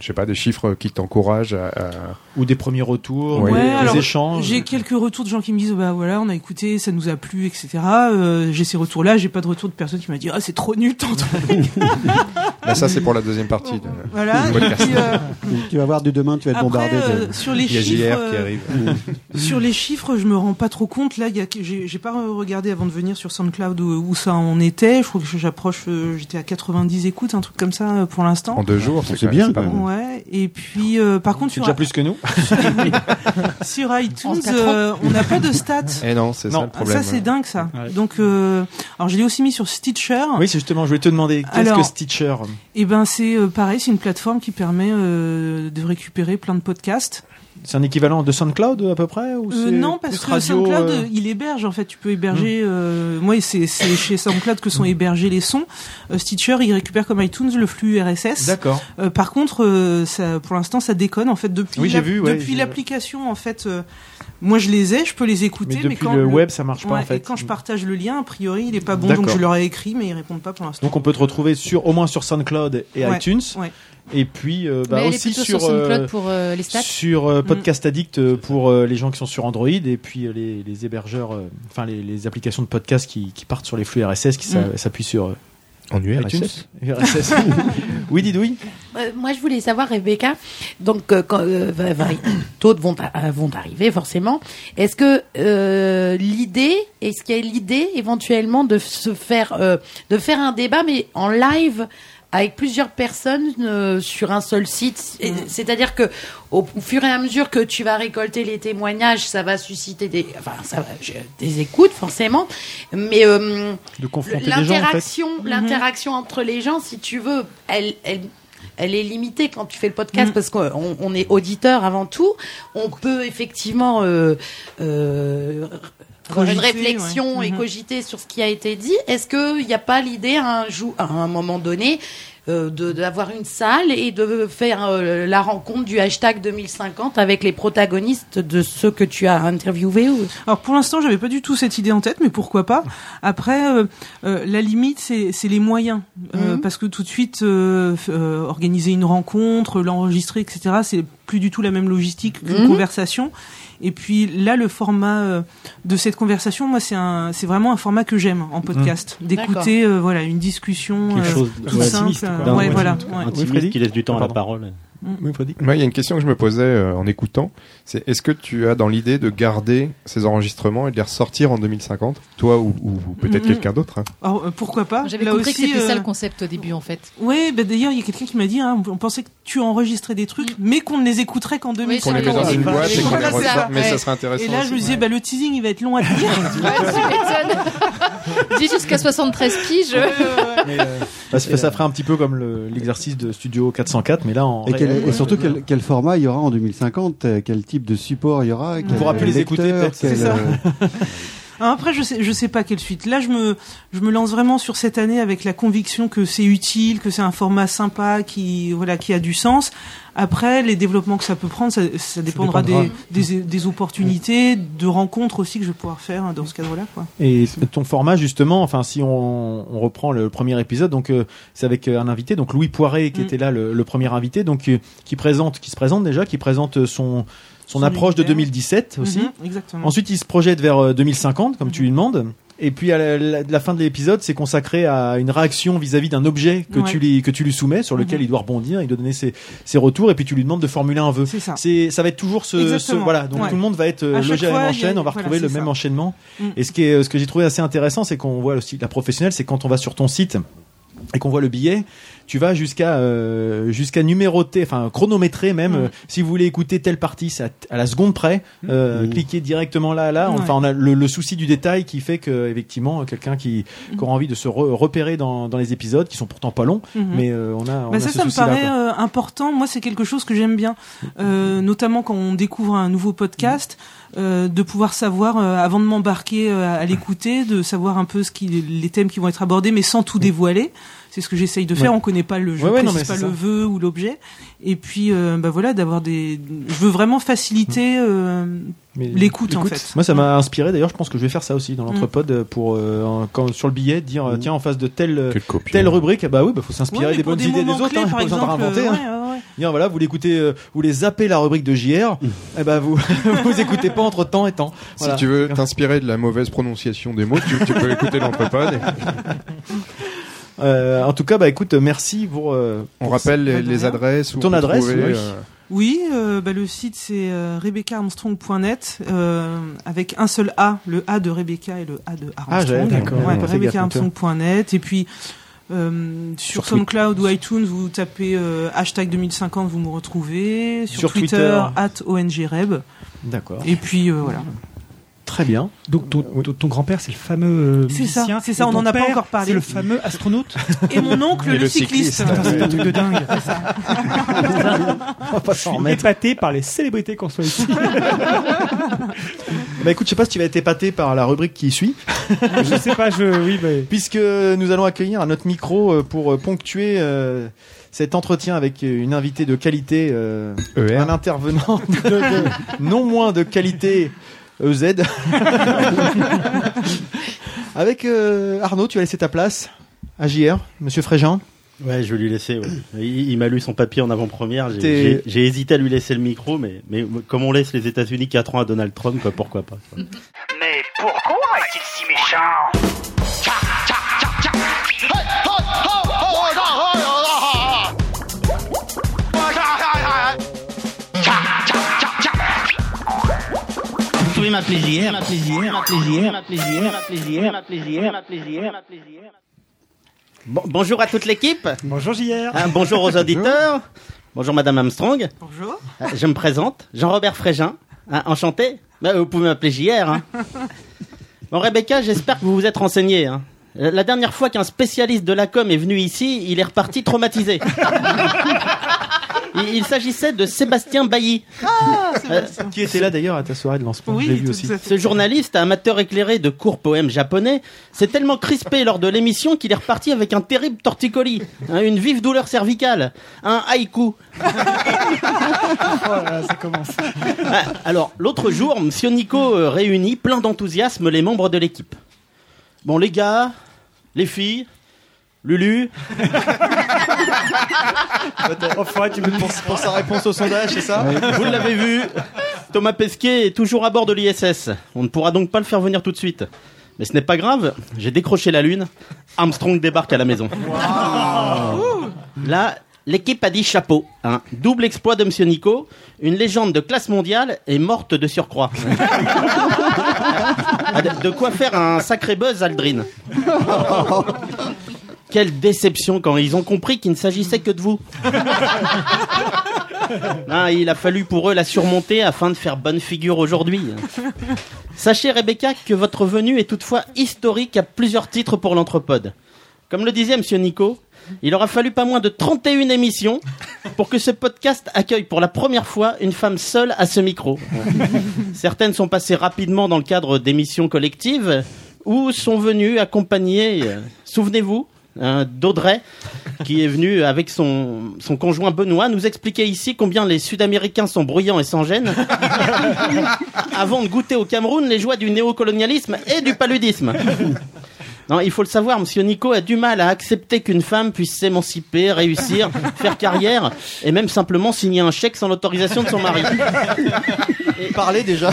je sais pas, des chiffres qui t'encouragent à, à- Ou des premiers retours, Ouais. des, Ouais, des alors, échanges. J'ai quelques retours de gens qui me disent bah voilà on a écouté ça nous a plu etc. Euh, j'ai ces retours là j'ai pas de retour de personne qui m'a dit ah c'est trop nul ton truc. Bah, ça, c'est pour la deuxième partie. de- voilà puis, euh, Tu vas voir du demain, tu vas être bombardé. de- euh, sur les Il y a chiffres, JR qui arrive. sur les chiffres, je me rends pas trop compte. Là, a, j'ai, pas regardé avant de venir sur SoundCloud où, où ça en était. Je crois que j'approche, j'étais à 90 écoutes, un truc comme ça pour l'instant. En deux jours, c'est C'est bien, pas. Ouais. Et puis, euh, par contre, C'est sur, déjà plus que nous. sur iTunes, euh, on n'a pas de stats. Eh non, c'est ça le Ah, problème. ça c'est dingue ça. Ouais. Donc, euh, alors je l'ai aussi mis sur Stitcher. Oui, c'est justement, je voulais te demander, qu'est-ce que Stitcher? Et ben c'est euh, pareil, c'est une plateforme qui permet euh, de récupérer plein de podcasts. C'est un équivalent de SoundCloud à peu près ou Euh, non, parce que radio, SoundCloud, euh, il héberge en fait. Tu peux héberger. euh, moi, c'est c'est chez SoundCloud que sont hébergés les sons. Euh, Stitcher, il récupère comme iTunes le flux RSS. D'accord. Euh, par contre, euh, ça, pour l'instant, ça déconne en fait depuis Oui, l'app- vu, ouais, depuis l'application en fait. Moi, je les ai, je peux les écouter, Mais mais, depuis quand le web, ça marche pas, en fait. Et quand je partage le lien, a priori, il est pas bon, donc je leur ai écrit, mais ils répondent pas pour l'instant. Donc on peut te retrouver sur au moins sur SoundCloud et Ouais, iTunes. ouais. Et puis euh, bah, aussi sur sur SoundCloud euh, pour, euh, les stats. sur Mm. euh, Podcast Addict euh, pour euh, les gens qui sont sur Android et puis euh, les, les hébergeurs, euh, enfin les, les applications de podcast qui, qui partent sur les flux RSS qui Mm. s'appuient sur euh, En. URSS. Oui, Didouille. Euh, moi, je voulais savoir, Rebecca, donc euh, quand euh, d'autres vont, a- vont arriver forcément. Est-ce que euh, l'idée, est-ce qu'il y a l'idée éventuellement de se faire, euh, de faire un débat, mais en live avec plusieurs personnes euh, sur un seul site. Et- C'est-à-dire que au, au fur et à mesure que tu vas récolter les témoignages, ça va susciter des, enfin, ça va, je- des écoutes forcément, mais euh, en fait. l'interaction, l'interaction entre les gens, si tu veux, elle, elle, elle est limitée quand tu fais le podcast parce qu'on on est auditeur avant tout. On peut effectivement euh, euh, une réflexion ouais. et Mhm. cogiter sur ce qui a été dit. Est-ce qu'il n'y a pas l'idée un jour, à un moment donné, euh, de d'avoir une salle et de faire euh, la rencontre du hashtag 2050 avec les protagonistes de ceux que tu as interviewés ou... Alors pour l'instant, j'avais pas du tout cette idée en tête, mais pourquoi pas. Après, euh, euh, la limite, c'est c'est les moyens, Mhm. parce que tout de suite, organiser une rencontre, l'enregistrer, etc., c'est plus du tout la même logistique qu'une Mhm. conversation. Et puis là, le format euh, de cette conversation, moi, c'est un, c'est vraiment un format que j'aime en podcast, d'écouter, euh, voilà, une discussion Quelque euh, toute ouais, simple. euh, quoi. ouais, D'un- voilà. intimiste, ouais. intimiste qui laisse du temps à la parole. Oui, Freddy. Moi, il y a une question que je me posais euh, en écoutant, c'est est-ce que tu as dans l'idée de garder ces enregistrements et de les ressortir en 2050, toi ou, ou- ou peut-être Mhm. quelqu'un d'autre hein? Alors, euh, pourquoi pas? J'avais compris aussi, que c'était ça euh, le concept au début en fait. Oui, bah d'ailleurs, il y a quelqu'un qui m'a dit, hein, on pensait que tu enregistrais des trucs, mais qu'on ne les écouterait qu'en 2050. Qu'on les met dans une boîte et qu'on les ressort, ça. mais ça serait intéressant Et là, je me disais, bah, le teasing, il va être long à tenir. Dis jusqu'à 73 piges. Mais, euh, bah, ça, ça ferait un petit peu comme le- l'exercice de Studio 404, mais là en Et, et surtout, quel, quel format il y aura en 2050 euh, Quel type de support il y aura quel, pourra plus les écouter, peut-être, c'est ça. euh, Après, je sais, je sais pas quelle suite. Là, je me, je me lance vraiment sur cette année avec la conviction que c'est utile, que c'est un format sympa, qui, voilà, qui a du sens. Après, les développements que ça peut prendre, ça, ça dépendra, dépendra. Des, des, des opportunités, de rencontres aussi que je vais pouvoir faire hein, dans ce cadre-là, quoi. Et ton format justement, enfin si on, on reprend le premier épisode, donc euh, c'est avec euh, un invité, donc Louis Poiré qui Mm. était là le, le premier invité, donc euh, qui présente, qui se présente déjà, qui présente son son, approche de univers. 2017 aussi. Mhm, exactement. Ensuite, il se projette vers euh, 2050, comme tu lui demandes. Et puis à la, la- la fin de l'épisode, c'est consacré à une réaction vis-à-vis d'un objet que Ouais. tu lui que tu lui soumets, sur lequel Mhm. il doit rebondir, il doit donner ses, ses retours, et puis tu lui demandes de formuler un vœu. C'est ça. C'est ça va être toujours ce, voilà. Donc Ouais. tout le monde va être euh, logé à la même a- enchaîne. On va voilà, retrouver le même enchaînement. Mm. Et ce qui est ce que j'ai trouvé assez intéressant, c'est qu'on voit aussi la professionnelle, c'est quand on va sur ton site et qu'on voit le billet, tu vas jusqu'à euh, jusqu'à numéroter, enfin chronométrer même. Euh, si vous voulez écouter telle partie, c'est à, à la seconde près. Euh. Cliquez directement là, là. Ouais. Enfin, on a le, le souci du détail qui fait que effectivement, quelqu'un qui, qui aura envie de se re- repérer dans, dans les épisodes, qui sont pourtant pas longs, Mhm. mais euh, on a, on Bah a ça, ce ça me paraît euh, important. Moi, c'est quelque chose que j'aime bien, euh, notamment quand on découvre un nouveau podcast, euh, de pouvoir savoir, euh, avant de m'embarquer euh, à l'écouter, de savoir un peu ce qui, les thèmes qui vont être abordés, mais sans tout dévoiler. C'est ce que j'essaye de faire. Ouais. On connaît pas le, je Ouais, ouais, non, précise pas le ça. vœu ou l'objet. Et puis, euh, bah voilà, d'avoir des. Je veux vraiment faciliter euh, Mais- l'écoute en fait. Moi, ça m'a inspiré. D'ailleurs, je pense que je vais faire ça aussi dans Mm. l'entrepode pour euh, quand sur le billet dire euh, tiens en face de telle telle rubrique, bah oui, bah faut s'inspirer Ouais, des bonnes idées des autres. clés, Hein, par pas besoin de exemple, réinventer. euh, hein. ouais, ouais, ouais. Dire, voilà, vous l'écoutez, euh, vous les zappez la rubrique de JR, eh ben vous vous écoutez pas entre temps et temps. Voilà. Si tu veux t'inspirer de la mauvaise prononciation des mots, tu, tu peux écouter l'entrepode. Euh, en tout cas, bah écoute, merci pour. euh, On pour rappelle les, adresses. où Ton adresse, trouver, oui. euh, Oui, euh, bah, le site c'est euh, rebeccaarmstrong.net euh, avec un seul A, le A de Rebecca et le A de Ah, Armstrong. d'accord, Ouais, ouais, pas fait gaffe, rebeccaarmstrong.net et puis euh, sur, Sur SoundCloud ou iTunes, vous tapez euh, hashtag 2050, vous me retrouvez. Sur, Sur Twitter, Twitter. at ONGReb. D'accord. Et puis euh, voilà. Très bien. Donc ton, grand-père, c'est le fameux euh, C'est ça, c'est ça, on ton en a pas encore parlé. C'est le fameux astronaute. Et mon oncle, Et le, le cycliste. c'est un truc de dingue. On va pas s'en remettre. épaté par les célébrités qu'on soit ici. Bah écoute, je sais pas si tu vas être épaté par la rubrique qui suit. je sais pas, je oui, mais Puisque nous allons accueillir à notre micro euh, pour euh, ponctuer euh, cet entretien avec une invitée de qualité, euh, ER. un intervenant de, de- non moins de qualité E EZ. avec euh, Arnaud, tu vas laisser ta place à JR, Monsieur Fréjean. Ouais, je vais lui laisser. ouais. Il, il m'a lu son papier en avant-première. J'ai- hésité à lui laisser le micro, mais, mais comme on laisse les États-Unis 4 ans à Donald Trump, quoi, pourquoi pas. quoi. Mais pourquoi est-il si méchant? Bon- bonjour à toute l'équipe. Bonjour JR. Hein, bonjour aux auditeurs. Bonjour Madame Armstrong. Bonjour. Euh, Je me présente, Jean-Robert Frégin. Hein, enchanté. Bah, vous pouvez m'appeler JR. Hein. Bon Rebecca, j'espère que vous vous êtes renseigné. Hein. Euh, La dernière fois qu'un spécialiste de la com est venu ici, il est reparti traumatisé. Il, il s'agissait de Sébastien Bailly. Euh, Qui était là d'ailleurs à ta soirée de lancement, vu aussi. ce journaliste, amateur éclairé de courts poèmes japonais, s'est tellement crispé lors de l'émission qu'il est reparti avec un terrible torticolis, hein, une vive douleur cervicale, un haïku. Voilà, ça commence. Ah, Alors, l'autre jour, Monsieur Nico euh, réunit plein d'enthousiasme les membres de l'équipe. Bon, les gars, les filles, Lulu, Enfin, tu me Pour, pour sa réponse au sondage, c'est ça vous l'avez vu, Thomas Pesquet est toujours à bord de l'ISS. On ne pourra donc pas le faire venir tout de suite. Mais ce n'est pas grave, j'ai décroché la Lune. Armstrong débarque à la maison. Là, l'équipe a dit chapeau. hein. Double exploit de Monsieur Nico. Une légende de classe mondiale est morte de surcroît. Ah, de, quoi faire un sacré buzz, Aldrin. Quelle déception quand ils ont compris qu'il ne s'agissait que de vous. Ah, il a fallu pour eux la surmonter afin de faire bonne figure aujourd'hui. Sachez, Rebecca, que votre venue est toutefois historique à plusieurs titres pour l'Anthropode. Comme le disait Monsieur Nico, il aura fallu pas moins de 31 émissions pour que ce podcast accueille pour la première fois une femme seule à ce micro. Certaines sont passées rapidement dans le cadre d'émissions collectives ou sont venues accompagnées, euh, souvenez-vous, hein, d'Audrey, qui est venue avec son, son conjoint Benoît nous expliquer ici combien les Sud-Américains sont bruyants et sans gêne, avant de goûter au Cameroun les joies du néocolonialisme et du paludisme. Non, il faut le savoir, Monsieur Nico a du mal à accepter qu'une femme puisse s'émanciper, réussir, faire carrière, et même simplement signer un chèque sans l'autorisation de son mari. Parler déjà.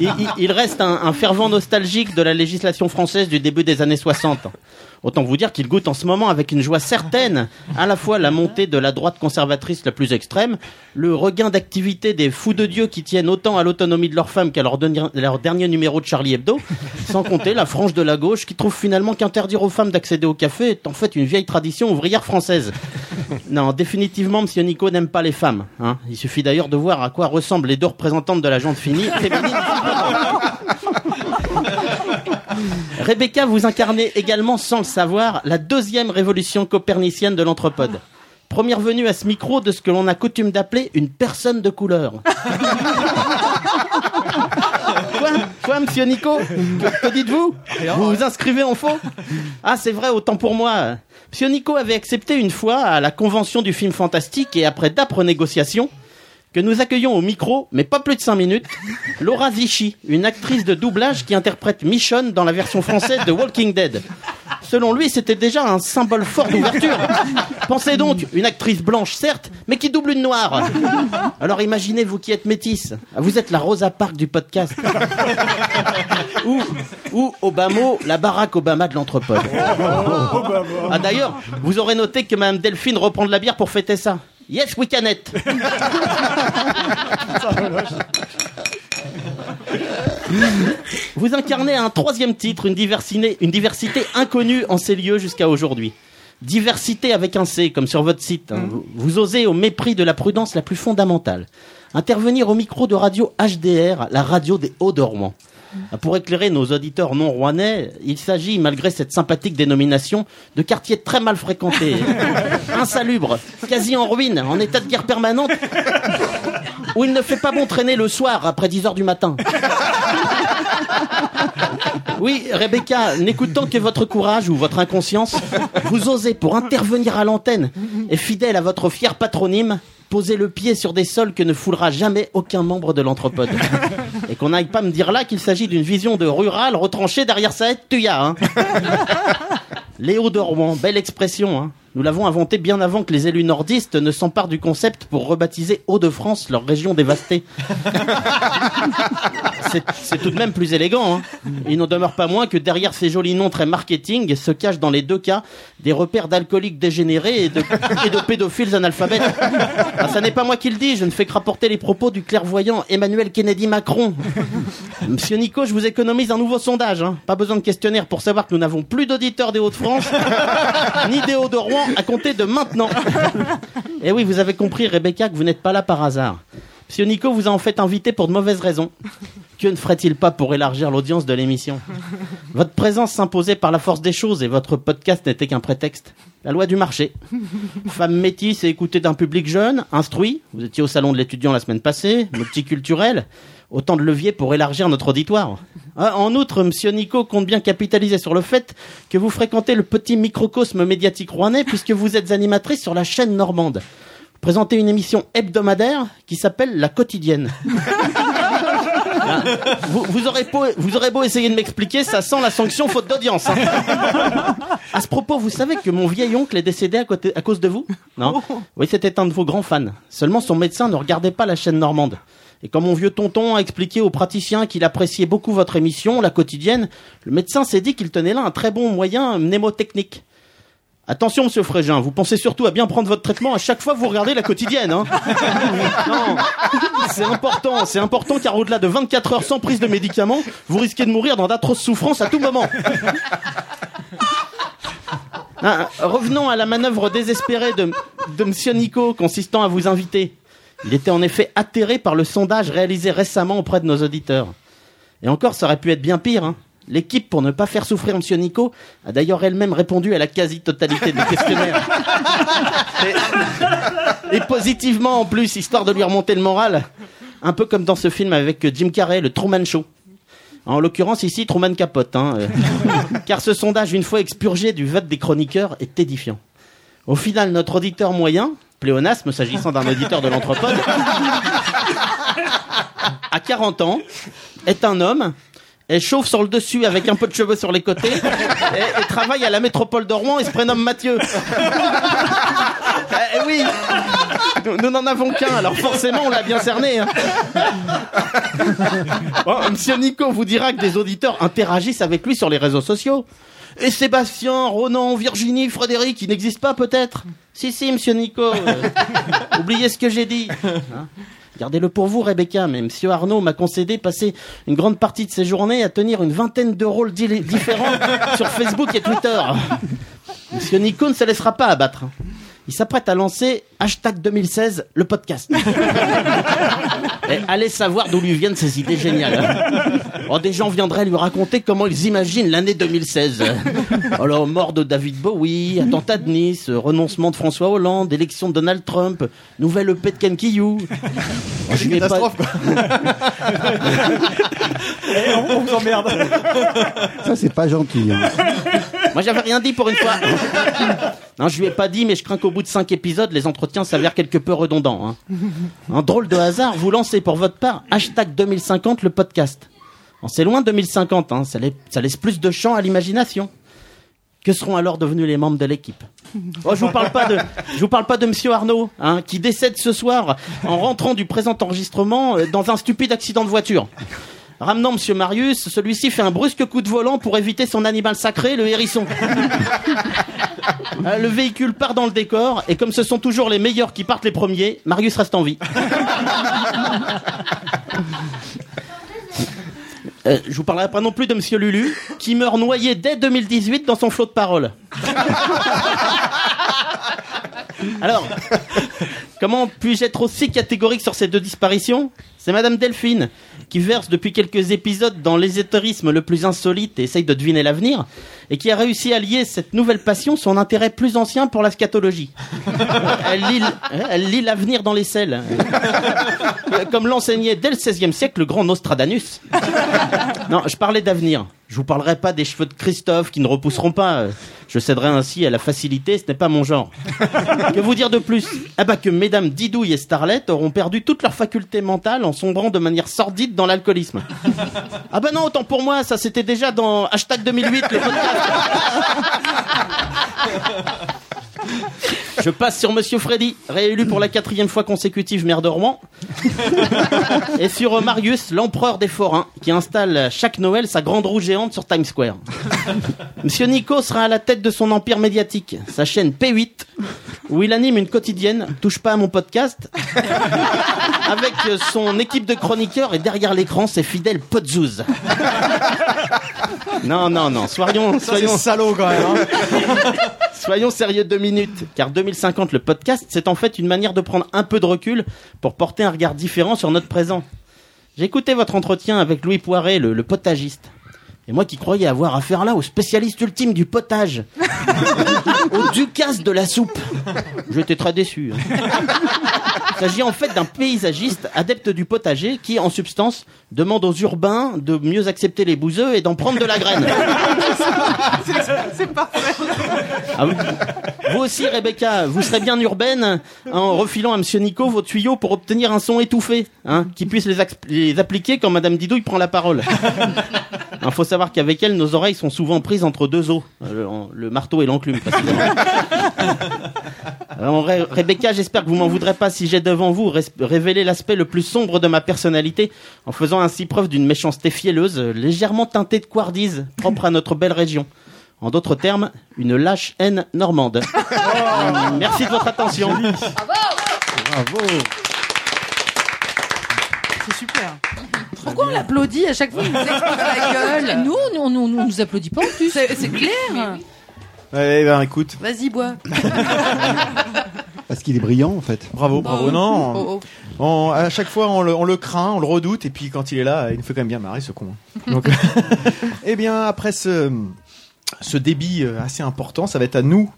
Il, il- il reste un, un fervent nostalgique de la législation française du début des années 60. Autant vous dire qu'il goûte en ce moment avec une joie certaine à la fois la montée de la droite conservatrice la plus extrême, le regain d'activité des fous de Dieu qui tiennent autant à l'autonomie de leurs femmes qu'à leur, dernier- numéro de Charlie Hebdo, sans compter la frange de la gauche qui trouve finalement qu'interdire aux femmes d'accéder au café est en fait une vieille tradition ouvrière française. Non, définitivement, Monsieur Nico n'aime pas les femmes. hein. Il suffit d'ailleurs de voir à quoi ressemblent les deux représentantes de la gente finie. Rebecca, vous incarnez également, sans le savoir, la deuxième révolution copernicienne de l'anthropode. Première venue à ce micro de ce que l'on a coutume d'appeler une personne de couleur. Quoi? Quoi, monsieur Nico? Que, que dites-vous? Vous vous inscrivez en faux? Ah, c'est vrai, autant pour moi. Monsieur Nico avait accepté une fois, à la convention du film fantastique et après d'âpres négociations, que nous accueillons au micro, mais pas plus de 5 minutes, Laura Vichy, une actrice de doublage qui interprète Michonne dans la version française de Walking Dead. Selon lui, c'était déjà un symbole fort d'ouverture. Pensez donc, une actrice blanche, certes, mais qui double une noire. Alors imaginez, vous qui êtes métisse, vous êtes la Rosa Parks du podcast. ou, ou Obama, la Barack Obama de l'anthropode. Ah d'ailleurs, vous aurez noté que Mme Delphine reprend de la bière pour fêter ça. Yes, we can it. Vous incarnez un troisième titre, une diversité, une diversité inconnue en ces lieux jusqu'à aujourd'hui. Diversité avec un C, comme sur votre site. hein. Vous, vous osez, au mépris de la prudence la plus fondamentale, intervenir au micro de radio HDR, la radio des Hauts-de-Rouen. Pour éclairer nos auditeurs non rouennais, il s'agit, malgré cette sympathique dénomination, de quartiers très mal fréquentés, insalubres, quasi en ruine, en état de guerre permanente, où il ne fait pas bon traîner le soir après 10 heures du matin. Oui, Rebecca, n'écoutant que votre courage ou votre inconscience, vous osez pour intervenir à l'antenne et fidèle à votre fier patronyme, poser le pied sur des sols que ne foulera jamais aucun membre de l'anthropode. Et qu'on n'aille pas me dire là qu'il s'agit d'une vision de rural retranché derrière sa de Tuya. Hein. Léo de Rouen, belle expression. Hein. Nous l'avons inventé bien avant que les élus nordistes ne s'emparent du concept pour rebaptiser Hauts-de-France, leur région dévastée. C'est- tout de même plus élégant. Hein. Il n'en demeure pas moins que derrière ces jolis noms très marketing se cachent dans les deux cas des repères d'alcooliques dégénérés et de, et de pédophiles analphabètes. Ah, ça n'est pas moi qui le dis, je ne fais que rapporter les propos du clairvoyant Emmanuel Kennedy Macron. Monsieur Nico, je vous économise un nouveau sondage. hein. Pas besoin de questionnaire pour savoir que nous n'avons plus d'auditeurs des Hauts-de-France, ni des Hauts-de-Rouen à compter de maintenant. Et oui, vous avez compris, Rebecca, que vous n'êtes pas là par hasard. Monsieur Nico vous a en fait invité pour de mauvaises raisons. Que ne ferait-il pas pour élargir l'audience de l'émission? Votre présence s'imposait par la force des choses et votre podcast n'était qu'un prétexte. La loi du marché. Femme métisse et écoutée d'un public jeune, instruit. Vous étiez au salon de l'étudiant la semaine passée, multiculturel. Autant de leviers pour élargir notre auditoire. Ah, En outre, Monsieur Nico compte bien capitaliser sur le fait que vous fréquentez le petit microcosme médiatique rouennais puisque vous êtes animatrice sur la chaîne normande. Vous présentez une émission hebdomadaire qui s'appelle La Quotidienne. Ah, vous, aurez beau, essayer de m'expliquer, ça sent la sanction faute d'audience. hein. À ce propos, vous savez que mon vieil oncle est décédé à cause de vous? Non? Oui, c'était un de vos grands fans. Seulement, son médecin ne regardait pas la chaîne normande. Et quand mon vieux tonton a expliqué aux praticiens qu'il appréciait beaucoup votre émission, la quotidienne, le médecin s'est dit qu'il tenait là un très bon moyen mnémotechnique. Attention, monsieur Frégin, vous pensez surtout à bien prendre votre traitement à chaque fois que vous regardez la quotidienne. Hein non, c'est important, c'est important car au-delà de 24 heures sans prise de médicaments, vous risquez de mourir dans d'atroces souffrances à tout moment. Ah, revenons à la manœuvre désespérée de, de Monsieur Nico consistant à vous inviter. Il était en effet atterré par le sondage réalisé récemment auprès de nos auditeurs. Et encore, ça aurait pu être bien pire. hein. L'équipe, pour ne pas faire souffrir Monsieur Nico, a d'ailleurs elle-même répondu à la quasi-totalité des questionnaires. Et, positivement en plus, histoire de lui remonter le moral. Un peu comme dans ce film avec Jim Carrey, le Truman Show. En l'occurrence ici, Truman capote. Hein, euh, car ce sondage, une fois expurgé du vote des chroniqueurs, est édifiant. Au final, notre auditeur moyen, pléonasme s'agissant d'un auditeur de l'anthropode, à 40 ans, est un homme, est chauve sur le dessus avec un peu de cheveux sur les côtés, et, travaille à la métropole de Rouen et se prénomme Mathieu. Eh oui, nous n'en avons qu'un, alors forcément on l'a bien cerné. hein. Bon, Monsieur Nico vous dira que des auditeurs interagissent avec lui sur les réseaux sociaux. Et Sébastien, Ronan, Virginie, Frédéric, ils n'existent pas peut-être? Si, si, Monsieur Nico. euh, oubliez ce que j'ai dit. Hein Gardez-le pour vous, Rebecca, mais Monsieur Arnaud m'a concédé passer une grande partie de ses journées à tenir une vingtaine de rôles di- différents sur Facebook et Twitter. Monsieur Nico ne se laissera pas abattre. Il s'apprête à lancer hashtag 2016, le podcast. Et allez savoir d'où lui viennent ces idées géniales. Oh, des gens viendraient lui raconter comment ils imaginent l'année 2016. Alors, mort de David Bowie, attentat de Nice, renoncement de François Hollande, élection de Donald Trump, nouvelle EP de Ken Kiyou. Oh, pas- catastrophe, quoi. Eh, on, on vous emmerde. Ça, c'est pas gentil. hein. Moi, j'avais rien dit pour une fois. Non, je lui ai pas dit, mais je crains qu'au bout de cinq épisodes, les entretiens s'avèrent quelque peu redondants. hein. Un drôle de hasard, vous lancez pour votre part hashtag 2050 le podcast. C'est loin 2050, hein, ça, lai- ça laisse plus de champ à l'imagination. Que seront alors devenus les membres de l'équipe? Oh, je vous parle pas de, vous parle pas de Monsieur Arnaud, hein, qui décède ce soir en rentrant du présent enregistrement euh, dans un stupide accident de voiture. Ramenant Monsieur Marius, celui-ci fait un brusque coup de volant pour éviter son animal sacré, le hérisson. Euh, le véhicule part dans le décor et comme ce sont toujours les meilleurs qui partent les premiers, Marius reste en vie. Euh, je vous parlerai pas non plus de Monsieur Lulu, qui meurt noyé dès 2018 dans son flot de paroles. Alors, comment puis-je être aussi catégorique sur ces deux disparitions? C'est Madame Delphine, qui verse depuis quelques épisodes dans l'ésotérisme le plus insolite et essaye de deviner l'avenir, et qui a réussi à lier cette nouvelle passion son intérêt plus ancien pour la scatologie. Elle lit, l- elle lit l'avenir dans les selles, comme l'enseignait dès le XVIe siècle le grand Nostradamus. Non, je parlais d'avenir. Je vous parlerai pas des cheveux de Christophe qui ne repousseront pas. Je céderai ainsi à la facilité, ce n'est pas mon genre. que vous dire de plus? Ah bah que mesdames Didouille et Starlet auront perdu toute leur faculté mentale en sombrant de manière sordide dans l'alcoolisme. Ah bah non, autant pour moi, ça c'était déjà dans hashtag 2008 le podcast. Je passe sur Monsieur Freddy, réélu pour la quatrième fois consécutive maire de Rouen. Et sur euh, Marius, l'empereur des forains, qui installe chaque Noël sa grande roue géante sur Times Square. Monsieur Nico sera à la tête de son empire médiatique, sa chaîne P8, où il anime une quotidienne, touche pas à mon podcast, avec euh, son équipe de chroniqueurs et derrière l'écran ses fidèles podzouz. Non, non, non, soyons, soyons c'est salaud quand même. hein. Soyons sérieux deux minutes, car 2050, le podcast, c'est en fait une manière de prendre un peu de recul pour porter un regard différent sur notre présent. Écouté votre entretien avec Louis Poiret, le, le potagiste. Et moi qui croyais avoir affaire là au spécialiste ultime du potage, au Ducasse de la soupe, j'étais très déçu. hein. Il s'agit en fait d'un paysagiste adepte du potager qui, en substance, demande aux urbains de mieux accepter les bouseux et d'en prendre de la graine. C'est parfait. Ah. Vous aussi, Rebecca, vous serez bien urbaine en refilant à Monsieur Nico vos tuyaux pour obtenir un son étouffé, hein, qui puisse les, les appliquer quand Madame Didouille prend la parole. Il faut savoir qu'avec elle, nos oreilles sont souvent prises entre deux os, euh, le, marteau et l'enclume. Re- Rebecca, j'espère que vous m'en voudrez pas si j'ai devant vous révélé l'aspect le plus sombre de ma personnalité en faisant ainsi preuve d'une méchanceté fielleuse, légèrement teintée de couardise, propre à notre belle région. En d'autres termes, une lâche haine normande. Merci de votre attention. Bravo super. Pourquoi on l'applaudit à chaque fois qu'il nous explose la gueule Nous, on, on, on nous applaudit pas en plus. C'est c'est clair. Eh ben écoute, Vas-y, bois. Parce qu'il est brillant, en fait. bravo, bravo. Non, Oh, oh. on- à chaque fois on le, on le craint, on le redoute, et puis quand il est là, il nous fait quand même bien marrer ce con. Donc, eh bien après ce ce débit euh, assez important, ça va être à nous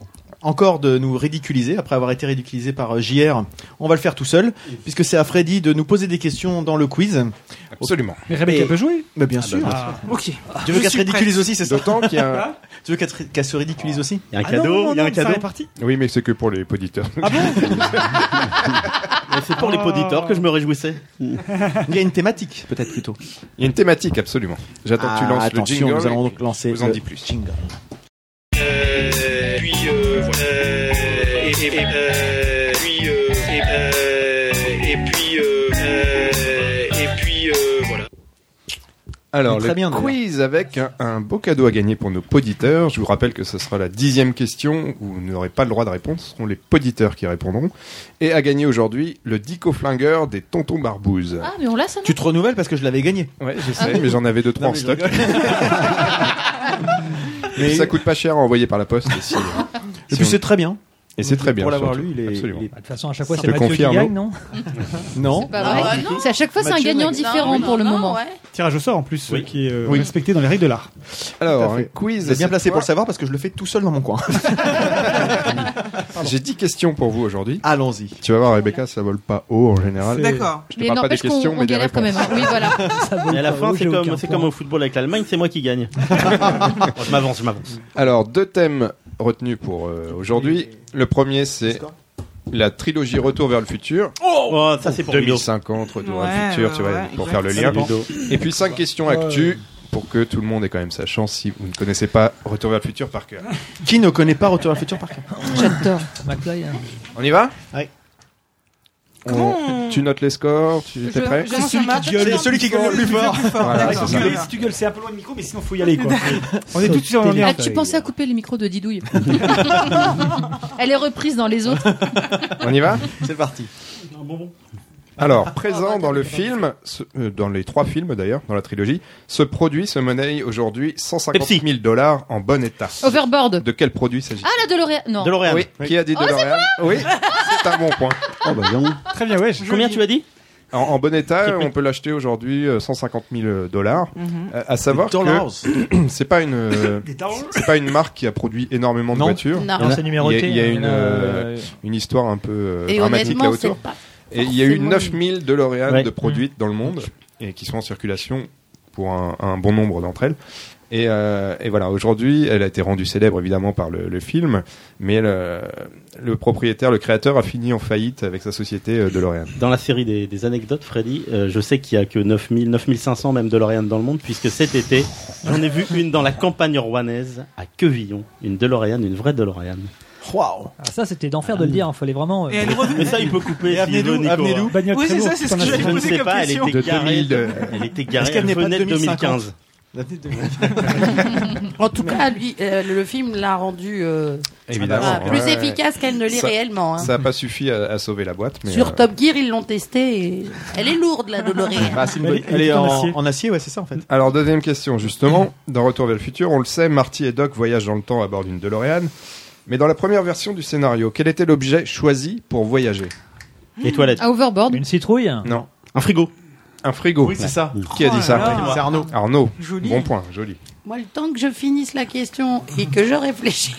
encore de nous ridiculiser après avoir été ridiculisé par euh, JR. On va le faire tout seul, puisque c'est à Freddy de nous poser des questions dans le quiz. Absolument. Mais Rebecca Et- peut jouer. Mais bien sûr. Ah. Ok. Tu Je veux qu'elle se ridiculise aussi, c'est ça D'autant qu'il y a un... Tu veux qu'elle se- ridiculise aussi Il y a un Ah cadeau, non, il y a un cadeau. parti. Oui, mais c'est que pour les auditeurs. Ah bon C'est pour les poditeurs que je me réjouissais. Il y a une thématique, peut-être plutôt. Il y a une thématique, absolument. J'attends que tu Ah, lances le jingle. nous allons donc lancer je vous en le dis plus. jingle. Et, et, et, euh, puis euh, et, euh, et puis euh, euh, et puis euh, voilà. Alors, Très le bien, quiz avec un, un beau cadeau à gagner pour nos poditeurs. Je vous rappelle que ce sera la dixième question où vous n'aurez pas le droit de répondre. Ce seront les poditeurs qui répondront. Et à gagner aujourd'hui, le Dico Flingueur des Tontons Barbouzes. Ah, mais on l'a ça, Tu te renouvelles parce que je l'avais gagné. Ouais, je sais, mais j'en avais deux, trois Non, en stock. Mais ça coûte pas cher à envoyer par la poste. Et, si- Et si puis on- c'est très bien. Et c'est très bien. Pour l'avoir lu, il est. Absolument. il est- Bah, De toute façon, à chaque fois, c'est Mathieu qui confirme. gagne, non Non. Pas vrai. Ah, non. C'est à chaque fois, c'est un gagnant différent Non, pour le moment. ouais. Tirage au sort en plus, Oui. euh, qui est euh, Oui. respecté dans les règles de l'art. Alors, fait. quiz. Vous êtes bien placé pour le savoir parce que je le fais tout seul dans mon coin. J'ai 10 questions pour vous aujourd'hui. Allons-y. Tu vas voir, Rebecca, ça vole pas haut en général. D'accord. Je te parle pas des questions, on mais des galère quand réponses. même. hein. Oui, voilà. Et à la fin, c'est comme, au football avec l'Allemagne, c'est moi qui gagne. Bon, je m'avance, je m'avance. Alors, deux thèmes retenus pour euh, aujourd'hui. Le premier, c'est la trilogie Retour vers le futur. Oh, ça c'est pour Ludo. 2050, Retour vers Ouais, le futur, ouais, tu vois, ouais, pour faire le lien. Et puis cinq questions actu pour que tout le monde ait quand même sa chance si vous ne connaissez pas Retour vers le futur par cœur. Qui ne connaît pas Retour vers le futur par cœur? J'adore. On y va? Ouais. On- Tu notes les scores, tu es prêt je lance un match. C'est celui qui gueule le plus fort. Voilà, D'accord. c'est ça. Si tu gueules, c'est un peu loin du micro, mais sinon faut y aller quoi. on est tous sur Ah, tu pensais à couper les micros de Didouille. Elle est reprise dans les autres. On y va? C'est parti. Alors, présent dans le film, ce- euh, dans les trois films d'ailleurs, dans la trilogie, ce produit se monnaie aujourd'hui 150 Pepsi. 000 dollars en bon état. Overboard. De quel produit s'agit-il? Ah, la DeLorean. Non. DeLorean. Oui, qui a dit Oh, c'est DeLorean? Oui, c'est un bon point. Oh, bah, non. Très bien, ouais. Combien tu as dit? En, en bon état, on peut l'acheter aujourd'hui euh, 150 000 dollars. Mhm. Euh, à savoir Dollars. que c'est pas une euh, c'est pas une marque qui a produit énormément de Non. voitures. Non. Non, c'est numéroté. Il y a- il y a hein, une, euh, Une histoire un peu euh, Et dramatique là autour. pas. Et il y a eu forcément 9000 DeLorean Ouais. de produites dans le monde et qui sont en circulation pour un, un bon nombre d'entre elles. Et, euh, et voilà, aujourd'hui, elle a été rendue célèbre évidemment par le, le film, mais le, le propriétaire, le créateur, a fini en faillite avec sa société euh, DeLorean. Dans la série des, des anecdotes, Freddy, euh, je sais qu'il y a que 9000, 9500 même DeLorean dans le monde, puisque cet été, j'en ai vu une dans la campagne rouennaise, à Quevillon. Une DeLorean, une vraie DeLorean. Waouh Ah, Ça, c'était d'enfer de le dire. Il fallait vraiment. euh, Et elle est revenue. Mais ça, il peut couper. Nico, Avenue hein. Oui, c'est ça, c'est ce que j'allais fait. Je ne poser sais comme pas, elle question. était De garée, 2002. elle était Est-ce qu'elle elle n'est pas de venait de 2050? 2015. En tout cas, lui, euh, le film l'a rendu euh, Évidemment. voilà, plus Ouais. efficace qu'elle ne l'est réellement. hein. Ça n'a pas suffi à, à sauver la boîte. Mais Sur euh, Top Gear, ils l'ont testé. Et... Elle est lourde, la DeLorean. Ah, Elle est- Elle elle est est en en acier. en acier, ouais, c'est ça en fait. Alors, deuxième question, justement. Dans Retour vers le futur, on le sait, Marty et Doc voyagent dans le temps à bord d'une DeLorean. Mais dans la première version du scénario, quel était l'objet choisi pour voyager? Les toilettes. À Overboard. Une citrouille? Non. Un frigo. Un frigo. Oui, c'est ça. Qui a dit ça? Là. C'est Arnaud. Arnaud. Joli. Bon point, joli. Moi, le temps que je finisse la question et que je réfléchisse.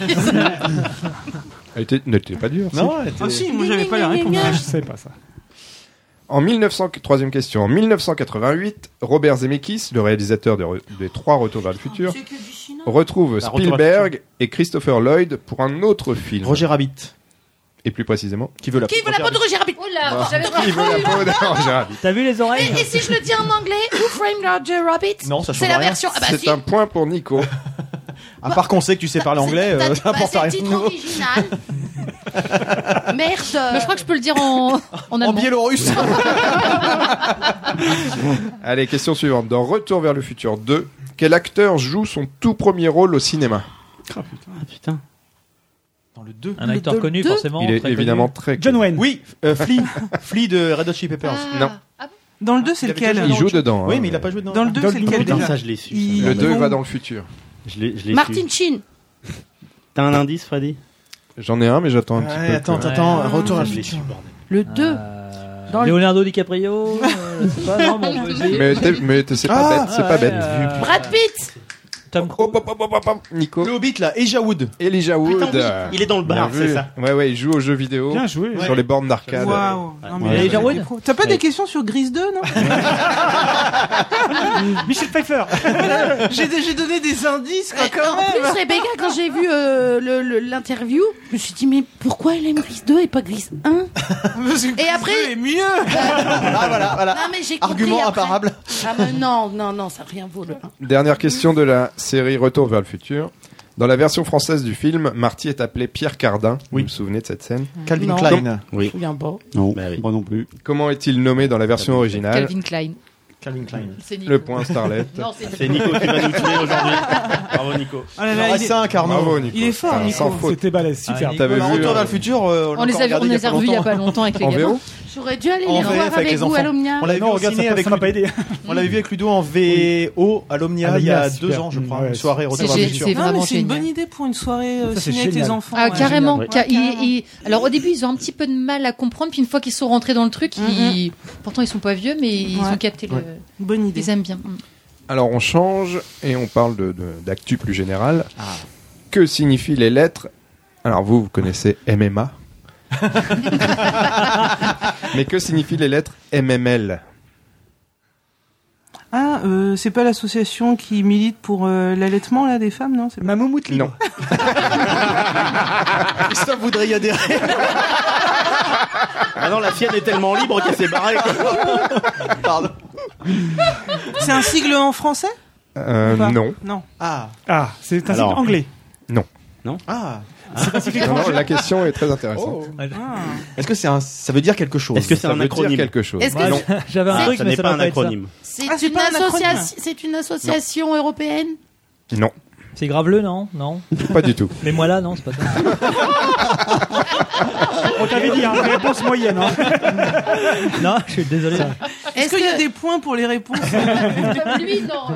Elle était, n'était pas dure. si. Non, elle était- Ah si, moi j'avais pas la réponse. Ah, je sais pas ça. En 1900, troisième question. En 1988, Robert Zemeckis, le réalisateur de Re- des trois Retours vers le futur, retrouve Bah, Spielberg et Christopher Lloyd pour un autre film. Roger Rabbit. Et plus précisément. Qui veut la Qui veut la peau de Roger Rabbit Oh là, j'avais Qui veut la peau de Roger Rabbit T'as vu les oreilles et, et si je le dis en anglais, Who Framed Roger Rabbit? Non, ça change C'est la rien. version. Ah bah C'est si. un point pour Nico. À part qu'on sait que tu sais parler anglais, euh, ça bah, apporte c'est rien le de titre nouveau. original. Merde. Mais je crois que je peux le dire en, en En biélorusse. Allez, question suivante. Dans Retour vers le futur 2, quel acteur joue son tout premier rôle au cinéma? Ah putain. Dans le 2. Un acteur deux- connu, deux forcément. Il est très évidemment connu. très John connu. Wayne. Oui, euh, Flea. Flea de Red Hot Chili Peppers. Ah. Non. Ah bon? Dans le 2, c'est lequel Il joue dedans. Oui, hein. mais il a pas joué dedans. Dans le 2, Dans c'est le lequel Putain, déjà ça, je l'ai su. Il- ça. Le Ils 2 vont- va dans le futur. Je. Martin Sheen. T'as un indice, Freddy? J'en ai un, mais j'attends un petit peu. attends, que- attends, Ouais. retour à le futur. bordel. Le 2. Euh, Dans le- Leonardo DiCaprio. euh, je sais pas, non. Mais, t'es- mais t'es- c'est pas Ah, bête, c'est ouais, pas bête. euh, Brad Pitt. Tom Hop, hop, hop, hop, hop, hop. Nico. Le Hobbit là, Elijah Wood. Elijah Wood. Oui, euh, il est dans le bar, bien c'est vu. ça. Ouais, ouais, il joue aux jeux vidéo. Bien joué. Sur les bornes d'arcade. Waouh. Non, mais Ouais. là, Elijah Wood. T'as pas des questions sur Grise 2, non? Michel Pfeiffer. J'ai j'ai donné des indices, quoi, quand en même. plus, Rebecca, quand j'ai vu euh, le- le- l'interview, je me suis dit, mais pourquoi elle aime Gris 2 et pas Gris 1 Parce que Et après- 2 est mieux. Ah voilà, voilà. Non, mais j'ai compris Argument après. imparable. Ah, mais non, non, non, ça rien vaut le 1. Dernière question de la série Retour vers le futur. Dans la version française du film, Marty est appelé Pierre Cardin. Vous vous souvenez de cette scène? Calvin Non. Klein. Oui. Je me souviens pas. Non, Bah oui. moi non plus. Comment est-il nommé dans la version originale? Calvin Klein. Calvin Klein. Le point Starlet. C'est Nico qui va nous tuer aujourd'hui. Bravo, Nico. Là Il là, en il reste est- 5, Arnaud. Bravo, Nico. Il est fort, Ah, Nico. C'était balèze, super. Ah, T'avais Alors, vu Retour euh, vers le futur, euh, on, les a, on les revus il y a pas longtemps avec les gars. J'aurais dû aller En les voir avec, avec les vous enfants. à l'Omnia. On l'avait vu Non, au regarde, ciné ça, avec pas aidé. On l'avait vu avec Ludo en VO à l'Omnia il y a deux ans, je crois. Ouais, Une soirée c'est Retour vers le gé- futur. c'est une bonne idée pour une soirée euh, ciné avec tes génial. enfants. Ah, ouais. carrément. Ouais, Alors au début, ils ont un petit peu de mal à comprendre, puis une fois qu'ils sont rentrés dans le truc, ils... pourtant ils sont pas vieux, mais ils ont capté le. Bonne idée. Ils aiment bien. Mm. Alors on change et on parle d'actu plus général. Que signifient les lettres? Alors vous, vous connaissez MMA. Mais que signifient les lettres MML Ah, euh, c'est pas l'association qui milite pour euh, l'allaitement là des femmes, non? C'est Ma moumoute Non. Christophe voudrait y adhérer. Ah non, la sienne est tellement libre qu'elle s'est barrée. Pardon. C'est un sigle en français? Euh, pas? Non. Non. Ah. Ah, c'est un Alors. signe anglais. Non? Ah. Non, non, la question est très intéressante. Oh. Ah. Est-ce que c'est un, ça veut dire quelque chose? Est-ce que c'est Ça un veut dire acronyme? quelque chose. Est-ce que Non. J'avais un Ah, truc, ça mais n'est ça pas. C'est Ah, pas un acronyme. associa- c'est une association européenne? Non, C'est graveleux, non? Non? pas du tout. Mais moi là, non, c'est pas ça. On t'avait dit, hein, réponse moyenne. Hein. non, je suis désolé. Est-ce qu'il y a des points pour les réponses? Lui, non.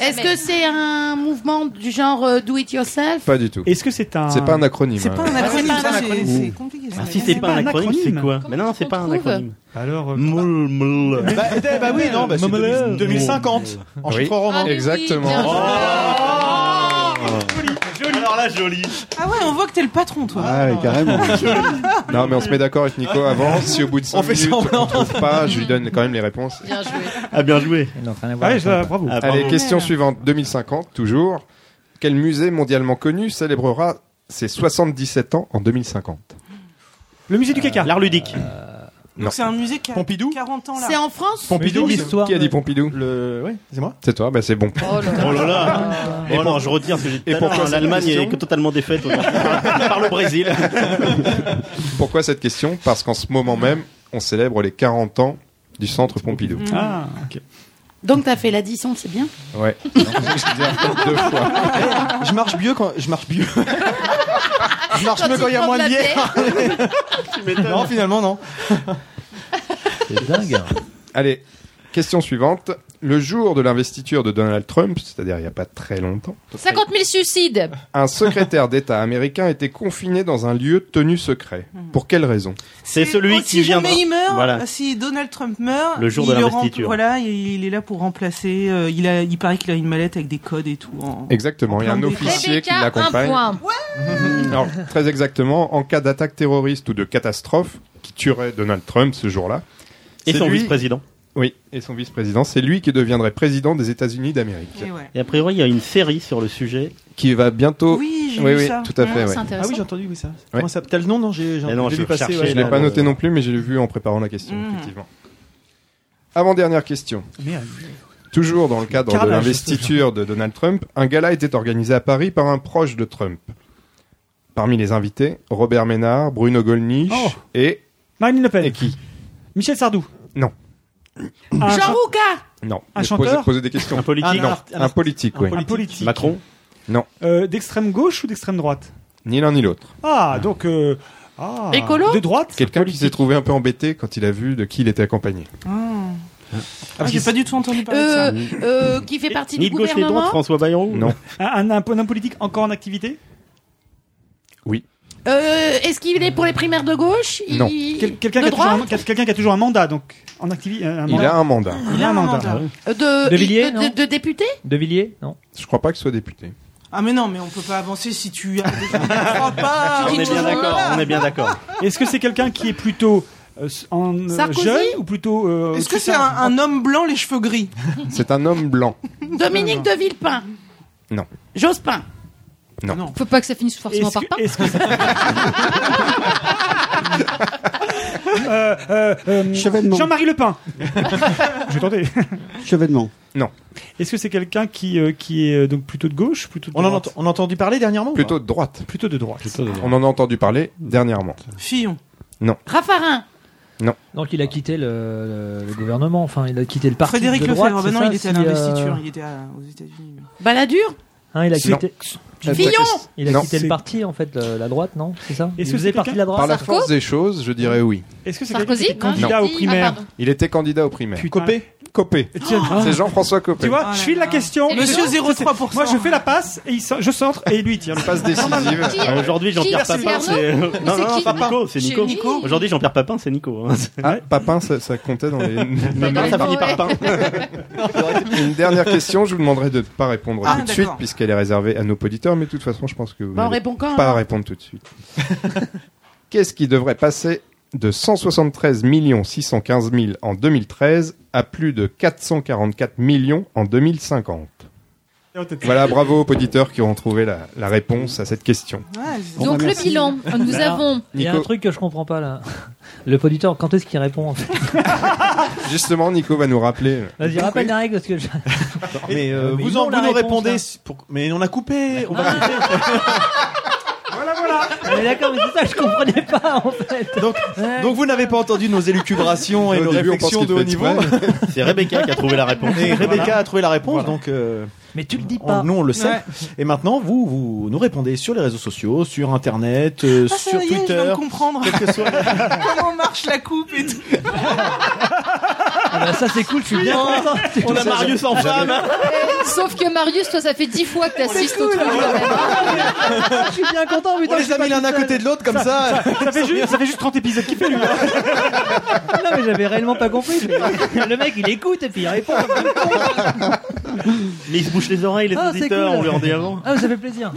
Est-ce que c'est un mouvement du genre euh, do it yourself? Pas du tout. Est-ce que c'est un. C'est pas un acronyme. C'est pas un hein. acronyme, c'est compliqué. ça. Ah, si c'est pas, un acronyme, c'est quoi? Mais non, c'est pas un acronyme. Alors. euh, Moule, moule. Bah, eh, bah oui, non, bah, c'est Mamelin. 2050 en Oui. chiffre roman. Ah, Exactement. Alors là, joli. Ah ouais, on voit que t'es le patron, toi. Ah ouais, carrément. Non, mais on se met d'accord avec Nico avant. Si au bout de 5 On fait minutes semblant. on trouve pas, je lui donne quand même les réponses. Bien joué. Ah, bien joué. Ah ouais, ça, bravo. Ah, Allez, question suivante. 2050, toujours. Quel musée mondialement connu célébrera ses 77 ans en 2050 Le musée du caca. L'art ludique. Non. Donc c'est un musée qui a Pompidou 40 ans là. C'est en France Pompidou, l'histoire Qui a dit Pompidou le, ouais, c'est moi. C'est toi, bah c'est bon. Oh là là. Oh là là. Et Oh pour- non, je retire ce que j'ai dit et pourquoi L'Allemagne est totalement défaite par le Brésil. Pourquoi cette question? Parce qu'en ce moment même, on célèbre les 40 ans du centre Pompidou. Ah, ok. Donc t'as fait l'addition, c'est bien? Ouais. Je deux fois. Je marche mieux quand je marche mieux. je marche mieux quand il y a moins de bière. non, finalement non. C'est dingue. Allez, question suivante. Le jour de l'investiture de Donald Trump, c'est-à-dire il n'y a pas très longtemps, 50 000 suicides. un secrétaire d'État américain était confiné dans un lieu tenu secret. Pour quelle raison? C'est celui Oh, qui si viendra. jamais il meurt, Voilà. si Donald Trump meurt, Le jour il de le l'investiture. Voilà, il est là pour remplacer. euh, il a, il paraît qu'il a une mallette avec des codes et tout. en- Exactement, il y a un officier qui Rebecca, l'accompagne. Alors, très exactement, en cas d'attaque terroriste ou de catastrophe qui tuerait Donald Trump ce jour-là. Et son vice-président. Oui, et son vice-président, c'est lui qui deviendrait président des États-Unis d'Amérique. Et ouais. Et a priori, il y a une série sur le sujet. Qui va bientôt. Oui, j'ai oui, vu oui, ça. tout à fait. Ah, ouais. Ah oui, j'ai entendu oui ça. Ouais. Comment ça T'as le nom non J'ai Eh je vu passer. Je l'ai pas le- noté non plus, mais j'ai vu en préparant la question, Mhm. effectivement. Avant-dernière question. Merde. Toujours dans le cadre de l'investiture de Donald Trump, un gala était organisé à Paris par un proche de Trump. Parmi les invités, Robert Ménard, Bruno Gollnisch Oh. et... Marine Le Pen. Et qui? Michel Sardou. Non. Un Jean Rouca Non. Un chanteur posez, posez des questions. Un politique. Non, un- un politique, oui. Un politique. Macron. Non. Euh, D'extrême gauche ou d'extrême droite? Ni l'un ni l'autre. Ah, donc. Euh, ah, Écolo De droite? Quelqu'un qui s'est trouvé un peu embêté quand il a vu de qui il était accompagné. Ah. Ah, j'ai pas du tout entendu parler de ça. euh, euh, Qui fait partie Ni du de gauche ni de droite, gouvernement François Bayrou. Non. un, un, un homme politique encore en activité? Euh, Est-ce qu'il est pour les primaires de gauche? Il- Non. Quel- Quelqu'un De qui, a toujours un- droite? quelqu'un qui a toujours un mandat, donc en activité. Un Il mandat. a un mandat. Il a un mandat. Euh, De, De Villiers, de, non de, de député? De Villiers Non. Je crois pas qu'il soit député. Ah mais non, mais on peut pas avancer si tu crois pas. On est bien d'accord. On est bien d'accord. Est-ce que c'est quelqu'un qui est plutôt euh, s- en, euh, Sarkozy? jeune ou plutôt. euh, Est-ce que plus c'est tard? un, un homme blanc, les cheveux gris? C'est un homme blanc. Dominique de Villepin? Non. Jospin? Non. Faut pas que ça finisse forcément Est-ce par que- est-ce que Euh, euh, euh. Jean-Marie Le Pen. Je vais tenter. Chevènement. Non. Est-ce que c'est quelqu'un qui, euh, qui est euh, donc plutôt de gauche, plutôt de On en droite ent- on a entendu parler dernièrement Plutôt de droite. Plutôt de droite. On en a entendu parler dernièrement. Fillon. Raffarin Donc il a quitté le, le- le gouvernement, enfin il a quitté le parti Frédéric de droite. Lefebvre. C'est non, ça, il était à euh, l'investiture. Il était à- aux États-Unis. Balladur hein, il a Non. Fillon Il a Non. quitté C'est- le parti en fait, le- la droite, non C'est ça Est-ce Il que faisait c'est partie de la Par droite. la Sarko force des choses, je dirais oui. Est-ce que c'est quelqu'un Sarkozy qui était candidat Non. aux Ah, primaires. Il était candidat aux primaires. Putain. Copé Copé. C'est Jean-François Copé. Tu vois, Oh je file la question. Monsieur je- 0,3%. Moi, je fais la passe et il sort- je centre et lui il tire. Passe décisive. Qui- Ah, Aujourd'hui, Jean-Pierre Qui, c'est Papin, Arnaud c'est. Non, c'est non, non, qui c'est Nico. C'est Chez Nico. Aujourd'hui, Jean-Pierre Papin, c'est Nico. hein. Ah, Papin, ça, ça comptait dans les. Non, ça finit par Papin. Une dernière question, je vous demanderai de ne pas répondre Ah, tout de d'accord. suite, puisqu'elle est réservée à nos auditeurs, mais de toute façon, je pense que vous Bah, n'allez répond quand pas alors répondre tout de suite. Qu'est-ce qui devrait passer de 173 615 000 en 2013 à plus de 444 millions en 2050 Voilà, bravo aux auditeurs qui ont trouvé la, la réponse à cette question. Ouais, Donc le bilan, nous Alors, avons Il y a un Nico. truc que je comprends pas là. Le poditeur, quand est-ce qu'il répond en fait Justement, Nico va nous rappeler. Vas-y, rappelle la règle parce que je... Mais euh, Euh, mais vous, en, vous nous répondez. pour- Mais on a coupé. On va Ah. couper. Ah, mais d'accord, mais c'est ça que je comprenais pas en fait. Donc, Ouais. donc vous n'avez pas entendu nos élucubrations et nos réflexions de haut niveau. C'est Rebecca qui a trouvé la réponse. Et Rebecca Voilà. a trouvé la réponse, Voilà. donc euh, Mais tu le dis on- pas. nous on le sait. Ouais. Et maintenant, vous, vous nous répondez sur les réseaux sociaux, sur Internet, euh, Ah, sur y est, je viens Twitter. de comprendre. quel que soit. Comment marche la coupe et tout. Ah bah, ça c'est cool, je suis bien content. On a Marius en femme. Sauf que Marius, toi, ça fait dix fois que t'assistes au truc même. hein. Je suis bien content, On putain. je les a mis l'un à côté de l'autre comme ça. Ça fait, juste, ça fait juste 30 épisodes qu'il fait lui. Non mais j'avais réellement pas compris. Le mec il écoute et puis il répond. comme bouchent les oreilles, les Ah, c'est auditeurs, cool. on leur dit avant. Ah, ça fait plaisir.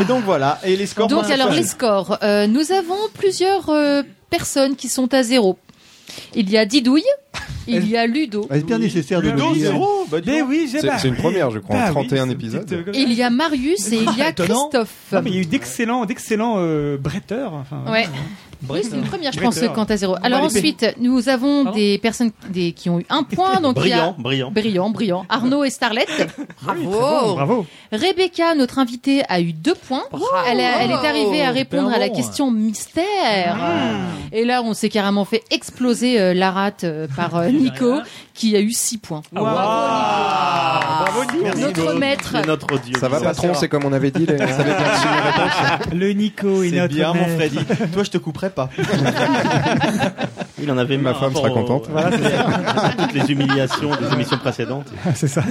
Et donc voilà. Et les scores. Donc alors les scores. Euh, nous avons plusieurs euh, personnes qui sont à zéro. Il y a Didouille, il y a Ludo, Est-ce bien nécessaire de Ludo, le dire zéro Bah, Mais oui, j'ai C'est c'est une première, je crois, Bah en oui, 31 c'est épisodes. petite, euh, il y a Marius et il y a Étonnant. Christophe. Non, mais il y a eu d'excellents, d'excellents euh, bretteurs. Enfin, Ouais. Oui, c'est une première, je pense, quant à zéro. Alors ensuite, nous avons Pardon des personnes des, qui ont eu un point. Donc il y a Brillant, brillant. brillant, brillant. Arnaud et Starlet. Bravo. Bravo. Rebecca, notre invitée, a eu deux points. Elle, a- elle est arrivée à répondre à la question mystère. Et là, on s'est carrément fait exploser euh, la rate euh, par euh, Nico, qui a eu six points. Bravo, Nico. Merci, Notre maître. Notre dieu. Ça va, patron C'est comme on avait dit. les- Ça avait bien. Le Nico et C'est notre bien, mon. Freddy. Toi, je te couperai pas. Il en avait Ma marre femme sera contente. toutes les humiliations des émissions précédentes. C'est ça.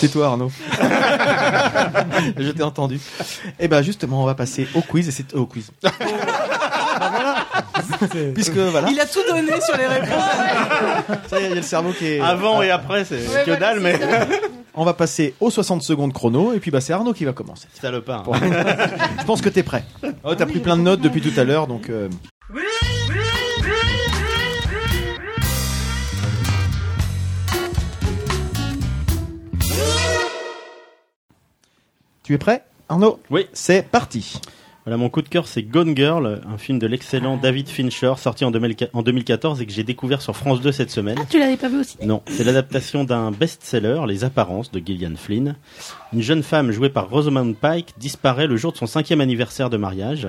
Tais-toi, Arnaud. je t'ai entendu. Et ben justement, on va passer au quiz. Et c'est au quiz. Puisque voilà. Il a tout donné sur les réponses. Ça y est, il y a le cerveau qui est. Avant et après, c'est que dalle, mais. On va passer aux 60 secondes chrono. Et puis bah, c'est Arnaud qui va commencer. Salopard. Bon. je pense que t'es prêt. Oh, t'as pris plein de notes depuis tout à l'heure, donc. euh, Tu es prêt, Arnaud? Oui. C'est parti. Voilà, mon coup de cœur, c'est Gone Girl, un film de l'excellent David Fincher, sorti en 2004 en 2014 et que j'ai découvert sur France 2 cette semaine. Ah, tu l'avais pas vu aussi? Non, c'est l'adaptation d'un best-seller, Les Apparences, de Gillian Flynn. Une jeune femme jouée par Rosamund Pike disparaît le jour de son cinquième anniversaire de mariage,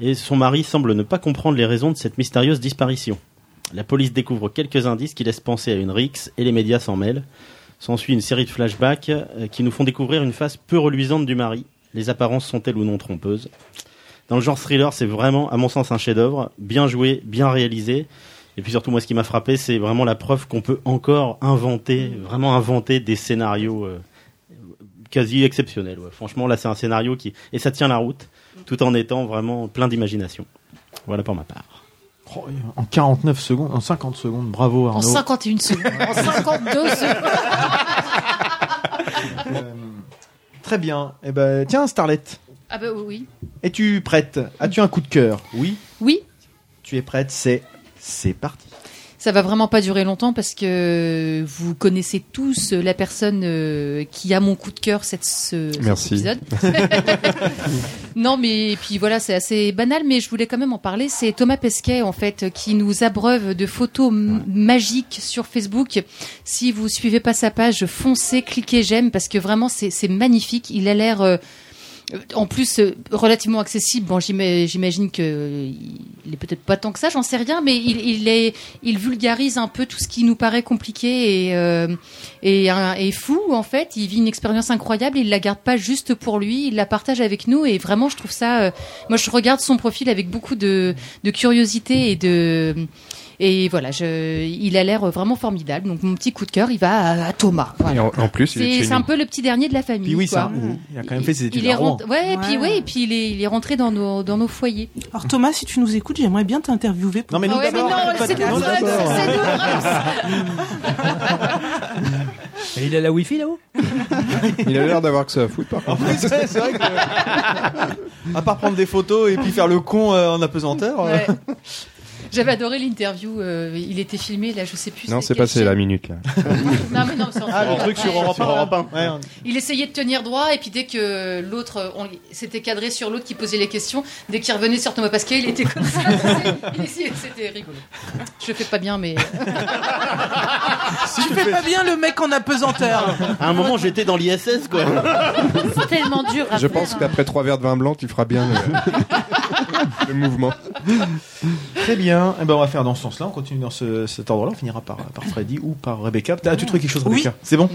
et son mari semble ne pas comprendre les raisons de cette mystérieuse disparition. La police découvre quelques indices qui laissent penser à une rixe, et les médias s'en mêlent. S'ensuit une série de flashbacks euh, qui nous font découvrir une face peu reluisante du mari. Les apparences sont-elles ou non trompeuses? Dans le genre thriller, c'est vraiment, à mon sens, un chef-d'œuvre, bien joué, bien réalisé. Et puis surtout, moi, ce qui m'a frappé, c'est vraiment la preuve qu'on peut encore inventer, vraiment inventer des scénarios euh, quasi exceptionnels. ouais. Franchement, là, c'est un scénario qui et ça tient la route, tout en étant vraiment plein d'imagination. Voilà pour ma part. Oh, en 49 secondes, en 50 secondes, bravo En Arnaud. 51 secondes. En 52 secondes. Euh, très bien. Eh ben, tiens, Starlet, Ah bah oui. es-tu prête? As-tu un coup de cœur? Oui? Oui. Tu es prête C'est c'est parti. Ça va vraiment pas durer longtemps parce que vous connaissez tous la personne euh, qui a mon coup de cœur cette, ce, cet Merci. épisode. non, mais et puis voilà, c'est assez banal, mais je voulais quand même en parler. C'est Thomas Pesquet en fait qui nous abreuve de photos magiques sur Facebook. Si vous suivez pas sa page, foncez, cliquez j'aime parce que vraiment c'est c'est magnifique. Il a l'air euh, en plus, euh, relativement accessible. Bon, j'ima- j'imagine que euh, il est peut-être pas tant que ça, j'en sais rien, mais il, est, il vulgarise un peu tout ce qui nous paraît compliqué et euh, et, fou en fait. Il vit une expérience incroyable. Il la garde pas juste pour lui, il la partage avec nous et vraiment, je trouve ça. euh, moi, je regarde son profil avec beaucoup de curiosité et de et voilà, je, il a l'air vraiment formidable. Donc mon petit coup de cœur, il va à, à Thomas. Voilà. Et en, en plus, il est de C'est un peu le petit dernier de la famille. Puis oui, quoi. ça. Il a quand même fait ses études Il est rentré, ouais, et puis Ouais. et puis il est, il est rentré dans nos dans nos foyers. Alors Thomas, si tu nous écoutes, j'aimerais bien t'interviewer. pour- Non mais Ah ouais, mais d'abord. non, c'est de- nous, non, c'est. Et il a la wifi là-haut? Il a l'air d'avoir que ça à foutre, par En contre. plus, c'est vrai que. à part prendre des photos et puis faire le con euh, en apesanteur. euh, Ouais. J'avais adoré l'interview. euh, il était filmé là, je sais plus. Non, c'est c'est quelle passé chaîne. la minute, là. Non, mais non, c'est en Ah, le truc sur Europe 1. Europe un. Ouais, on- Il essayait de tenir droit et puis dès que l'autre, on s'était cadré sur l'autre qui posait les questions, dès qu'il revenait sur Thomas Pascal, il était comme ça. il essayait- C'était rigolo. Je fais pas bien, mais Tu fais pas bien le mec en apesanteur. À un moment, j'étais dans l'ISS, quoi. C'est tellement dur Je pense qu'après trois verres de vin blanc, tu feras bien le, le mouvement. Très bien. Eh ben, on va faire dans ce sens-là. On continue dans ce, cet ordre-là. On finira par, par Freddy ou par Rebecca. As-tu trouvé quelque chose, Oui. Rebecca C'est bon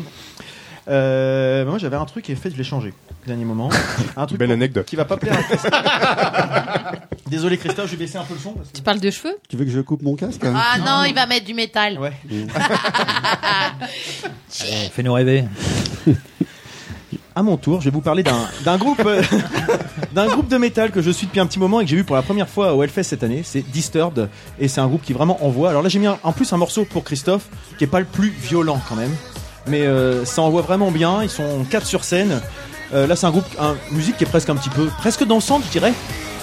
Euh, moi, j'avais un truc et fait, je l'ai changé. Dernier moment. Un truc Belle anecdote. qui va pas plaire à Christophe. Désolé, Christophe, je vais baisser un peu le son. parce que- tu parles de cheveux? Tu veux que je coupe mon casque hein? Ah non, il va mettre du métal. Ouais. Allez, Fais-nous rêver. à mon tour, je vais vous parler d'un d'un groupe euh, d'un groupe de métal que je suis depuis un petit moment et que j'ai vu pour la première fois au Hellfest cette année. C'est Disturbed et c'est un groupe qui vraiment envoie. Alors là, j'ai mis un- en plus un morceau pour Christophe qui est pas le plus violent quand même, mais euh, ça envoie vraiment bien. Ils sont quatre sur scène. Euh, là, c'est un groupe, un musique qui est presque un petit peu, presque dansante, je dirais,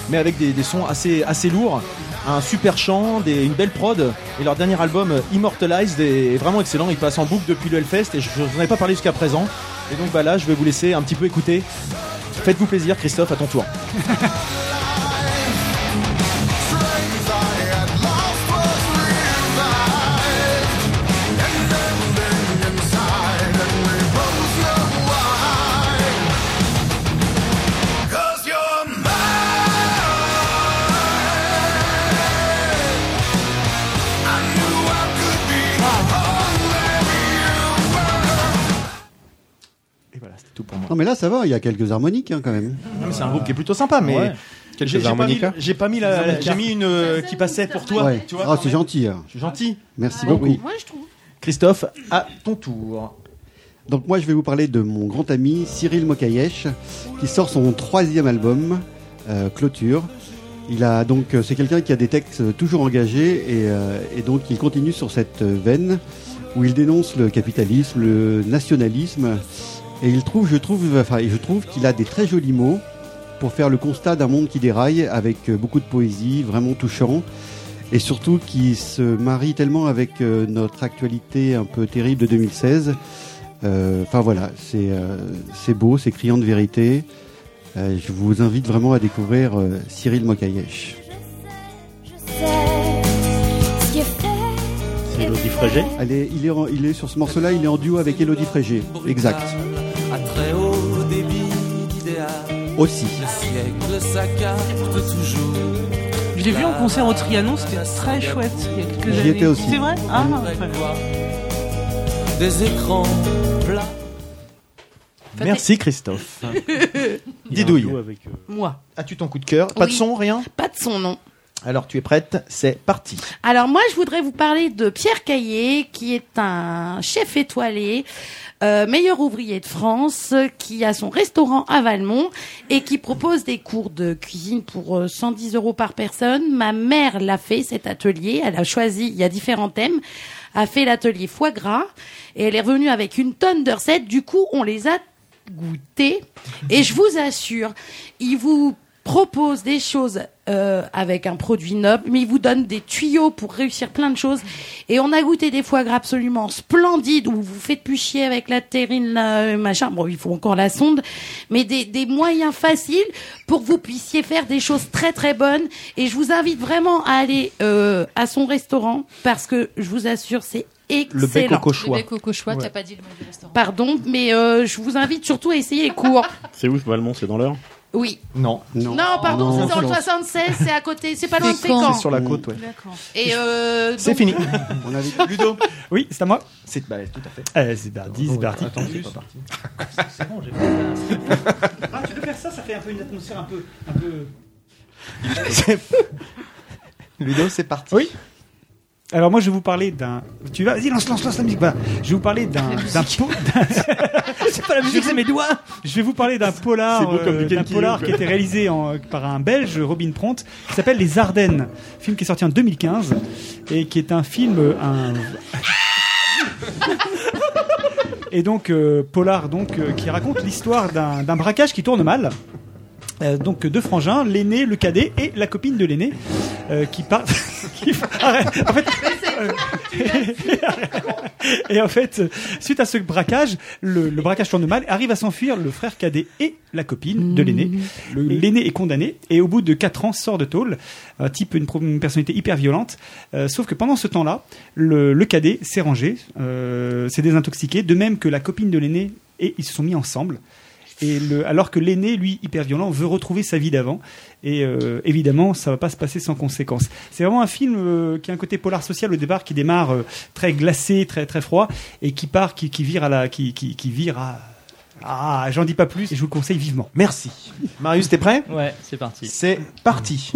mais avec des, des sons assez assez lourds. Un super chant, une belle prod et leur dernier album Immortalized est vraiment excellent. Il passe en boucle depuis le Hellfest et je je n'en ai pas parlé jusqu'à présent. Et donc bah là, je vais vous laisser un petit peu écouter. Faites-vous plaisir, Christophe, à ton tour. Non, mais là, ça va, il y a quelques harmoniques hein, quand même. Non, mais c'est un groupe qui est plutôt sympa, mais Ouais. j'ai- Quelques j'ai pas mis- harmonicas J'ai pas mis la, j'ai mis une euh, qui passait pour toi. Ouais. Tu vois, Ah, c'est même. gentil. Je suis gentil. Merci Ouais. beaucoup. Moi, je trouve. Christophe, à ton tour. Donc moi je vais vous parler de mon grand ami Cyril Mokayesh qui sort son troisième album euh, Clôture. Il a donc euh, c'est quelqu'un qui a des textes toujours engagés et, euh, et donc il continue sur cette veine où il dénonce le capitalisme, le nationalisme et il trouve je trouve enfin je trouve qu'il a des très jolis mots pour faire le constat d'un monde qui déraille avec euh, beaucoup de poésie, vraiment touchant et surtout qui se marie tellement avec euh, notre actualité un peu terrible de 2016. Euh, Enfin voilà, c'est euh, beau, c'est criant de vérité. Euh, je vous invite vraiment à découvrir Cyril Mokayesh. C'est Elodie Frégé? Il, est il est sur ce morceau-là, il est en duo avec Elodie Frégé. Exact. Aussi. Le siècle s'accarte toujours. Je l'ai vu en concert au Trianon, c'était très chouette il y a quelques J'y années. étais aussi. C'est vrai? Ah, bien. Des écrans plats. Merci Christophe. Didouille. Moi. As-tu ton coup de cœur? Pas de Oui. son, rien? Pas de son, non. Alors tu es prête? C'est parti. Alors moi, je voudrais vous parler de Pierre Caillé, qui est un chef étoilé, euh, meilleur ouvrier de France, qui a son restaurant à Valmont et qui propose des cours de cuisine pour euh, 110 euros par personne. Ma mère l'a fait, cet atelier. Elle a choisi, il y a différents thèmes, a fait l'atelier foie gras et elle est revenue avec une tonne de recettes. Du coup, on les a goûtées et je vous assure, il vous propose des choses euh, avec un produit noble, mais il vous donne des tuyaux pour réussir plein de choses. Et on a goûté des foie gras absolument splendides où vous vous faites plus chier avec la terrine, la, machin. Bon, il faut encore la sonde, mais des, des moyens faciles pour que vous puissiez faire des choses très très bonnes. Et je vous invite vraiment à aller euh, à son restaurant parce que je vous assure, c'est excellent. bec au cochois. Le bec au cochois, Ouais. t'as pas dit le nom du restaurant. Pardon, mais euh, je vous invite surtout à essayer les cours. C'est où Valmont? C'est dans l'heure? Oui. Non. Non, pardon, Non, c'est dans le non. 76, c'est à côté, c'est pas loin de Fécamp. C'est sur la côte, ouais. D'accord. Et euh, C'est donc- fini. On avait... Ludo. Oui, c'est à moi. C'est bah, tout à fait. Euh, c'est parti, c'est parti. Attends, c'est pas parti. C'est bon, j'ai fait ça. Ah, tu peux faire ça, ça fait un peu une atmosphère un peu. Un peu... Ludo, c'est parti. Oui. Alors moi je vais vous parler d'un. Tu vas, vas-y lance, lance, lance la musique. Voilà. Je vais vous parler d'un, d'un po- c'est pas la musique, c'est mes doigts. Je vais vous parler d'un polar, C'est beau comme euh, du d'un Ken polar qui quoi. était réalisé en- par un Belge, Robin Pront, qui s'appelle Les Ardennes, film qui est sorti en 2015 et qui est un film, euh, un. Et donc euh, polar donc euh, qui raconte l'histoire d'un, d'un braquage qui tourne mal. Euh, donc deux frangins, l'aîné, le cadet et la copine de l'aîné euh, qui Arrête. en fait, et en fait, euh, suite à ce braquage, le, le braquage tourne mal, arrive à s'enfuir le frère cadet et la copine de l'aîné. Le- L'aîné est condamné et au bout de 4 ans sort de tôle, un type, une, pro- une personnalité hyper violente. Euh, sauf que pendant ce temps-là, le, le cadet s'est rangé, euh, s'est désintoxiqué, de même que la copine de l'aîné et ils se sont mis ensemble. Et le, alors que l'aîné, lui, hyper violent, veut retrouver sa vie d'avant. Et euh, évidemment, ça va pas se passer sans conséquences. C'est vraiment un film euh, qui a un côté polar social au départ, qui démarre euh, très glacé, très très froid, et qui part, qui, qui vire à la, qui, qui, qui vire à. Ah, j'en dis pas plus, et je vous le conseille vivement. Merci. Marius, t'es prêt? Ouais, c'est parti. C'est parti.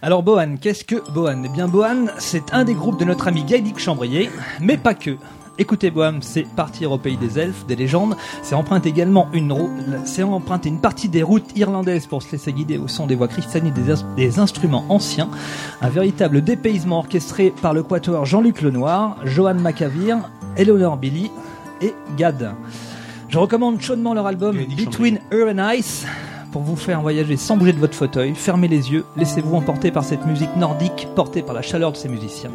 Alors Bohan, qu'est-ce que Bohan? Eh bien Bohan, c'est un des groupes de notre ami Gaëdic Chambrier, mais pas que. Écoutez Bohème, c'est partir au pays des elfes, des légendes. C'est emprunter également une route, c'est emprunter une partie des routes irlandaises pour se laisser guider au son des voix des, ins- des instruments anciens. Un véritable dépaysement orchestré par le quatuor Jean-Luc Lenoir, Johan Macavir, Eleanor Billy et Gad. Je recommande chaudement leur album Between Her and Ice pour vous faire voyager sans bouger de votre fauteuil. Fermez les yeux, laissez-vous emporter par cette musique nordique portée par la chaleur de ses musiciens.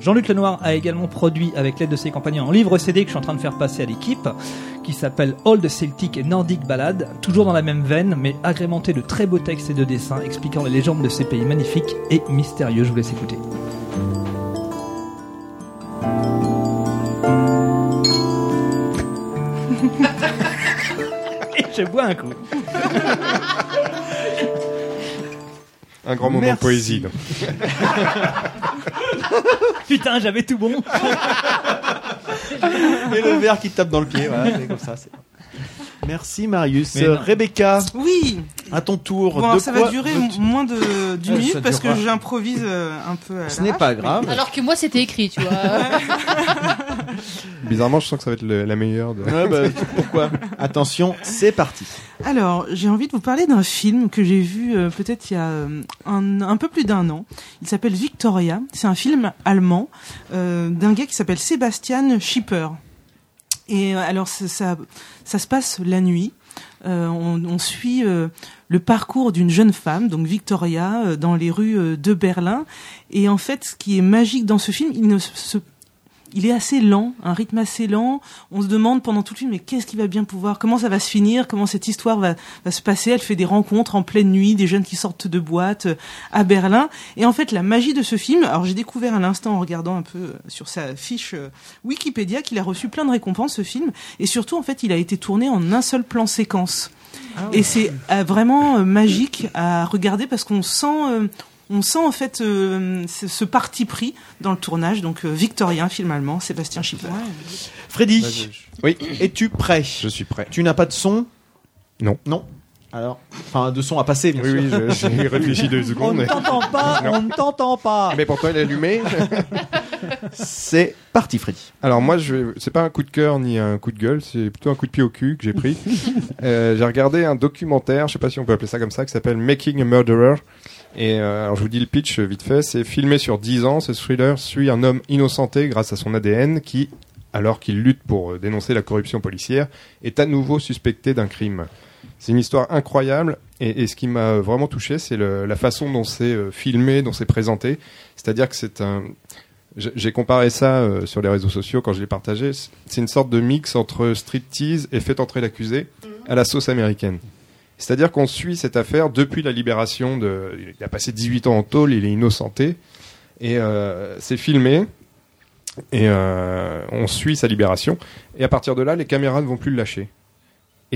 Jean-Luc Lenoir a également produit avec l'aide de ses compagnons un livre CD que je suis en train de faire passer à l'équipe qui s'appelle Old Celtic et Nordic Ballad, toujours dans la même veine mais agrémenté de très beaux textes et de dessins expliquant les légendes de ces pays magnifiques et mystérieux. Je vous laisse écouter. Je bois un coup. Un grand moment Merci. de poésie. donc. Putain, j'avais tout bon. Et le verre qui te tape dans le pied, voilà, c'est comme ça. c'est- Merci Marius. Euh. Rebecca, Oui. à ton tour. Bon, alors, de ça quoi va durer moins de d'une Euh, minute ça parce que j'improvise euh, un peu. À Ce n'est pas grave. Alors que moi, c'était écrit, tu vois. Bizarrement, je sens que ça va être le- la meilleure. De... Ouais, bah, pourquoi? Attention, c'est parti. Alors, j'ai envie de vous parler d'un film que j'ai vu euh, peut-être il y a euh, un, un peu plus d'un an. Il s'appelle Victoria. C'est un film allemand euh, d'un gars qui s'appelle Sebastian Schipper. Et euh, alors, ça, ça, ça se passe la nuit. Euh, on, on suit euh, le parcours d'une jeune femme, donc Victoria, euh, dans les rues euh, de Berlin. Et en fait, ce qui est magique dans ce film, il ne se il est assez lent, un rythme assez lent. On se demande pendant tout le film, mais qu'est-ce qui va bien pouvoir, comment ça va se finir, comment cette histoire va, va se passer? Elle fait des rencontres en pleine nuit, des jeunes qui sortent de boîtes euh, à Berlin. Et en fait, la magie de ce film, alors j'ai découvert à l'instant en regardant un peu euh, sur sa fiche euh, Wikipédia qu'il a reçu plein de récompenses ce film. Et surtout, en fait, il a été tourné en un seul plan séquence. Et c'est vraiment magique à regarder parce qu'on sent, on sent en fait euh, ce, ce parti pris dans le tournage. Donc euh, Victorien, film allemand, Sébastien Schipper. Freddy, oui. es-tu prêt? Je suis prêt. Tu n'as pas de son? Non. Non? Alors, enfin, de son à passer, bien Oui, sûr. oui, je- j'ai réfléchi deux On secondes. ne mais- t'entend pas, on ne t'entend pas. Mais pourtant, il est allumé. C'est parti, Freddy. Alors moi, je c'est pas un coup de cœur ni un coup de gueule, c'est plutôt un coup de pied au cul que j'ai pris. Euh, j'ai regardé un documentaire, je sais pas si on peut appeler ça comme ça, qui s'appelle Making a Murderer. Et euh, alors je vous dis le pitch euh, vite fait, c'est filmé sur 10 ans. Ce thriller suit un homme innocenté grâce à son ADN qui, alors qu'il lutte pour dénoncer la corruption policière, est à nouveau suspecté d'un crime. C'est une histoire incroyable et, et ce qui m'a vraiment touché, c'est la façon dont c'est euh, filmé, dont c'est présenté. C'est-à-dire que c'est un, j'ai comparé ça euh, sur les réseaux sociaux quand je l'ai partagé. C'est- C'est une sorte de mix entre striptease et fait entrer l'accusé à la sauce américaine. C'est-à-dire qu'on suit cette affaire depuis la libération de. Il a passé 18 ans en tôle, il est innocenté. Et euh, c'est filmé. Et euh, on suit sa libération. Et à partir de là, les caméras ne vont plus le lâcher.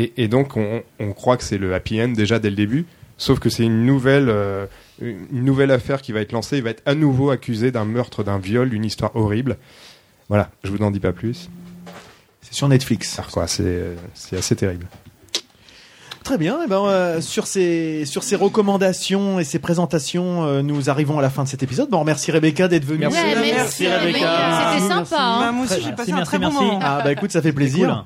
Et, et donc, on, on croit que c'est le happy end déjà dès le début. Sauf que c'est une nouvelle, euh, une nouvelle affaire qui va être lancée. Il va être à nouveau accusé d'un meurtre, d'un viol, d'une histoire horrible. Voilà, je vous en dis pas plus. C'est sur Netflix. Alors quoi, c'est euh, c'est assez terrible. Très bien. Et ben, euh, sur ces sur ces recommandations et ces présentations, euh, nous arrivons à la fin de cet épisode. Bon, on remercie Rebecca d'être venue. Ouais, merci, Merci, Rebecca. Rebecca. C'était sympa. hein. Bah, moi aussi, j'ai passé un très bon moment. Ah bah écoute, ça fait plaisir.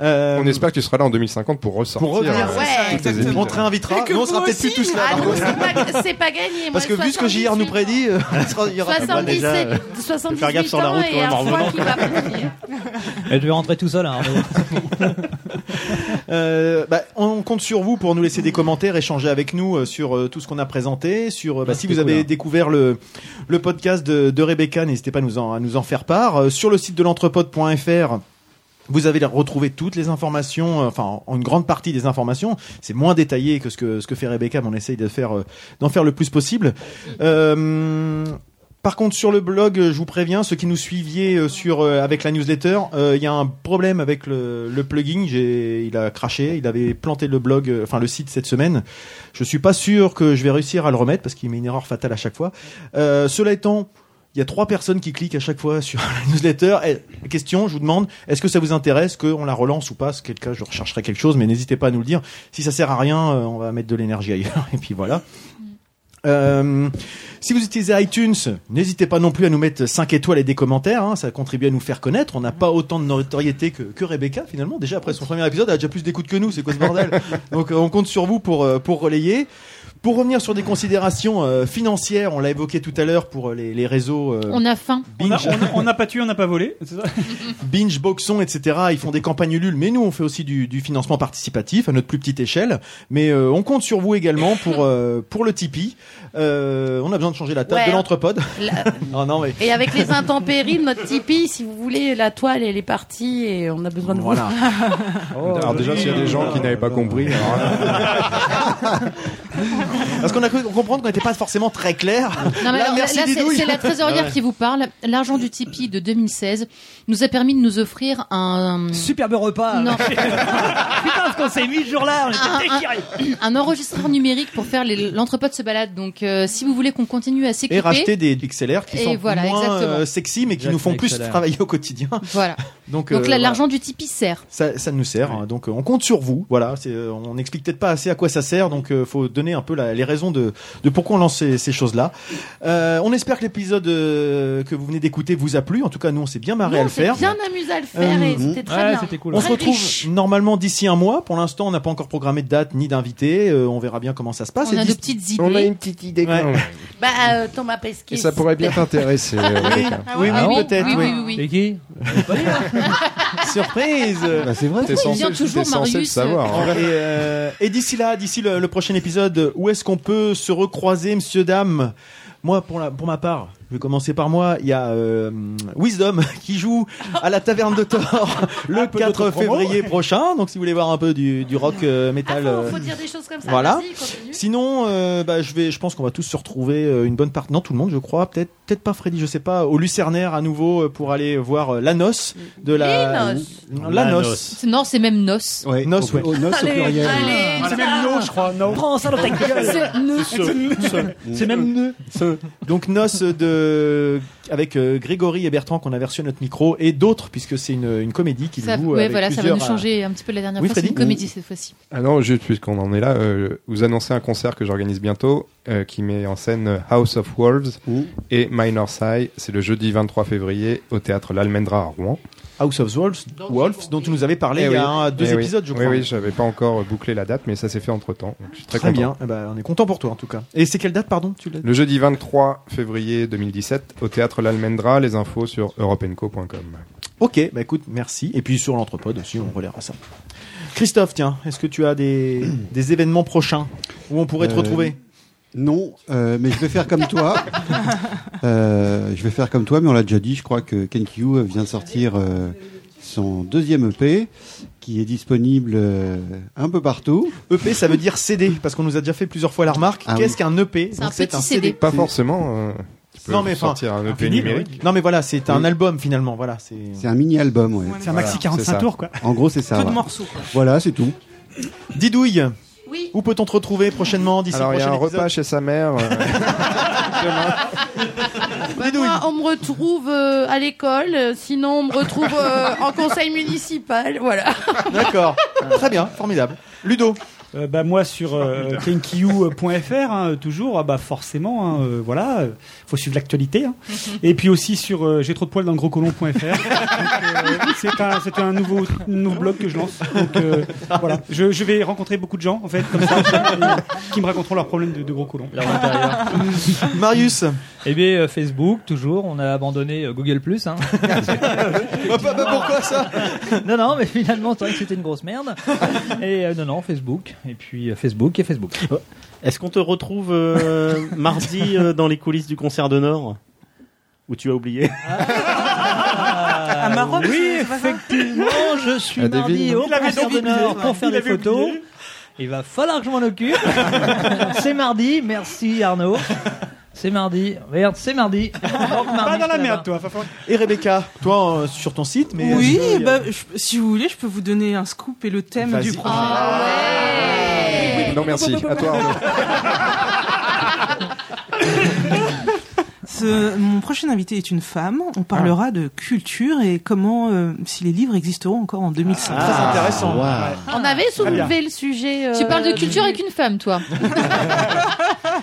Euh, On espère que tu seras là en 2050 pour ressortir. Pour revenir, euh, ouais, réinvitera. Et que Nous, on sera peut-être plus tous là. Ah non, c'est pas, gagné. Parce que vu ce que JR nous prédit, euh, il y aura 77, déjà. 78 faire gaffe sur la ans route et quand même un en revenant. je vais rentrer tout seul. Hein, Euh, bah, on compte sur vous pour nous laisser des commentaires, échanger avec nous sur euh, tout ce qu'on a présenté. Sur, euh, bah, Ah, si vous avez cool, hein. découvert le, le podcast de, de Rebecca, n'hésitez pas à nous en, à nous en faire part. Sur le site de l'entrepode.fr, vous avez retrouvé toutes les informations, euh, enfin en une grande partie des informations. C'est moins détaillé que ce que ce que fait Rebecca, mais on essaye de faire euh, d'en faire le plus possible. Euh, par contre, sur le blog, je vous préviens, ceux qui nous suiviez euh, sur avec la newsletter, il y a un problème avec le, le plugin. Il a craché, il avait planté le blog, enfin le site cette semaine. Je suis pas sûr que je vais réussir à le remettre parce qu'il met une erreur fatale à chaque fois. Cela étant, il y a trois personnes qui cliquent à chaque fois sur la newsletter. Et, question, je vous demande, est-ce que ça vous intéresse qu'on la relance ou pas? Si quel cas, je rechercherai quelque chose, mais n'hésitez pas à nous le dire. Si ça sert à rien, euh, on va mettre de l'énergie ailleurs. Et puis voilà. Euh, si vous utilisez iTunes, n'hésitez pas non plus à nous mettre 5 étoiles et des commentaires, hein, ça contribue à nous faire connaître. On n'a pas autant de notoriété que, que Rebecca finalement. Déjà après son premier épisode, elle a déjà plus d'écoute que nous, c'est quoi ce bordel? Donc on compte sur vous pour, euh, pour relayer. Pour revenir sur des considérations euh, financières, on l'a évoqué tout à l'heure pour euh, les, les réseaux euh, On a faim. On Binge, n'a pas tué, on n'a pas volé. c'est ça Binge, Boxon, etc. Ils font des campagnes Ulule, mais nous on fait aussi du, du financement participatif à notre plus petite échelle. Mais euh, on compte sur vous également pour euh, pour le Tipeee. Euh, on a besoin de changer la table Ouais. de l'entrepode. La- oh non mais Et avec les intempéries de notre Tipeee, si vous voulez, la toile, elle est partie et on a besoin de Voilà. vous. Alors déjà, s'il y a des gens qui n'avaient pas compris, alors Parce qu'on a cru comprendre qu'on n'était pas forcément très clair. Non, mais Là, alors, merci là, c'est- c'est la trésorière Ouais. qui vous parle. L'argent du Tipeee de 2016 nous a permis de nous offrir un Superbe repas. Non. Putain, ce qu'on s'est mis ce jour-là, on un, était déchirés. un- un enregistreur numérique pour faire les- l'entrepôt de se balade. Donc, euh, si vous voulez qu'on continue à Et s'équiper, racheter des XLR qui Et sont voilà, moins euh, sexy mais qui nous font plus XLR. travailler au quotidien. voilà. Donc, Donc euh, là, voilà. l'argent du Tipeee sert. Ça, ça nous sert, hein. donc euh, on compte sur vous. Voilà, c'est, euh, on n'explique peut-être pas assez à quoi ça sert, donc euh, faut donner un peu la- les raisons de, de pourquoi on lance ces, ces choses-là. Euh, on espère que l'épisode euh, que vous venez d'écouter vous a plu. En tout cas, nous on s'est bien marré à on le s'est faire. bien amusé à le faire et Euh, c'était très bien. On se retrouve riche. normalement d'ici un mois. Pour l'instant, on n'a pas encore programmé de date ni d'invité. Euh, on verra bien comment ça se passe. On Et a dis- de petites idées. on a une petite idée quand Ouais. même. Bah, euh, Thomas Pesquet. Et ça pourrait bien t'intéresser, euh, Rebecca. Oui, Ah oui, oui, peut-être. oui. Et qui? Surprise. Bah, c'est vrai. T'es censé, toujours, le savoir. hein. Et, euh, et d'ici là, d'ici le, le prochain épisode, où est-ce qu'on peut se recroiser, monsieur, dame? Moi, pour ma part, je vais commencer par moi. Il y a euh, Wisdom qui joue à la Taverne de Thor le peu 4 d'autres promos. février prochain. Donc, si vous voulez voir un peu du, du rock euh, Ah, métal. faut, euh, faut dire des choses comme ça. voilà. Sinon, euh, bah, je vais, je pense qu'on va tous se retrouver une bonne partie, non tout le monde, je crois, peut-être, peut-être pas Freddy, je sais pas, au Lucernaire à nouveau pour aller voir la noce de la, Les noces. Non, la noce. Non, c'est même noce. Ouais, Noce, au, ouais. au noce au Allez, pluriel. allez, C'est même no, je crois. No. Prends ça dans ta gueule. C'est même nœud. Donc noce de avec euh, Grégory et Bertrand qu'on a reçu à notre micro et d'autres puisque c'est une, une comédie qui Ça, joue ouais, avec voilà, ça va plusieurs, nous changer un petit peu la dernière Oui, fois. C'est une comédie cette fois-ci. Ah non, juste puisqu'on en est là, euh, vous annoncez un concert que j'organise bientôt euh, qui met en scène euh, House of Wolves et Minor Sai. C'est le jeudi 23 février au théâtre L'Almendra à Rouen. House of Wolves, Wolves dont tu nous avais parlé Eh il y oui. a un- deux Eh oui. épisodes je Oui, crois. oui, j'avais pas encore bouclé la date, mais ça s'est fait entre temps. Je suis très, Très content. bien, Eh ben, on est content pour toi en tout cas. Et c'est quelle date pardon tu Le jeudi 23 février 2017 au théâtre L'Almendra. Les infos sur europenco.com. Ok, bah écoute, merci. Et puis sur l'entrepode aussi, on relèvera ça. Christophe, tiens, est-ce que tu as des, des événements prochains où on pourrait te Euh, retrouver? Non, euh, mais je vais faire comme toi. Euh, je vais faire comme toi, mais on l'a déjà dit. Je crois que KenQ vient de sortir euh, son deuxième EP, qui est disponible euh, un peu partout. EP, ça veut dire CD, parce qu'on nous a déjà fait plusieurs fois la remarque. Ah Qu'est-ce oui. qu'un EP C'est un petit CD. Pas forcément. euh, tu peux Non, mais sortir un EP numérique. Non mais voilà, c'est un Oui. album finalement. Voilà, c'est. C'est un mini-album, ouais. C'est un maxi Voilà, 45 c'est ça. tours, quoi. En gros, c'est ça. Peu de morceaux. Quoi. Voilà, c'est tout. Didouille, Oui. où peut-on te retrouver prochainement d'ici Alors il y a un épisode repas chez sa mère. euh, Bah, moi, on me retrouve euh, à l'école, euh, sinon on me retrouve euh, en conseil municipal, voilà. D'accord. Très bien, formidable. Ludo. Euh, bah, moi sur euh, hein, toujours ah, bah forcément hein, euh, voilà faut suivre l'actualité hein. et puis aussi sur euh, j'ai trop de poils dans le gros colon.fr euh, c'est un c'est un nouveau nouveau blog que je lance donc euh, voilà je, je vais rencontrer beaucoup de gens en fait comme ça qui me raconteront leurs problèmes de, de gros colon. Marius. Eh bien, euh, Facebook, toujours. On a abandonné euh, Google Plus. Hein. Bah, bah, bah, pourquoi ça? Non, non, mais finalement, c'est vrai que c'était une grosse merde. Et euh, non, non, Facebook. Et puis euh, Facebook et Facebook. Est-ce qu'on te retrouve euh, mardi euh, dans les coulisses du concert de Nord? Où tu as oublié? À Maroc, Oui, effectivement, je suis À mardi au Il avait concert de oublié, Nord ouais. pour faire Il des avait photos. oublié. Il va falloir que je m'en occupe. c'est mardi, merci Arnaud. C'est mardi. Merde, c'est mardi. Pas dans la merde toi Et Rebecca, toi euh, sur ton site, mais Oui, que- bah, je- si vous voulez, je peux vous donner un scoop et le thème Vas-y. du projet. Ah ouais. Non merci. À toi. Arnaud. Ce- mon prochain invité est une femme. On parlera de culture et comment, euh, si les livres existeront encore en 2005. Très intéressant. On avait soulevé le sujet. euh, Tu parles de culture avec une femme, toi.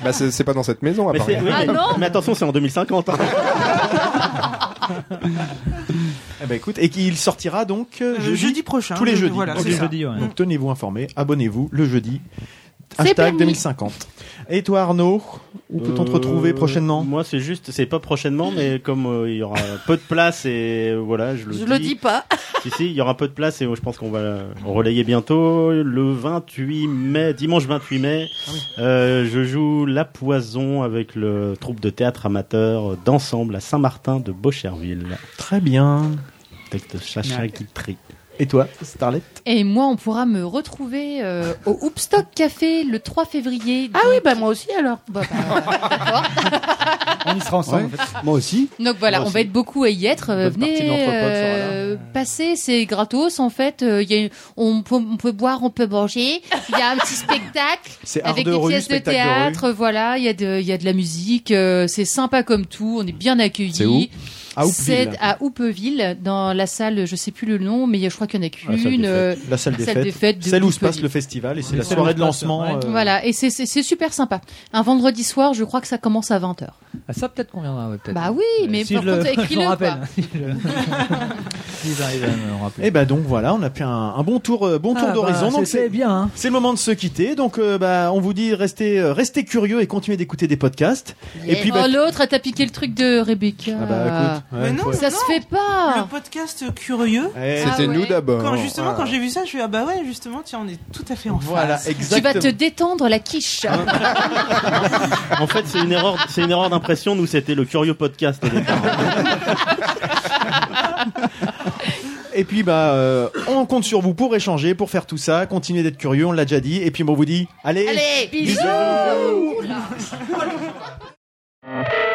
Bah, c'est pas dans cette maison, Mais, apparemment. oui, mais- mais attention, c'est en 2050. hein. Eh ben écoute, et qu'il sortira donc euh, Euh, jeudi, jeudi prochain, tous les le- jeudis. voilà, ouais. Donc tenez-vous informés, abonnez-vous le jeudi. Hashtag permis. 2050. Et toi Arnaud, où peut-on te retrouver Euh, prochainement? Moi, c'est juste, c'est pas prochainement, mais comme euh, il y aura peu de place et euh, voilà, je le Je dis. le dis pas. Si, si, il y aura peu de place et euh, je pense qu'on va euh, relayer bientôt. Le 28 mai, dimanche 28 mai, euh, je joue La Poison avec le troupe de théâtre amateur d'ensemble à Saint-Martin de Beaucherville. Très bien. Texte de Chacha Ouais. Guitry. Et toi, Starlet Et moi, on pourra me retrouver euh, au Hoopstock Café le 3 février. Ah oui, bah moi aussi alors. Bah, bah, On y sera ensemble. Ouais. en fait. Moi aussi. Donc voilà, Moi on aussi. va être beaucoup à y être. Euh, Bonne Venez euh, passer, c'est gratos en fait. Euh, il y a, on, peut, on peut boire, on peut manger. Il y a un petit spectacle avec de des rue, pièces de théâtre. Voilà, il y a de, il y a de la musique. euh, c'est sympa comme tout. On est bien accueillis. C'est où? À C'est Houppeville. à Houppeville, dans la salle, je sais plus le nom, mais je crois qu'il y en a La salle des qu'une. fêtes. euh, La salle des salle fêtes. des fêtes de Celle où se passe le festival et c'est la soirée de lancement. ouais. euh, Voilà, et c'est- c'est c'est super sympa. Un vendredi soir, je crois que ça commence à 20h. Ah, ça peut-être qu'on viendra, ouais, peut-être. Bah oui, mais si par je contre, écris-le, rappelle. quoi. Si je- S'ils arrivent à me rappeler. Et bah donc voilà, on a fait un, un bon tour, euh, bon tour Ah, d'horizon. bah, c'était c'est bien. hein. c'est le moment de se quitter. Donc euh, bah on vous dit restez euh, restez curieux et continuez d'écouter des podcasts. Et puis bah, oh, l'autre, elle t'a piqué le truc de Rebecca. Ah bah, écoute, Mais non, ça non. se fait pas. Le podcast curieux. Eh, Ah C'était ouais. nous d'abord. Quand justement, Voilà. quand j'ai vu ça, je suis ah bah ouais, justement, tiens, on est tout à fait en Voilà, phase. Tu vas te détendre la quiche. En fait, c'est une erreur, c'est une erreur d'impression. Nous, c'était le curieux podcast au départ. Et puis bah euh, on compte sur vous pour échanger, pour faire tout ça, continuer d'être curieux, on l'a déjà dit. Et puis bon, on vous dit allez, Allez, bisous.